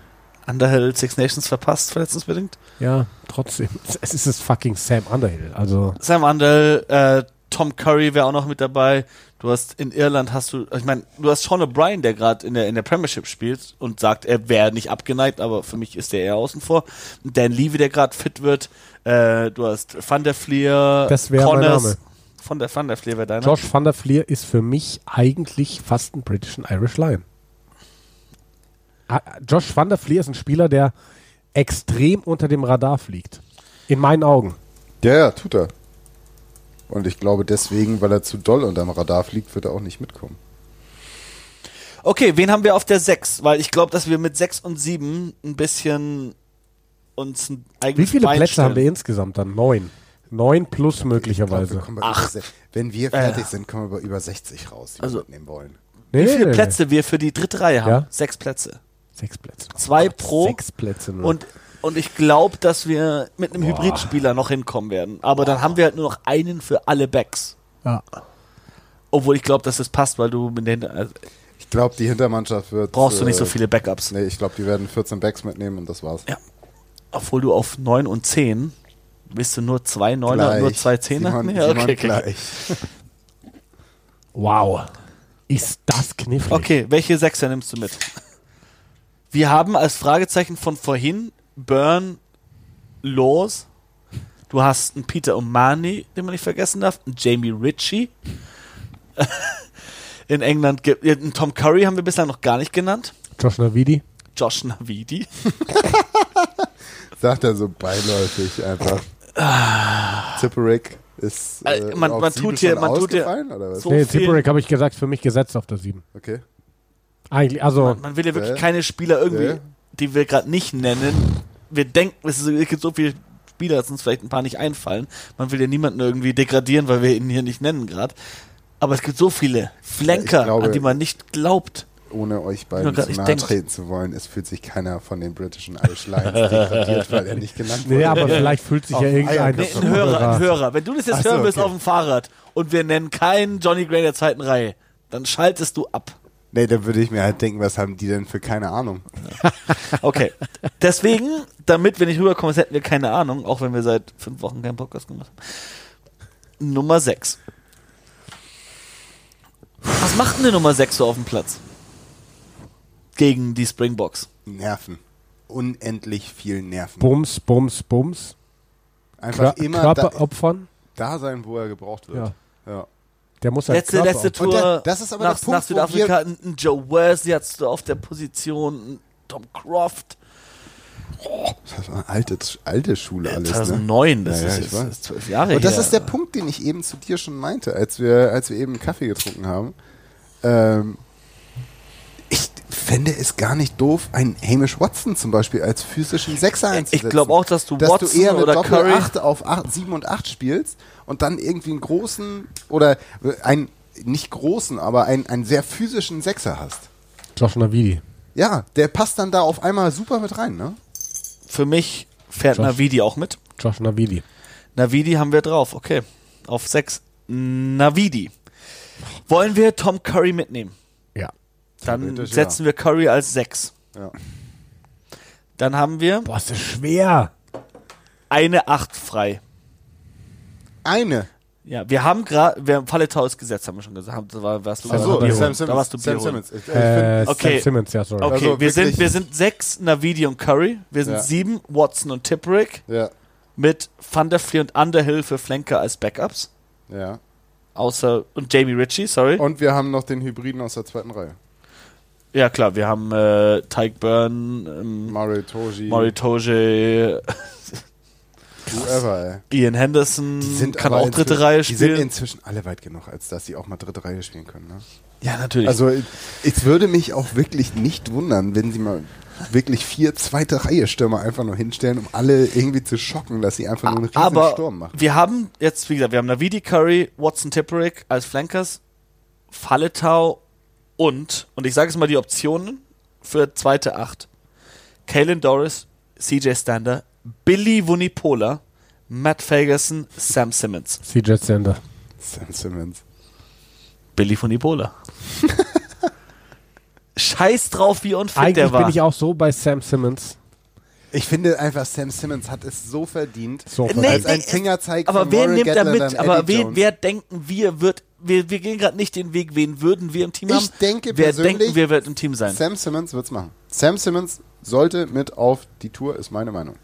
Underhill Six Nations verpasst, verletzungsbedingt. Ja, trotzdem. Es ist das fucking Sam Underhill. Also, Sam Underhill, äh, Tom Curry wäre auch noch mit dabei. Du hast in Irland hast du, ich meine, du hast Sean O'Brien, der gerade in der, in der Premiership spielt und sagt, er wäre nicht abgeneigt, aber für mich ist der eher außen vor. Dan Levy, der gerade fit wird. Äh, du hast Van der Fleer, Das Name. Von der Van der Fleer wäre deiner. Josh van der Fleer ist für mich eigentlich fast ein British and Irish Lion. Ah, Josh van der Fleer ist ein Spieler, der extrem unter dem Radar fliegt. In meinen Augen. Ja, ja, tut er. Und ich glaube deswegen, weil er zu doll unterm Radar fliegt, wird er auch nicht mitkommen. Okay, wen haben wir auf der 6? Weil ich glaube, dass wir mit 6 und 7 ein bisschen uns ein Wie viele Bein Plätze haben wir stellen. insgesamt dann? Neun. Neun plus möglicherweise. wir kommen bei Ach. über Wenn wir fertig sind, kommen wir bei über 60 raus, die Also- wir mitnehmen wollen. Nee, Wie nee, viele nee, Plätze wir für die dritte Reihe haben? Ja. Sechs Plätze. Sechs Plätze. Zwei pro. Sechs Plätze nur. Und, und ich glaube, dass wir mit einem Hybridspieler noch hinkommen werden. Aber dann haben wir halt nur noch einen für alle Backs. ja. Obwohl ich glaube, dass das passt, weil du mit den, also Ich glaube, die Hintermannschaft wird. brauchst du nicht so äh, viele Backups. Nee, ich glaube, die werden 14 Backs mitnehmen und das war's. Ja. Obwohl du auf 9 und 10 bist du nur zwei Neuner und nur zwei Zehner? Simon, Nee, okay, okay. gleich. Wow. Ist das knifflig. okay, welche Sechser nimmst du mit? Wir haben als Fragezeichen von vorhin Burn, Laws. Du hast einen Peter Omani, den man nicht vergessen darf, einen Jamie Ritchie. In England gibt einen Tom Curry haben wir bislang noch gar nicht genannt. Josh Navidi. Josh Navidi. Sagt er so beiläufig einfach. Tipperick ist. Äh, Äh, man- man tut hier- man tut hier- ausgefallen, oder was? so nee, viel- Tipperick habe ich gesagt, für mich gesetzt auf der 7. Okay. Eigentlich, also, Man will ja wirklich Äh? keine Spieler irgendwie, Äh? die wir gerade nicht nennen. Wir denken, es ist- es gibt so viele Spieler, dass uns vielleicht ein paar nicht einfallen. Man will ja niemanden irgendwie degradieren, weil wir ihn hier nicht nennen gerade. Aber es gibt so viele Flanker, glaube- an die man nicht glaubt. Ohne euch beiden grad zu nahe treten zu wollen, es fühlt sich keiner von den britischen Irish Lions degradiert, weil er nicht genannt wurde. nee, aber vielleicht fühlt sich Auf ja irgendein. Nee, ein Hörer, ein Hörer. Wenn du das jetzt so, hören willst okay. auf dem Fahrrad und wir nennen keinen Johnny Gray der zweiten Reihe, dann schaltest du ab. Nee, dann würde ich mir halt denken, was haben die denn für keine Ahnung? Okay. Deswegen, damit wir nicht rüberkommen, als hätten wir keine Ahnung, auch wenn wir seit fünf Wochen keinen Podcast gemacht haben. Nummer 6. Was macht denn die Nummer 6 so auf dem Platz? Gegen die Springboks. Nerven. Unendlich viel Nerven. Bums, Bums, Bums. Einfach Kör immer da, opfern. da sein, wo er gebraucht wird. Ja. Der muss halt Letzte, letzte Tour der- das ist aber der nach, Punkt, nach Südafrika. Ein, Joe Worsley hattest du auf der Position, Tom Croft. Das war eine alte, alte Schule alles. Ne? 2009, das Ja, ja, ist das ist zwölf Jahre Und das her. ist der Punkt, den ich eben zu dir schon meinte, als wir, als wir eben Kaffee getrunken haben. Ähm, fände es gar nicht doof, einen Hamish Watson zum Beispiel als physischen Sechser einzusetzen. Ich glaube auch, dass du dass Watson du eher eine oder Doppel Curry 8 auf 8, 7 und 8 spielst und dann irgendwie einen großen oder ein nicht großen, aber einen, einen sehr physischen Sechser hast. Josh Navidi. Ja, der passt dann da auf einmal super mit rein, ne? Für mich fährt Josh. Navidi auch mit. Josh Navidi. Navidi haben wir drauf, okay. Auf 6. Navidi. Wollen wir Tom Curry mitnehmen? Ja. Dann setzen wir Curry als 6. Ja. Dann haben wir Boah, ist das schwer. eine 8 frei. Eine. Ja, wir haben gerade, wir haben Falletau ist gesetzt, haben wir schon gesagt. Da war, warst du Achso, Sam. Simmons. Da warst du Sam. Simmons. Ich, ich Äh, Okay. Sam Simmons, ja, sorry. Okay, Also wir, sind, wir sind sechs, Navidi und Curry. Wir sind Ja. sieben, Watson und Tipperick. ja, Mit Van der Fleer und Underhill für Flanker als Backups. ja. Außer, und Jamie Ritchie, sorry. Und wir haben noch den Hybriden aus der zweiten Reihe. Ja, klar, wir haben äh, Tyke Byrne, ähm, Toji, whoever, ey. Ian Henderson, Die sind kann aber auch dritte Reihe Die sind spielen. inzwischen alle weit genug, als dass sie auch mal dritte Reihe spielen können. Ne? Ja, natürlich. Also es würde mich auch wirklich nicht wundern, wenn sie mal wirklich vier zweite Reihe Stürmer einfach nur hinstellen, um alle irgendwie zu schocken, dass sie einfach nur einen riesen Aber Sturm machen. wir haben jetzt, wie gesagt, wir haben Navidi, Curry, Watson, Tipperick als Flankers, Falletau und, und ich sage jetzt mal die Optionen für zweite Acht. Kalen Doris, CJ Stander, Billy Wunipola, Matt Ferguson, Sam Simmons. CJ Sander. Sam Simmons. Billy Wunipola. Scheiß drauf, wie unfit Eigentlich der war. bin ich auch so bei Sam Simmons. Ich finde einfach, Sam Simmons hat es so verdient. So Nee, verdient. als ein nee, Fingerzeig aber von wer nimmt da Gatler mit? Aber wen, wer denken wir wird, wir, wir gehen gerade nicht den Weg, wen würden wir im Team Ich haben? denke wer persönlich, denken wir wird im Team sein? Sam Simmons wird's machen. Sam Simmons sollte mit auf die Tour, ist meine Meinung.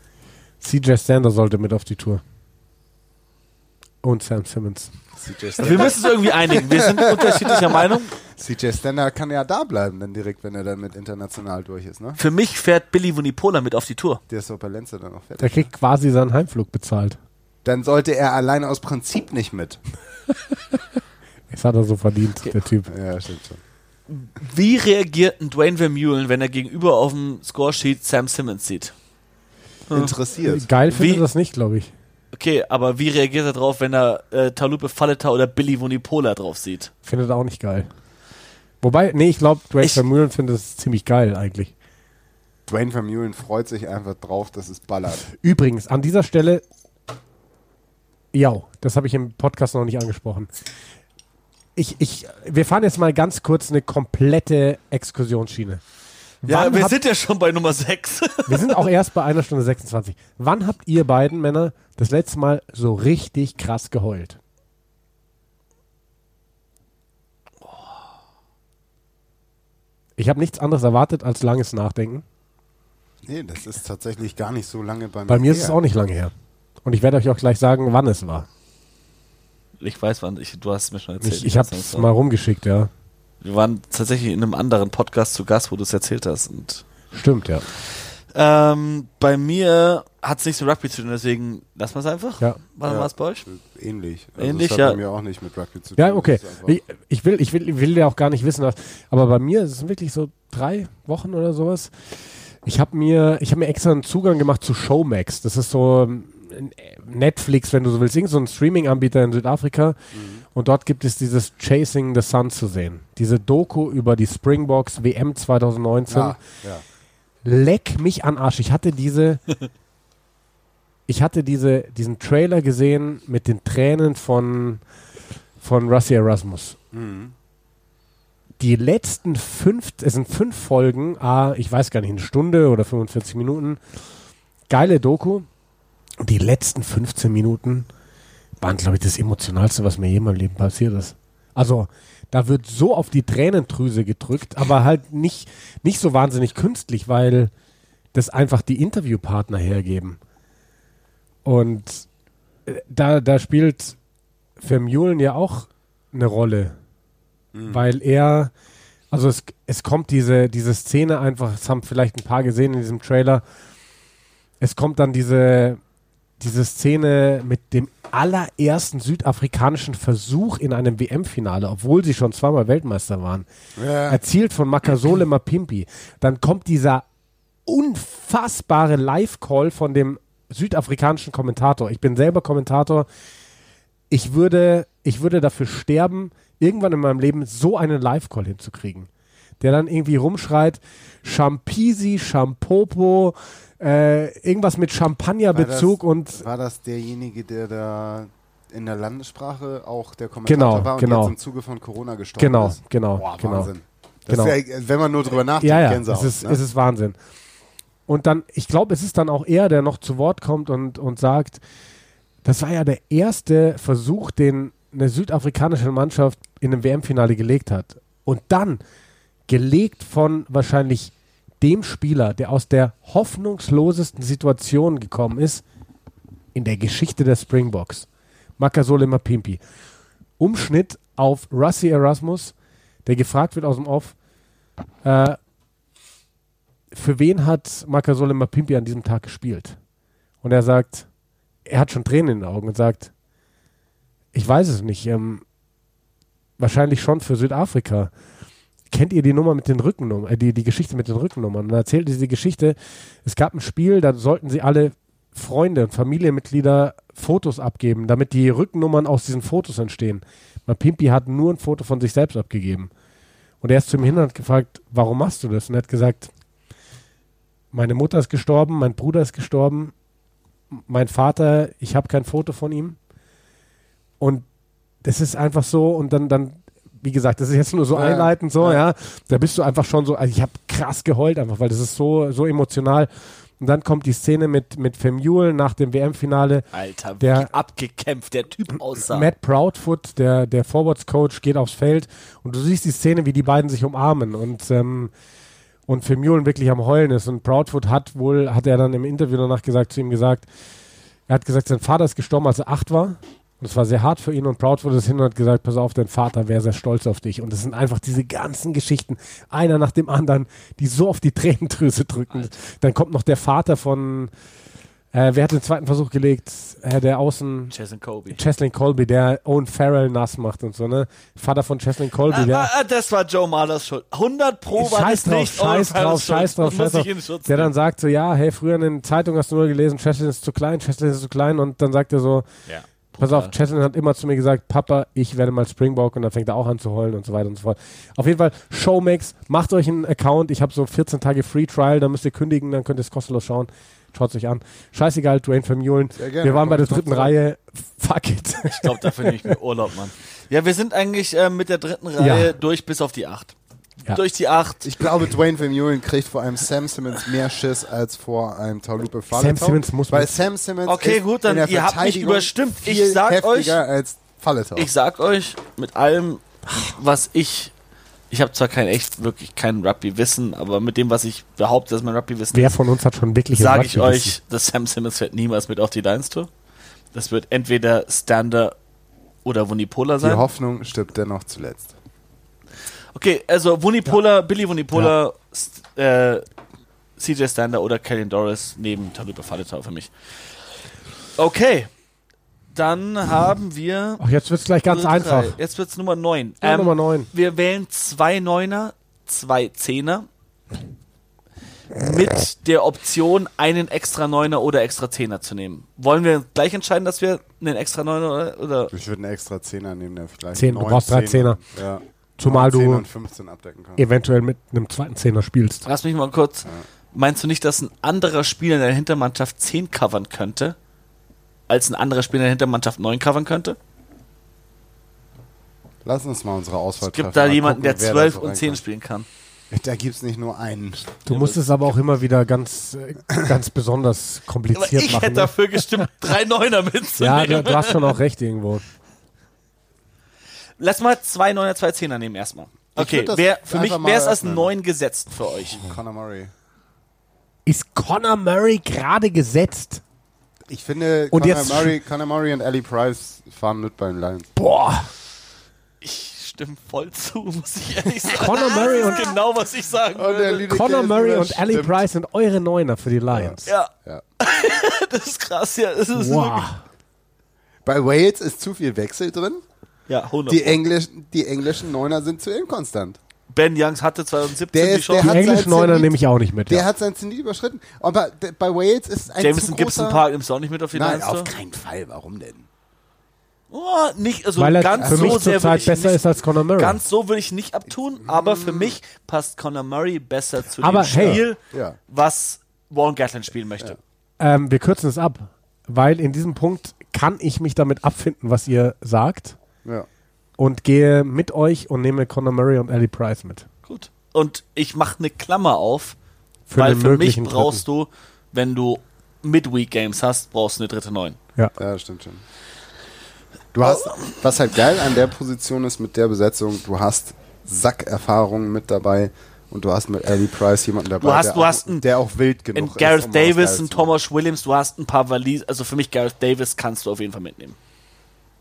CJ Sander sollte mit auf die Tour. Und Sam Simmons. Wir Stander, müssen uns irgendwie einigen. Wir sind unterschiedlicher Meinung. CJ Stander kann ja da bleiben, dann direkt, wenn er dann mit international durch ist, ne? Für mich fährt Billy Wunipola mit auf die Tour. Der ist doch bei Lenzer dann auch fertig. Der kriegt quasi seinen Heimflug bezahlt. Dann sollte er alleine aus Prinzip nicht mit. Das hat er so verdient, der Typ. Ja, stimmt schon. Wie reagiert ein Dwayne Vermeulen, wenn er gegenüber auf dem Scoresheet Sam Simmons sieht? Interessiert. Geil finde Wie- ich das nicht, glaube ich. Okay, aber wie reagiert er drauf, wenn er äh, Talupe Faleta oder Billy Wunipola drauf sieht? Findet er auch nicht geil. Wobei, nee, ich glaube, Dwayne Ich- Vermeulen findet es ziemlich geil eigentlich. Dwayne Vermeulen freut sich einfach drauf, dass es ballert. Übrigens, an dieser Stelle, ja, das habe ich im Podcast noch nicht angesprochen. Ich, ich, wir fahren jetzt mal ganz kurz eine komplette Exkursionsschiene. Wann habt- sind ja schon bei Nummer 6. wir sind auch erst bei einer Stunde 26. Wann habt ihr beiden Männer das letzte Mal so richtig krass geheult? Ich habe nichts anderes erwartet als langes Nachdenken. Nee, das ist tatsächlich gar nicht so lange bei mir. Bei mir ist her. es auch nicht lange her. Und ich werde euch auch gleich sagen, wann es war. Ich weiß wann, ich, du hast es mir schon erzählt. Ich, ich habe es mal rumgeschickt, ja. Wir waren tatsächlich in einem anderen Podcast zu Gast, wo du es erzählt hast. Und Stimmt, ja. Ähm, bei mir hat es nichts mit Rugby zu tun, deswegen lassen wir es einfach. Ja. Ja. war es bei euch? Ähnlich. Also Ähnlich, das hat ja. bei mir auch nicht mit Rugby zu tun. Ja, okay. Ich, ich, will, ich, will, ich will ja auch gar nicht wissen, was. Aber bei mir ist es wirklich so drei Wochen oder sowas. Ich habe mir, ich hab mir extra einen Zugang gemacht zu Showmax. Das ist so ähm, Netflix, wenn du so willst, irgend so ein Streaming-Anbieter in Südafrika. Mhm. Und dort gibt es dieses Chasing the Sun zu sehen. Diese Doku über die Springboks WM 2019. Ja, ja. Leck mich an Arsch. Ich hatte diese, ich hatte diese, diesen Trailer gesehen mit den Tränen von, von Rusty Erasmus. Mhm. Die letzten fünf, es sind fünf Folgen, ah, ich weiß gar nicht, eine Stunde oder 45 Minuten. Geile Doku. Und die letzten 15 Minuten waren, glaube ich, das Emotionalste, was mir je in meinem Leben passiert ist. Also, da wird so auf die Tränendrüse gedrückt, aber halt nicht, nicht so wahnsinnig künstlich, weil das einfach die Interviewpartner hergeben. Und äh, da, da spielt Vermeulen ja auch eine Rolle, weil er, also es, es kommt diese, diese Szene einfach, das haben vielleicht ein paar gesehen in diesem Trailer, es kommt dann diese, diese Szene mit dem allerersten südafrikanischen Versuch in einem WM-Finale, obwohl sie schon zweimal Weltmeister waren, Ja. erzielt von Makasole Mapimpi. Dann kommt dieser unfassbare Live-Call von dem südafrikanischen Kommentator. Ich bin selber Kommentator. Ich würde, ich würde dafür sterben, irgendwann in meinem Leben so einen Live-Call hinzukriegen. Der dann irgendwie rumschreit, Champisi, Champopo, äh, irgendwas mit Champagnerbezug und War das derjenige, der da in der Landessprache auch der Kommentator Genau, war und genau. jetzt im Zuge von Corona gestorben genau, ist? genau, Boah, genau. Wahnsinn. Genau. ja, wenn man nur drüber nachdenkt, Ja, ja, Gänsehaut, es ist, ne? es ist Wahnsinn. Und dann, ich glaube, es ist dann auch er, der noch zu Wort kommt und, und sagt, das war ja der erste Versuch, den eine südafrikanische Mannschaft in einem WM-Finale gelegt hat. Und dann, gelegt von wahrscheinlich dem Spieler, der aus der hoffnungslosesten Situation gekommen ist, in der Geschichte der Springboks, Makasole Mapimpi. Umschnitt auf Russi Erasmus, der gefragt wird aus dem Off, äh, für wen hat Makasole Mapimpi an diesem Tag gespielt? Und er sagt, er hat schon Tränen in den Augen und sagt, ich weiß es nicht, ähm, wahrscheinlich schon für Südafrika. Kennt ihr die Nummer mit den Rückennummern, äh, die, die Geschichte mit den Rückennummern? Und er erzählt diese Geschichte, es gab ein Spiel, da sollten sie alle Freunde und Familienmitglieder Fotos abgeben, damit die Rückennummern aus diesen Fotos entstehen. Mapimpi hat nur ein Foto von sich selbst abgegeben. Und er ist zu ihm hin und hat gefragt, warum machst du das? Und er hat gesagt, meine Mutter ist gestorben, mein Bruder ist gestorben, mein Vater, ich habe kein Foto von ihm. Und das ist einfach so und dann, dann, wie gesagt, das ist jetzt nur so einleitend so, ja. ja. Da bist du einfach schon so, also ich habe krass geheult einfach, weil das ist so, so emotional. Und dann kommt die Szene mit, mit Femule nach dem WM-Finale. Alter, Der- abgekämpft der Typ aussah. Matt Proudfoot, der, der Forwards-Coach, geht aufs Feld und du siehst die Szene, wie die beiden sich umarmen und, ähm, und Vermeulen wirklich am Heulen ist. Und Proudfoot hat wohl, hat er dann im Interview danach gesagt, zu ihm gesagt, er hat gesagt, sein Vater ist gestorben, als er acht war. Und es war sehr hart für ihn und Proudfoot ist hin und hat gesagt, pass auf, dein Vater wäre sehr stolz auf dich. Und es sind einfach diese ganzen Geschichten, einer nach dem anderen, die so auf die Tränendrüse drücken. Dann kommt noch der Vater von, äh, wer hat den zweiten Versuch gelegt? Äh, der Außen, Jason Kobe. Cheslin Colby, der Owen Farrell nass macht und so, ne? Vater von Cheslin Colby, Ah, der. ah, ah, das war Joe Mahlers Schuld. 100 Pro war Scheiß das drauf, nicht. scheiß drauf, scheiß drauf, scheiß drauf. Der dann nehmen. sagt so, ja, hey, früher in den Zeitungen hast du nur gelesen, Cheslin ist zu klein, Cheslin ist zu klein und dann sagt er so, Ja. Pass auf, Cheslin hat immer zu mir gesagt, Papa, ich werde mal Springbok und dann fängt er auch an zu heulen und so weiter und so fort. Auf jeden Fall, Showmax, macht euch einen Account, ich habe so 14 Tage Free Trial, da müsst ihr kündigen, dann könnt ihr es kostenlos schauen. Schaut es euch an. Scheißegal, Dwayne Vermeulen. Wir waren bei der dritten. Reihe. Fuck it. Ich glaube, dafür nehme ich mir Urlaub, Mann. Ja, wir sind eigentlich äh, mit der dritten Reihe Ja. durch bis auf die acht. Ja. Durch die acht. Ich glaube, Dwayne Vermeulen kriegt vor einem Sam Simmons mehr Schiss als vor einem Taulupe Faletau. Simmons muss Weil Sam Simmons Okay, gut, dann in der ihr habt mich überstimmt. Ich sag euch- als Faletau. Ich sag euch, mit allem, was ich. Ich habe zwar kein echt, wirklich kein Rugby-Wissen, aber mit dem, was ich behaupte, dass mein Rugby-Wissen Wer ist, von uns hat schon wirklich sage ich euch, dass Sam Simmons fährt niemals mit auf die Lions-Tour. Das wird entweder Stander oder Wunipola Die sein. Hoffnung stirbt dennoch zuletzt. Okay, also Wunipola, Billy Wunipola, St- äh, CJ Stander oder Kellen Doris neben Talupa Faletau für mich. Okay, dann haben wir. Ach, jetzt wird es gleich ganz Drei. einfach. Jetzt wird's Nummer 9. Ja, Nummer 9. Wir wählen zwei Neuner, zwei Zehner. Mit der Option, einen extra Neuner oder extra Zehner zu nehmen. Wollen wir gleich entscheiden, dass wir einen extra Neuner oder, Ich würde einen extra Zehner nehmen, der vielleicht Zehn, du brauchst drei Zehner- Ja. Zumal du und 15 abdecken kann. eventuell mit einem zweiten Zehner spielst. Lass mich mal kurz. Meinst du nicht, dass ein anderer Spieler in der Hintermannschaft 10 covern könnte, als ein anderer Spieler in der Hintermannschaft 9 covern könnte? Lass uns mal unsere Auswahl Es gibt da mal jemanden, gucken, der wer 12 da so und 10 reinkommt. spielen kann. Da gibt es nicht nur einen. Du musst es aber auch immer wieder ganz, äh, ganz besonders Aber kompliziert ich machen. hätte Ne? dafür gestimmt, drei Neuner Ja, mitzunehmen. du, du hast schon auch recht irgendwo. Lass mal zwei Neuner, zwei Zehner nehmen erstmal. Okay, das wer, für mich einfach wäre es mal als öffnen. 9 gesetzt für euch. Conor Murray. Ist Conor Murray gerade gesetzt? Ich finde, Und Conor, Murray, Conor Murray und Ali Price fahren mit beim Lions. Boah. Ich stimme voll zu, muss ich ehrlich sagen. Conor Murray Das und, ist genau, was ich sagen würde. Conor Murray und Ali Price sind eure Neuner für die Lions. Ja, Ja. das ist krass, ja. Das ist Wow. Bei Wales ist zu viel Wechsel drin. Ja, 100. Die, Englisch, die englischen Neuner sind zu inkonstant. ben Youngs hatte 2017 Der die ist- der Chance. Die englischen Neuner nehme ich auch nicht mit. Der Ja. hat sein Zenit überschritten. Aber bei Wales ist ein Jameson. Gibson Park nimmst du auch nicht mit auf die Nein, auf keinen Fall. Warum denn? Oh, nicht, also Weil er ganz für so mich zurzeit ich besser nicht, ist als Conor Murray. Ganz so würde ich nicht abtun, aber für mich passt Conor Murray besser zu Aber dem hey. Spiel, Ja. was Warren Gatland spielen möchte. Ähm, wir kürzen es ab, weil in diesem Punkt kann ich mich damit abfinden, was ihr sagt Ja. und gehe mit euch und nehme Conor Murray und Ali Price mit. Gut. Und ich mache eine Klammer auf, Für weil für mich brauchst du, wenn du Midweek Games hast, brauchst du eine dritte Neun. Ja. Ja, das stimmt schon. Du hast, was halt geil an der Position ist mit der Besetzung, du hast Sackerfahrung mit dabei und du hast mit Ali Price jemanden dabei, Du hast- der, du auch, hast einen- der auch wild genug In ist. Gareth um Davis, ein machen. Thomas Williams, du hast ein paar Valis, also für mich Gareth Davis kannst du auf jeden Fall mitnehmen.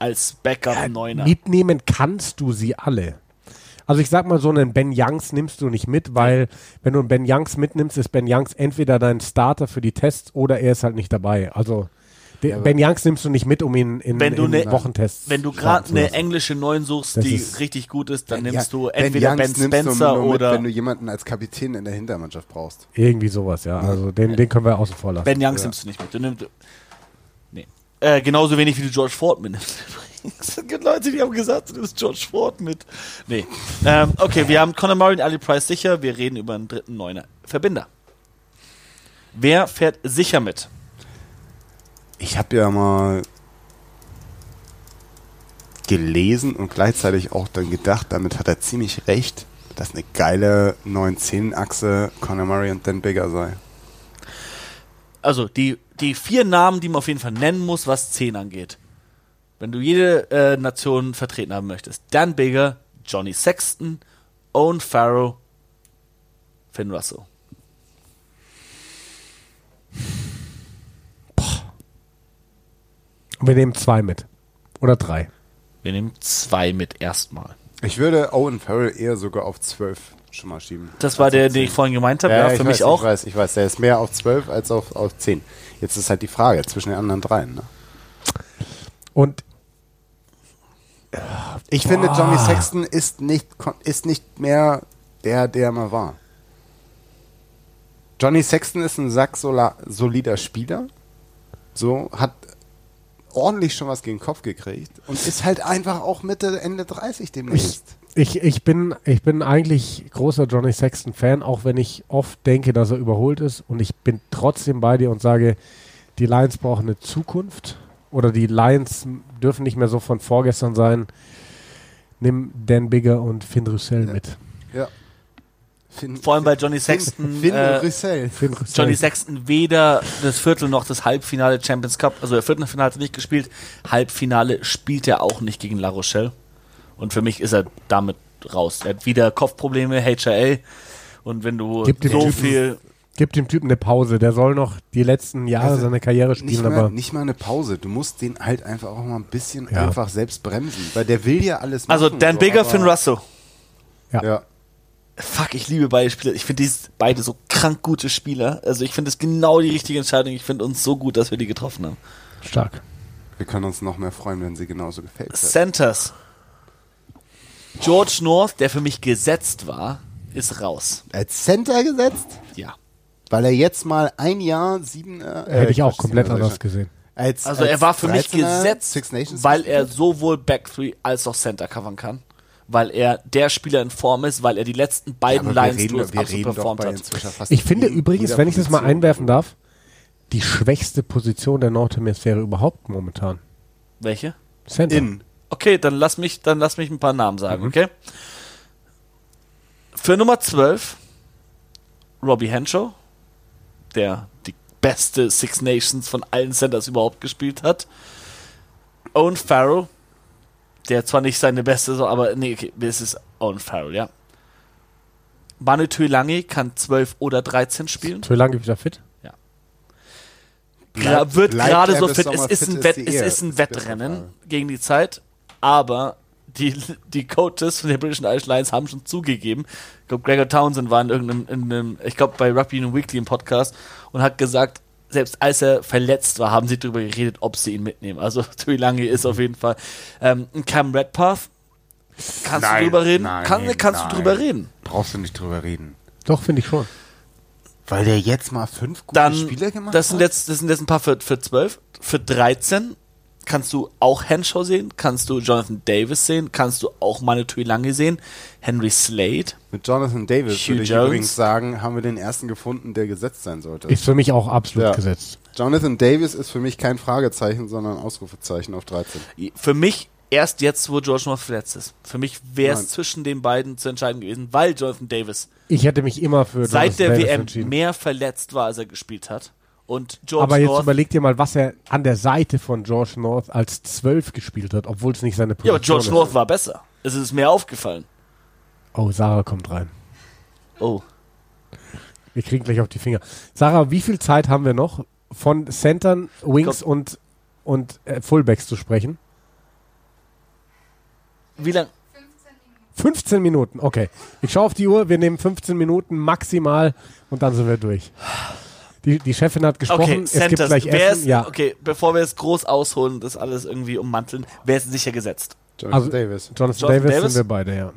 Als Backup Neuner. Mitnehmen kannst du sie alle. Also ich sag mal so, einen Ben Youngs nimmst du nicht mit, weil wenn du einen Ben Youngs mitnimmst, ist Ben Youngs entweder dein Starter für die Tests oder er ist halt nicht dabei. Also de- Ben Youngs nimmst du nicht mit, um ihn in, Wenn du in ne- Wochentests Wenn du gerade eine englische Neun suchst, Das die richtig gut ist, dann Ja, nimmst du Ben entweder Ben du Spencer mit, oder wenn du jemanden als Kapitän in der Hintermannschaft brauchst. Irgendwie sowas, ja. Also den, den können wir außen vor lassen. Ben Youngs nimmst du nicht mit. Du nimmst. Äh, genauso wenig wie du George Ford mitnimmst. Es gibt Leute, die haben gesagt, du nimmst George Ford mit. Nee. Ähm, okay, wir haben Conor Murray und Ali Price sicher. Wir reden über einen dritten Neuner. Verbinder. Wer fährt sicher mit? Ich habe ja mal gelesen und gleichzeitig auch dann gedacht, damit hat er ziemlich recht, dass eine geile 9-10-Achse Conor Murray und Dan Bigger sei. Also, die, die vier Namen, die man auf jeden Fall nennen muss, was 10 angeht. Wenn du jede äh, Nation vertreten haben möchtest. Dan Bigger, Johnny Sexton, Owen Farrow, Finn Russell. Und wir nehmen zwei mit. Oder drei. Wir nehmen zwei mit erstmal. Ich würde Owen Farrell eher sogar auf 12 schon mal schieben. Das war der, den ich 10. vorhin gemeint habe. Ja, ich für weiß, mich auch. Ich weiß, ich weiß, der ist mehr auf 12 als auf, auf 10. Jetzt ist halt die Frage zwischen den anderen dreien. Ne? Und Ich finde, Johnny Sexton ist nicht, ist nicht mehr der, der er mal war. Johnny Sexton ist ein sack solider Spieler. So, hat ordentlich schon was gegen den Kopf gekriegt und ist halt einfach auch Mitte, Ende 30 ich, demnächst. ich, ich, bin, ich bin eigentlich großer Johnny Sexton-Fan, auch wenn ich oft denke, dass er überholt ist. Und ich bin trotzdem bei dir und sage, die Lions brauchen eine Zukunft. Oder die Lions dürfen nicht mehr so von vorgestern sein. Nimm Dan Bigger und Finn Russell mit. Ja. Finn, Vor allem bei Johnny Sexton. Finn äh, Russell. Finn Russell. Johnny Sexton weder das Viertel noch das Halbfinale Champions Cup, also der Viertelfinale hat er nicht gespielt, Halbfinale spielt er auch nicht gegen La Rochelle. Und für mich ist er damit raus. Er hat wieder Kopfprobleme, HRL. Und wenn du Gib dem so Typen- viel. Gib dem Typen eine Pause. Der soll noch die letzten Jahre Also, seine Karriere Nicht spielen, mal, aber nicht mal eine Pause. Du musst den halt einfach auch mal ein bisschen Ja. einfach selbst bremsen. Weil der will ja alles Also machen. Dan so, Bigger, aber- Finn Russell. Ja. Fuck, ich liebe beide Spieler. Ich finde die beide so krank gute Spieler. Also ich finde es genau die richtige Entscheidung. Ich finde uns so gut, dass wir die getroffen haben. stark. Wir können uns noch mehr freuen, wenn sie genauso gefällt. wird. Centers. George North, der für mich gesetzt war, ist raus. Als Center gesetzt, Ja. weil er jetzt mal ein Jahr sieben. Äh, Hätte ich auch Quatsch, komplett anders gesehen. Als, Also als er war für mich 13er gesetzt, weil er sowohl Back Three als auch Center covern kann. Weil er der Spieler in Form ist, weil er die letzten Ja, beiden wir Lions reden, absolut performt hat. Ich finde übrigens, wenn ich das mal einwerfen darf, die schwächste Position der Nordhemisphäre überhaupt momentan. Welche? Center. In. Okay, dann lass mich, dann lass mich ein paar Namen Mhm. sagen, okay? Für Nummer 12 Robbie Henshaw, der die beste Six Nations von allen Centers überhaupt gespielt hat. Owen Farrell, der zwar nicht seine beste, so, aber nee, okay, es ist Owen Farrell, ja. Manu Tuilangi kann 12 oder 13 spielen. Für lange wieder fit? Gra Bleibt- wird bleibt gerade er so fit. Es ist fit, ein, ist Wett, es ist ein ist Wettrennen gegen die Zeit, aber die, die Coaches von den British Irish Lions haben schon zugegeben. Ich glaube, Gregor Townsend war in irgendeinem, in einem, ich glaube, bei Rugby Union Weekly im Podcast und hat gesagt, selbst als er verletzt war, haben sie darüber geredet, ob sie ihn mitnehmen. Also Tuilangi ist auf jeden Fall. Ähm, ein Cam Redpath, kannst Nein, du drüber reden? nein, Kann, kannst nein. du drüber reden? Brauchst du nicht drüber reden. Doch, finde ich schon. Weil der jetzt mal fünf gute Dann, Spiele gemacht das sind hat? jetzt, das sind jetzt ein paar für, für 12, für 13 kannst du auch Henshaw sehen, kannst du Jonathan Davis sehen, kannst du auch Manu Tuilangi sehen, Henry Slade. Mit Jonathan Davis Hugh würde ich Jones. übrigens sagen, haben wir den ersten gefunden, der gesetzt sein sollte. Ist für mich auch absolut Ja. gesetzt. Jonathan Davis ist für mich kein Fragezeichen, sondern Ausrufezeichen auf 13. Für mich erst jetzt, wo George North verletzt ist. Für mich wäre es zwischen den beiden zu entscheiden gewesen, weil Jonathan Davis Ich hätte mich immer für seit Jonathan der Davis WM mehr verletzt war, als er gespielt hat. Und George Aber jetzt North. überleg dir mal, was er an der Seite von George North als 12 gespielt hat, obwohl es nicht seine ja, Position aber George ist. North war besser. Es ist mir aufgefallen. Oh, Sarah kommt rein. Oh. Wir kriegen gleich auf die Finger. Sarah, wie viel Zeit haben wir noch, von Centern, Wings und, und äh, Fullbacks zu sprechen? Wie lang? 15 Minuten, okay. Ich schaue auf die Uhr, wir nehmen 15 Minuten maximal und dann sind wir durch. Die, die Chefin hat gesprochen, Okay, es gibt Centers. gleich Wer Essen. ist, ja, Okay, bevor wir es groß ausholen, das alles irgendwie ummanteln, wer ist sicher gesetzt? Jonathan Also- Davis. Jonathan, Jonathan Davis, Davis? sind wir beide, ja.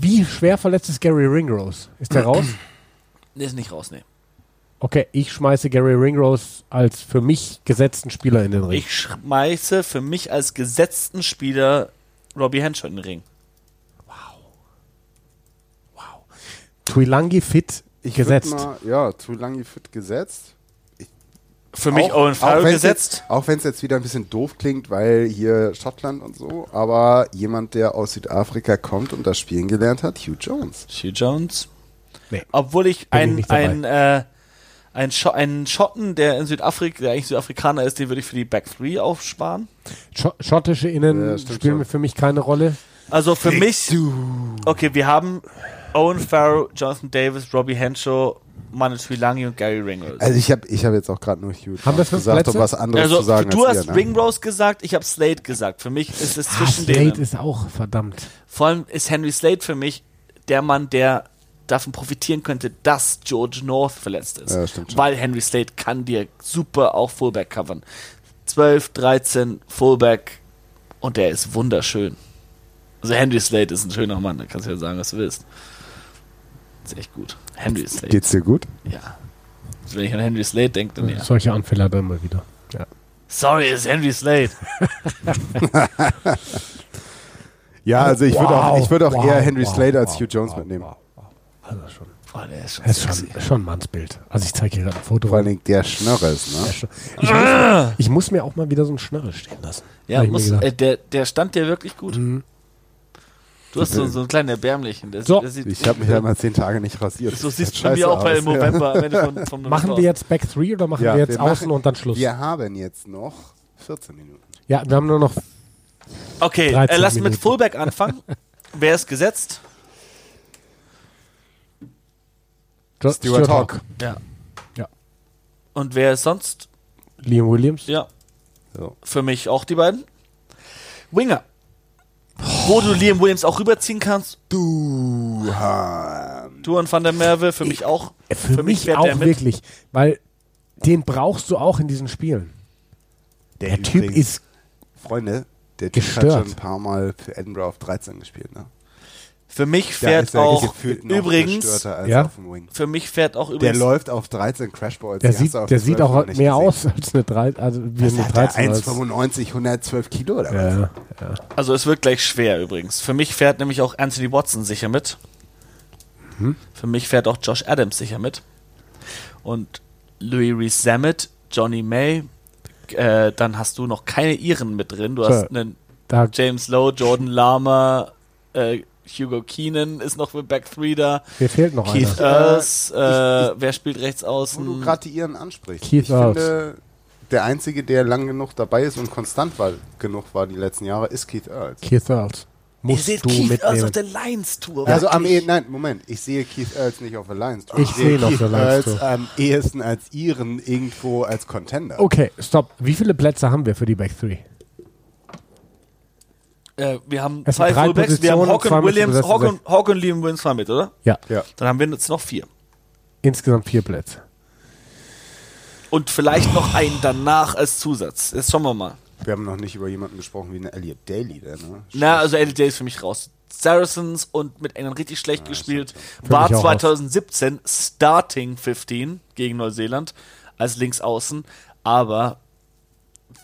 Wie schwer verletzt ist Gary Ringrose? Ist der raus? Nee, ist nicht raus, nee. Okay, ich schmeiße Gary Ringrose als für mich gesetzten Spieler in den Ring. Ich schmeiße für mich als gesetzten Spieler Robbie Henshaw in den Ring. Tuilangi fit Ich gesetzt. Mal, ja, zu lange fit gesetzt. Für mich Auch- Owen auch Farrell gesetzt. Jetzt, auch wenn es jetzt wieder ein bisschen doof klingt, weil hier Schottland und so, aber jemand, der aus Südafrika kommt und das Spielen gelernt hat, Hugh Jones. Hugh Jones. Nee. Obwohl ich Bin ich ein, ein, äh, ein Scho einen Schotten, der in Südafrika, der eigentlich Südafrikaner ist, den würde ich für die Back 3 aufsparen. Scho- Schottische Innen Ja, spielen schon. für mich keine Rolle. Also für mich. Okay, wir haben Owen Farrell, Jonathan Davis, Robbie Henshaw, Manu Tuilangi und Gary Ringrose. Also ich habe ich hab jetzt auch gerade nur Hugh Haben wir gesagt, Plätze? um was anderes Also zu sagen du als hast ihr, ne? Ringrose gesagt, ich habe Slade gesagt. Für mich ist es Ah, zwischen Slade denen. ist auch verdammt. Vor allem ist Henry Slade für mich der Mann, der davon profitieren könnte, dass George North verletzt ist. Ja, stimmt schon. Weil Henry Slade kann dir super auch Fullback covern. 12, 13, Fullback und der ist wunderschön. Also Henry Slade ist ein schöner Mann, da kannst du ja sagen, was du willst. Ist echt gut. Henry Slade. Geht's dir gut? Ja. Also wenn ich an Henry Slade denke, dann ja. Solche Anfälle hat er immer wieder. Ja. Sorry, ist Henry Slade. Ja, also ich würde auch, Wow, ich würd auch wow, eher Henry wow, Slade als wow, Hugh Jones wow, mitnehmen. wow, wow. Also schon. Boah, der ist schon Das ist schon, schon ein Mannsbild. Also ich zeige hier gerade ein Foto. Vor allen Dingen der Schnörres, ne? Ich muss, ich muss mir auch mal wieder so einen Schnörre stehen lassen. Ja, muss, äh, der, der stand dir wirklich gut. Mhm. Du hast so, so einen kleinen Erbärmlichen. Der, So. sieht, Ich habe mich ja mal zehn Tage nicht rasiert. So Das siehst sieht du bei mir auch bei aus. im November. am Ende von, vom Machen November wir jetzt Back 3 oder machen Ja, wir jetzt wir außen machen- und dann Schluss? Wir haben jetzt noch 14 Minuten. Ja, wir haben nur noch Okay, 13 äh, lass Minuten. mit Fullback anfangen. Wer ist gesetzt? Stuart Hawk. Ja. Ja. Und wer ist sonst? Liam Williams. Ja, So. für mich auch die beiden. Winger. Wo du Liam Williams auch rüberziehen kannst. Du. Duan van der Merwe, für mich auch. Für, mich, fährt auch der mit. wirklich, weil den brauchst du auch in diesen Spielen. Der Typ übrigens- ist Freunde, der Typ hat Gestört. schon ein paar Mal für Edinburgh auf 13 gespielt, ne? Für mich Der fährt ist ja auch übrigens, Ja? auf dem Wing. für mich fährt auch Der übrigens, läuft auf 13 Crashballs. der sieht, der der sieht 12 auch mehr gesehen. aus als eine 13, also wie eine hat der? 13. als- 1,95, 112 Kilo oder was? Ja, ja. also es wird gleich schwer übrigens. Für mich fährt nämlich auch Anthony Watson sicher mit. Hm? Für mich fährt auch Josh Adams sicher mit. Und Louis Rees Zammit, Johnny May, äh, dann hast du noch keine Iren mit drin. Du So. hast einen James Lowe, Jordan Lama, äh, Hugo Keenan ist noch mit Back 3 da. mir fehlt noch Keith einer. Earls, äh, wer spielt rechts Wo du außen? gerade die Iren ansprichst. Keith ich Earls. finde, der Einzige, der lang genug dabei ist und konstant war, genug war die letzten Jahre, ist Keith Earls. Keith Earls. Ihr Musst seht du Keith Earls mitnehmen. auf der Lions Tour. Also am eh, nein, Moment, ich sehe Keith Earls nicht auf der Lions Tour. Ich sehe ihn auf Keith der Lions Earls am ehesten als Iren irgendwo als Contender. Okay, stopp. Wie viele Plätze haben wir für die Back 3? Äh, wir haben Es zwei Fullbacks, wir haben Hawk und Williams, Hawk und, Hawk und Liam Williams waren mit, oder? Ja, Ja. Dann haben wir jetzt noch vier. insgesamt vier Plätze. Und vielleicht noch einen danach als Zusatz. Jetzt schauen wir mal. Wir haben noch nicht über jemanden gesprochen wie eine Elliot Daly, der, ne? Na, also LJ ist für mich raus. Saracens und mit England richtig schlecht gespielt. Für War auch 2017 Starting 15 gegen Neuseeland als Linksaußen. Aber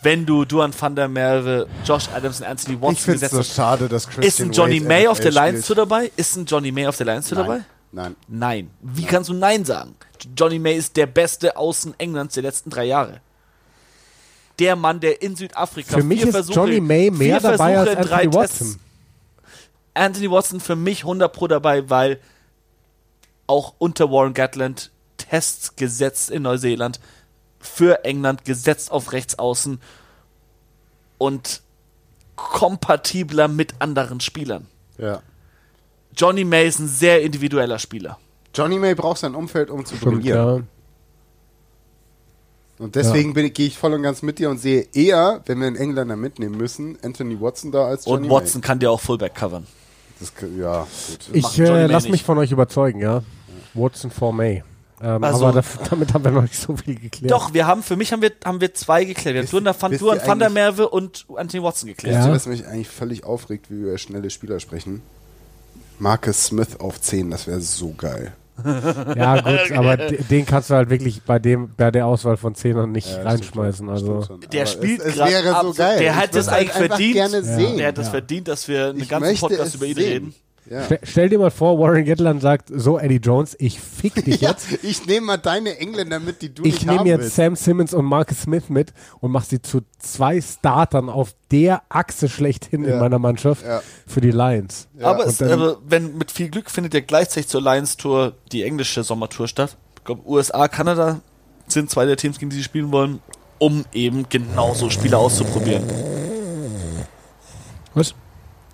wenn du Duan van der Merwe, Josh Adams und Anthony Watson gesetzt so hast, schade, dass Christian ist ein Johnny Wade May auf der Lions. Tour dabei? Ist ein Johnny May auf der Lions Tour dabei? Nein. Nein. Nein. Wie kannst du Nein sagen? Johnny May ist der beste Außen Englands der letzten drei Jahre. Der Mann, der in Südafrika Für mich vier ist Versuche, Johnny May mehr dabei als Versuche drei Anthony Tests- Watson. Anthony Watson für mich 100 pro dabei, weil auch unter Warren Gatland Tests gesetzt in Neuseeland für England gesetzt auf Rechtsaußen und kompatibler mit anderen Spielern. Ja. Johnny May ist ein sehr individueller Spieler. Johnny May braucht sein Umfeld, um zu brillieren. ja. Und deswegen bin ich- gehe ich voll und ganz mit dir und sehe eher, wenn wir einen Engländer mitnehmen müssen, Anthony Watson da als Johnny und Watson kann dir auch Fullback covern. May. Das, ja, gut. Ich äh, May lass nicht. mich von euch überzeugen, ja. Watson for May. Ähm, Also- aber das, damit haben wir noch nicht so viel geklärt. Doch, wir haben, für mich haben wir, haben wir zwei geklärt. Wir haben Duan Duan van der Merwe und Anthony Watson geklärt. Ja. ihr, was mich eigentlich völlig aufregt, wie wir über schnelle Spieler sprechen? Marcus Smith auf 10, das wäre so geil. Ja, gut, aber de- den kannst du halt wirklich bei dem bei der Auswahl von Zehnern nicht Ja, reinschmeißen. Also. Der spielt es, es grad wäre so der hat Ich würd's es eigentlich halt verdient. gerne Ja. sehen. Der hat es Ja. verdient, dass wir einen ich ganzen Podcast über ihn sehen. reden. Ja. Stell, stell dir mal vor, Warren Gatland sagt, so Eddie Jones, ich fick dich Ja, jetzt. ich nehme mal deine Engländer mit, die du Ich nicht nehme haben jetzt willst. Sam Simmons und Marcus Smith mit und mache sie zu zwei Startern auf der Achse schlechthin in Ja. meiner Mannschaft Ja. für die Lions. aber, es, dann- aber wenn mit viel Glück findet ja gleichzeitig zur Lions Tour die englische Sommertour statt. Ich glaube, USA, Kanada sind zwei der Teams, gegen die sie spielen wollen, um eben genauso Spiele auszuprobieren. Was?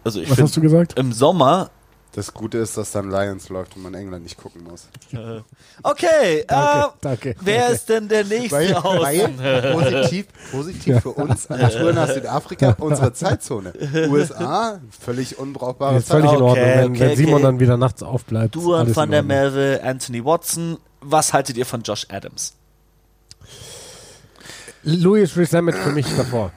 Also ich Was hast finde, du gesagt? im Sommer. Das Gute ist, dass dann Lions läuft und man England nicht gucken muss. Okay, Danke, äh, danke. wer danke. ist denn der nächste Weil, Außen? weil positiv, positiv für uns an der Tour nach Südafrika unsere Zeitzone. USA, völlig unbrauchbares Ist völlig in Ordnung, Okay, wenn, okay, wenn Simon okay. dann wieder nachts aufbleibt. Duan van der. Merwe, Anthony Watson. Was haltet ihr von Josh Adams? Louis Resamet für mich davor.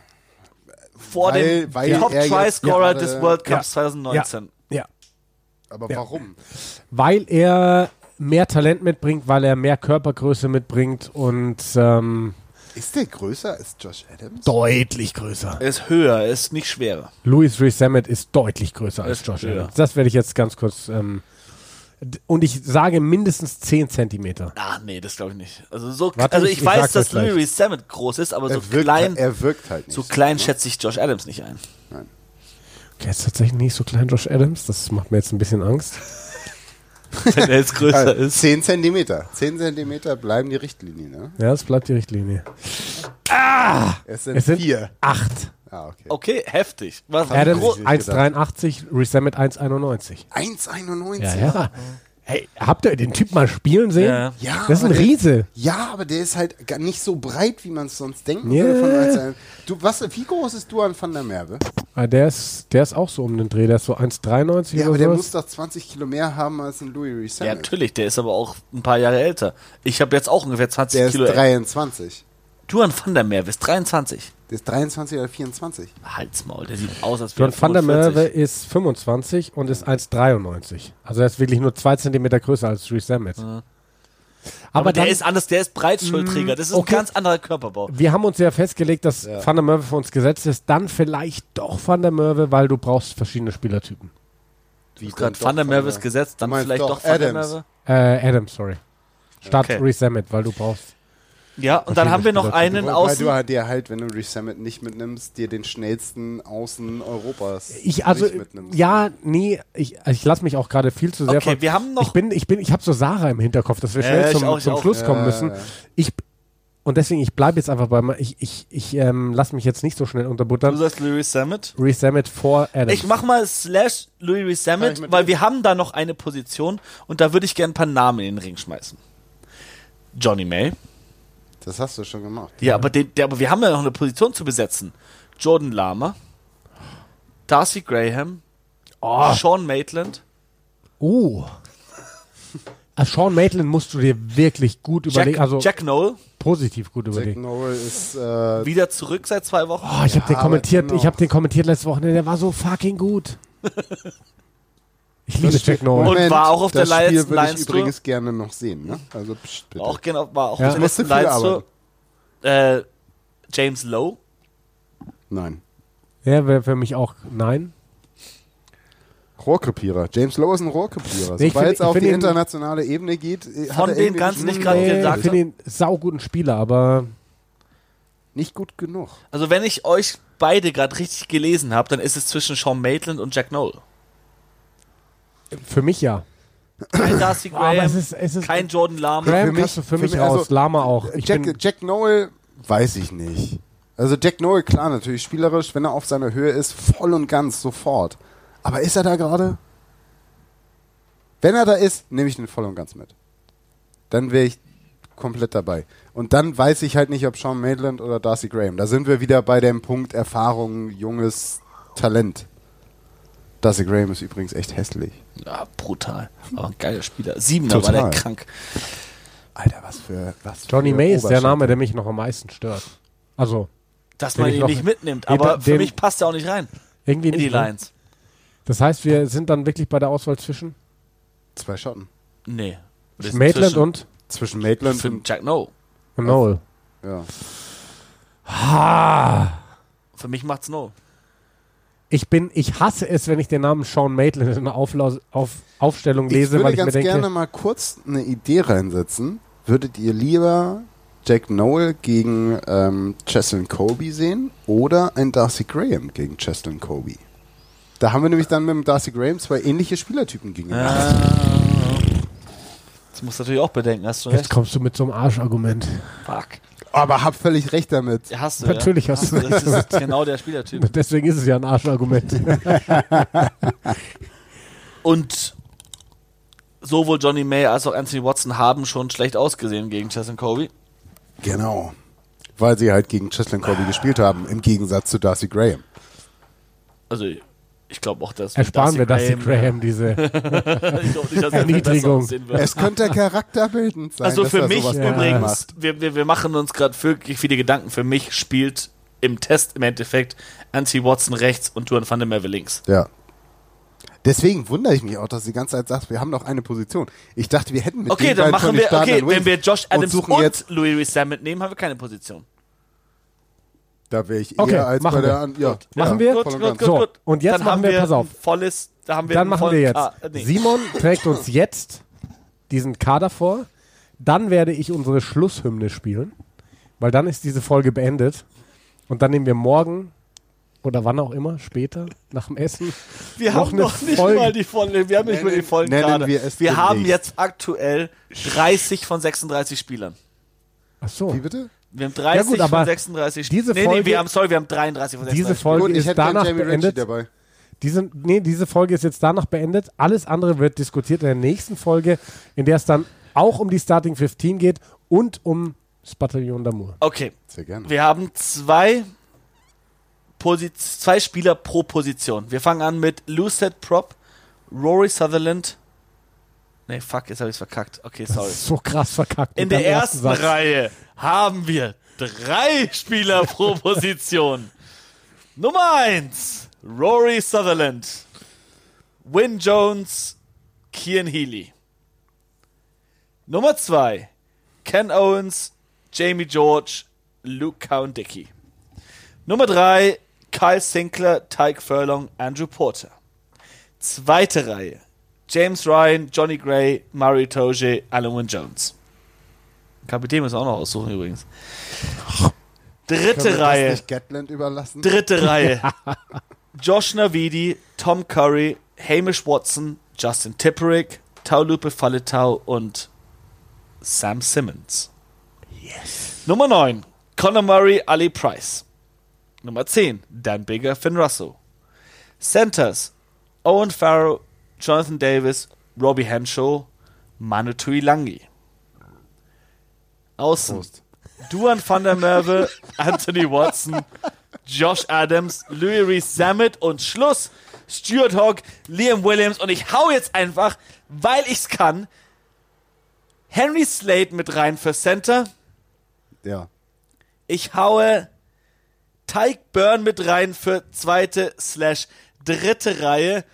Vor Weil- dem weil er Top-Try-Scorer des World Cups Ja. 2019. Ja. Aber Ja. warum? Weil er mehr Talent mitbringt, weil er mehr Körpergröße mitbringt und ähm, Ist der größer als Josh Adams? deutlich größer. Er ist höher, er ist nicht schwerer. Louis Resamet ist deutlich größer als Josh höher. Adams. Das werde ich jetzt ganz kurz. Ähm, und ich sage mindestens 10 Zentimeter. Ah, nee, das glaube ich nicht. Also, so, Warte, also ich- ich, weiß, dass. Louis Sammet groß ist, aber so Er wirkt, klein, er wirkt halt nicht. so klein schätze ich Josh Adams nicht ein. Okay, ist tatsächlich nicht so klein, Josh Adams. Das macht mir jetzt ein bisschen Angst. Wenn er jetzt größer Äh, ist. 10 Zentimeter. 10 Zentimeter bleiben die Richtlinie, ne? Ja, es bleibt die Richtlinie. Es sind Es sind vier. acht. Ah, okay. Okay, heftig. Was Adams groß- 1,83, Resamet 1,91. 1,91. Ja, ja. Hey, habt ihr den Typ mal spielen sehen? Ja. Ja, Das ist ein aber der- Riese. Ja, aber der ist halt gar nicht so breit, wie man es sonst denken Ja. würde. Von du, was, wie groß ist Duan van der Merwe? Ah, Der ist, der ist auch so um den Dreh. Der ist so 1,93 Ja, oder aber der muss doch 20 Kilo mehr haben als ein Louis Ja, Resamet. natürlich, der ist aber auch ein paar Jahre älter. Ich habe jetzt auch ungefähr 20 der ist Kilo. älter. 23. Duan van der Merwe ist 23. Der ist 23 oder 24. Halsmaul, der sieht aus, als wäre John er van der Merwe 45. ist 25 und ist 1,93. Also er ist wirklich nur 2 Zentimeter größer als Reese Samet. Aber, Aber der dann, ist anders, der ist Breitschulträger. Das ist okay. ein ganz anderer Körperbau. wir haben uns ja festgelegt, dass Van der Merwe für uns gesetzt ist. Dann vielleicht doch Van der Merwe, weil du brauchst verschiedene Spielertypen. Wie Gerade Van der Merwe ist gesetzt, dann vielleicht doch doch Van der Adams. Merwe. Äh, Adam, sorry. Statt Okay. Reese Samet, weil du brauchst. Ja, und dann haben wir noch einen Weil Außen. du halt dir halt, wenn du Resamet nicht mitnimmst, dir den schnellsten Außen Europas Ich also nicht mitnimmst. ja, nee, ich, ich lasse mich auch gerade viel zu sehr Okay, von- wir haben noch- Ich bin ich bin ich habe so Sarah im Hinterkopf, dass wir Ja, schnell ich zum, auch, zum auch. Schluss kommen Ja, müssen. ja. Ich und deswegen ich bleibe jetzt einfach bei ich ich ich ähm, lass mich jetzt nicht so schnell Du unterbuttern. sagst Louis Sammet. Reese Samet vor Adams. Ich mach mal slash Louis Sammet, weil wir haben da noch eine Position und da würde ich gerne ein paar Namen in den Ring schmeißen. Johnny May. Das hast du schon gemacht. Ja, aber, den, der, aber wir haben ja noch eine Position zu besetzen. Jordan Lama. Darcy Graham. oh, Sean Maitland. oh. Als Sean Maitland musst du dir wirklich gut Jack, überlegen, also Jack Noel. positiv gut Jack überlegen. Noel ist äh, Wieder zurück seit zwei Wochen. Oh, ich habe den kommentiert, ich habe den kommentiert letzte Woche, der war so fucking gut. Ich liebe Jack Noel. Und war auch auf das der Spiel Lions- würde Lions ich Tour. übrigens gerne noch sehen. Ne? Also pst, bitte. Auch genau, war auch Ja. auf der letzten Lions Tour. Äh, James Lowe. Nein. Ja, wäre für mich auch nein. Rohrkrepierer. James Lowe ist ein Rohrkrepierer. Nee, ich Sobald es ich auf die ihn- internationale Ebene geht, äh, hat Von er den irgendwie ganzen einen nicht gerade Schwung- gesagt ich finde ihn sauguten Spieler, aber nicht gut genug. Also wenn ich euch beide gerade richtig gelesen habe, dann ist es zwischen Sean Maitland und Jack Noel. Für mich ja. Kein Darcy Aber Graham, es ist, es ist kein Jordan Lama. Graham Für mich- kannst du für für mich mich- raus, also, Lama auch. Ich Jack, bin, Jack Noel weiß ich nicht. Also Jack Noel, klar, natürlich spielerisch, wenn er auf seiner Höhe ist, voll und ganz, sofort. Aber ist er da gerade? Wenn er da ist, nehme ich den voll und ganz mit. Dann wäre ich komplett dabei. Und dann weiß ich halt nicht, ob Sean Maitland oder Darcy Graham. Da sind wir wieder bei dem Punkt Erfahrung, junges Talent. Darcy Graham ist übrigens echt hässlich. Ja, brutal. Aber ein geiler Spieler. Siebener war Total. der krank. Alter, was für was Johnny für May ist der. Name, der mich noch am meisten stört. Also, Dass Den man ihn noch- nicht mitnimmt. Aber da- für den- mich passt er auch nicht rein irgendwie in die nicht. ne? Lines. Das heißt, wir sind dann wirklich bei der Auswahl zwischen Zwei Schotten. Nee. Maitland zwischen- und Zwischen Maitland und Jack Noel. Noel. ja. Ah, Für mich macht's Noel. Ich bin, ich hasse es, wenn ich den Namen Sean Maitland in der Auflaus, auf, Aufstellung lese, ich würde weil ich mir ganz denke, gerne mal kurz eine Idee reinsetzen. Würdet ihr lieber Jack Noel gegen ähm, Cheslin Kobe sehen oder ein Darcy Graham gegen Cheslin Kobe? Da haben wir nämlich dann mit dem Darcy Graham zwei ähnliche Spielertypen gegenüber. Das musst du natürlich auch bedenken, hast du jetzt recht. kommst du mit so einem Arschargument. Fuck. Aber hab völlig recht damit. Ja, hast du, Natürlich ja? hast du Das ist genau der Spielertyp. Deswegen ist es ja ein Arschargument. Und sowohl Johnny May als auch Anthony Watson haben schon schlecht ausgesehen gegen Chesson Kobe. Genau. Weil sie halt gegen Cheslin Kobe gespielt haben, im Gegensatz zu Darcy Graham. Also ich glaube auch, dass Ersparen wir Darcy Graham diese. ich glaube nicht, dass er Erniedrigung. Es könnte charakterbildend sein. Also dass für mich Ja. übrigens, wir, wir, wir machen uns gerade wirklich viele Gedanken. Für mich spielt im Test im Endeffekt Anthony Watson rechts und Duan van der Merwe links. Ja. Deswegen wundere ich mich auch, dass du die ganze Zeit sagst, wir haben noch eine Position. Ich dachte, wir hätten mit Okay, dann machen wir, okay, wenn wir Josh und Adams suchen und, jetzt, Louis Rees mitnehmen, haben wir keine Position. Da wäre ich Okay, eher als machen bei der wir. an, ja, Machen wir? Gut, und gut, gut, So, gut. und jetzt dann machen haben wir- wir pass auf. ein volles, da haben wir Dann machen wir jetzt. Äh, nee. Simon trägt uns jetzt diesen Kader vor. Dann werde ich unsere Schlusshymne spielen, weil dann ist diese Folge beendet. Und dann nehmen wir morgen oder wann auch immer, später, nach dem Essen. Wir noch haben noch nicht Folge. mal die vollen, wir haben nicht mal die Nennen- vollen nennen Kader. wir wir haben jetzt aktuell 30 von 36 Spielern. Ach so. Wie bitte? Wir haben 30 gut, aber von 36 diese Nee, nee, Folge- wir haben, sorry, wir haben 33 von 36 Diese Folge Gut, ist danach beendet. dabei. Diese, nee, diese Folge ist jetzt danach beendet. Alles andere wird diskutiert in der nächsten Folge, in der es dann auch um die Starting 15 geht und um das Bataillon d'Amour. Okay, Sehr gerne. wir haben zwei, Posi zwei Spieler pro Position. Wir fangen an mit Lucid Prop, Rory Sutherland. Nee, fuck, jetzt habe ich verkackt. Okay, sorry. So krass verkackt. In der ersten Satz. Reihe haben wir drei Spieler pro Position. Nummer eins Rory Sutherland, Win Jones, Kian Healy. Nummer zwei Ken Owens, Jamie George, Luke Cowan-Dickey. Nummer drei Kyle Sinclair, Tyke Furlong, Andrew Porter. Zweite Reihe James Ryan, Johnny Gray, Murray Toge, Alan Wynne Jones. Kapitän müssen wir auch noch aussuchen übrigens. Dritte das Reihe. nicht Gatland überlassen? Dritte Reihe. Josh Navidi, Tom Curry, Hamish Watson, Justin Tipperick, Taulupe Faletau und Sam Simmons. Yes. Nummer 9. Conor Murray, Ali Price. Nummer 10. Dan Bigger, Finn Russell. Centers. Owen Farrow, Jonathan Davis, Robbie Henshaw, Manu Tuilangi. Außen. Prost. Duan van der Merwe, Anthony Watson, Josh Adams, Louis Reese Zammit und Schluss Stuart Hogg, Liam Williams und ich hau jetzt einfach, weil ich's kann, Henry Slade mit rein für Center. Ja. Ich haue Tyke Byrne mit rein für zweite slash dritte Reihe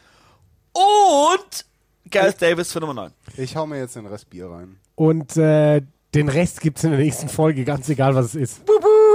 und Gareth Davis für Nummer 9. Ich hau mir jetzt den Rest Bier rein. Und äh, den Rest gibt es in der nächsten Folge, ganz egal was es ist. Buh, buh.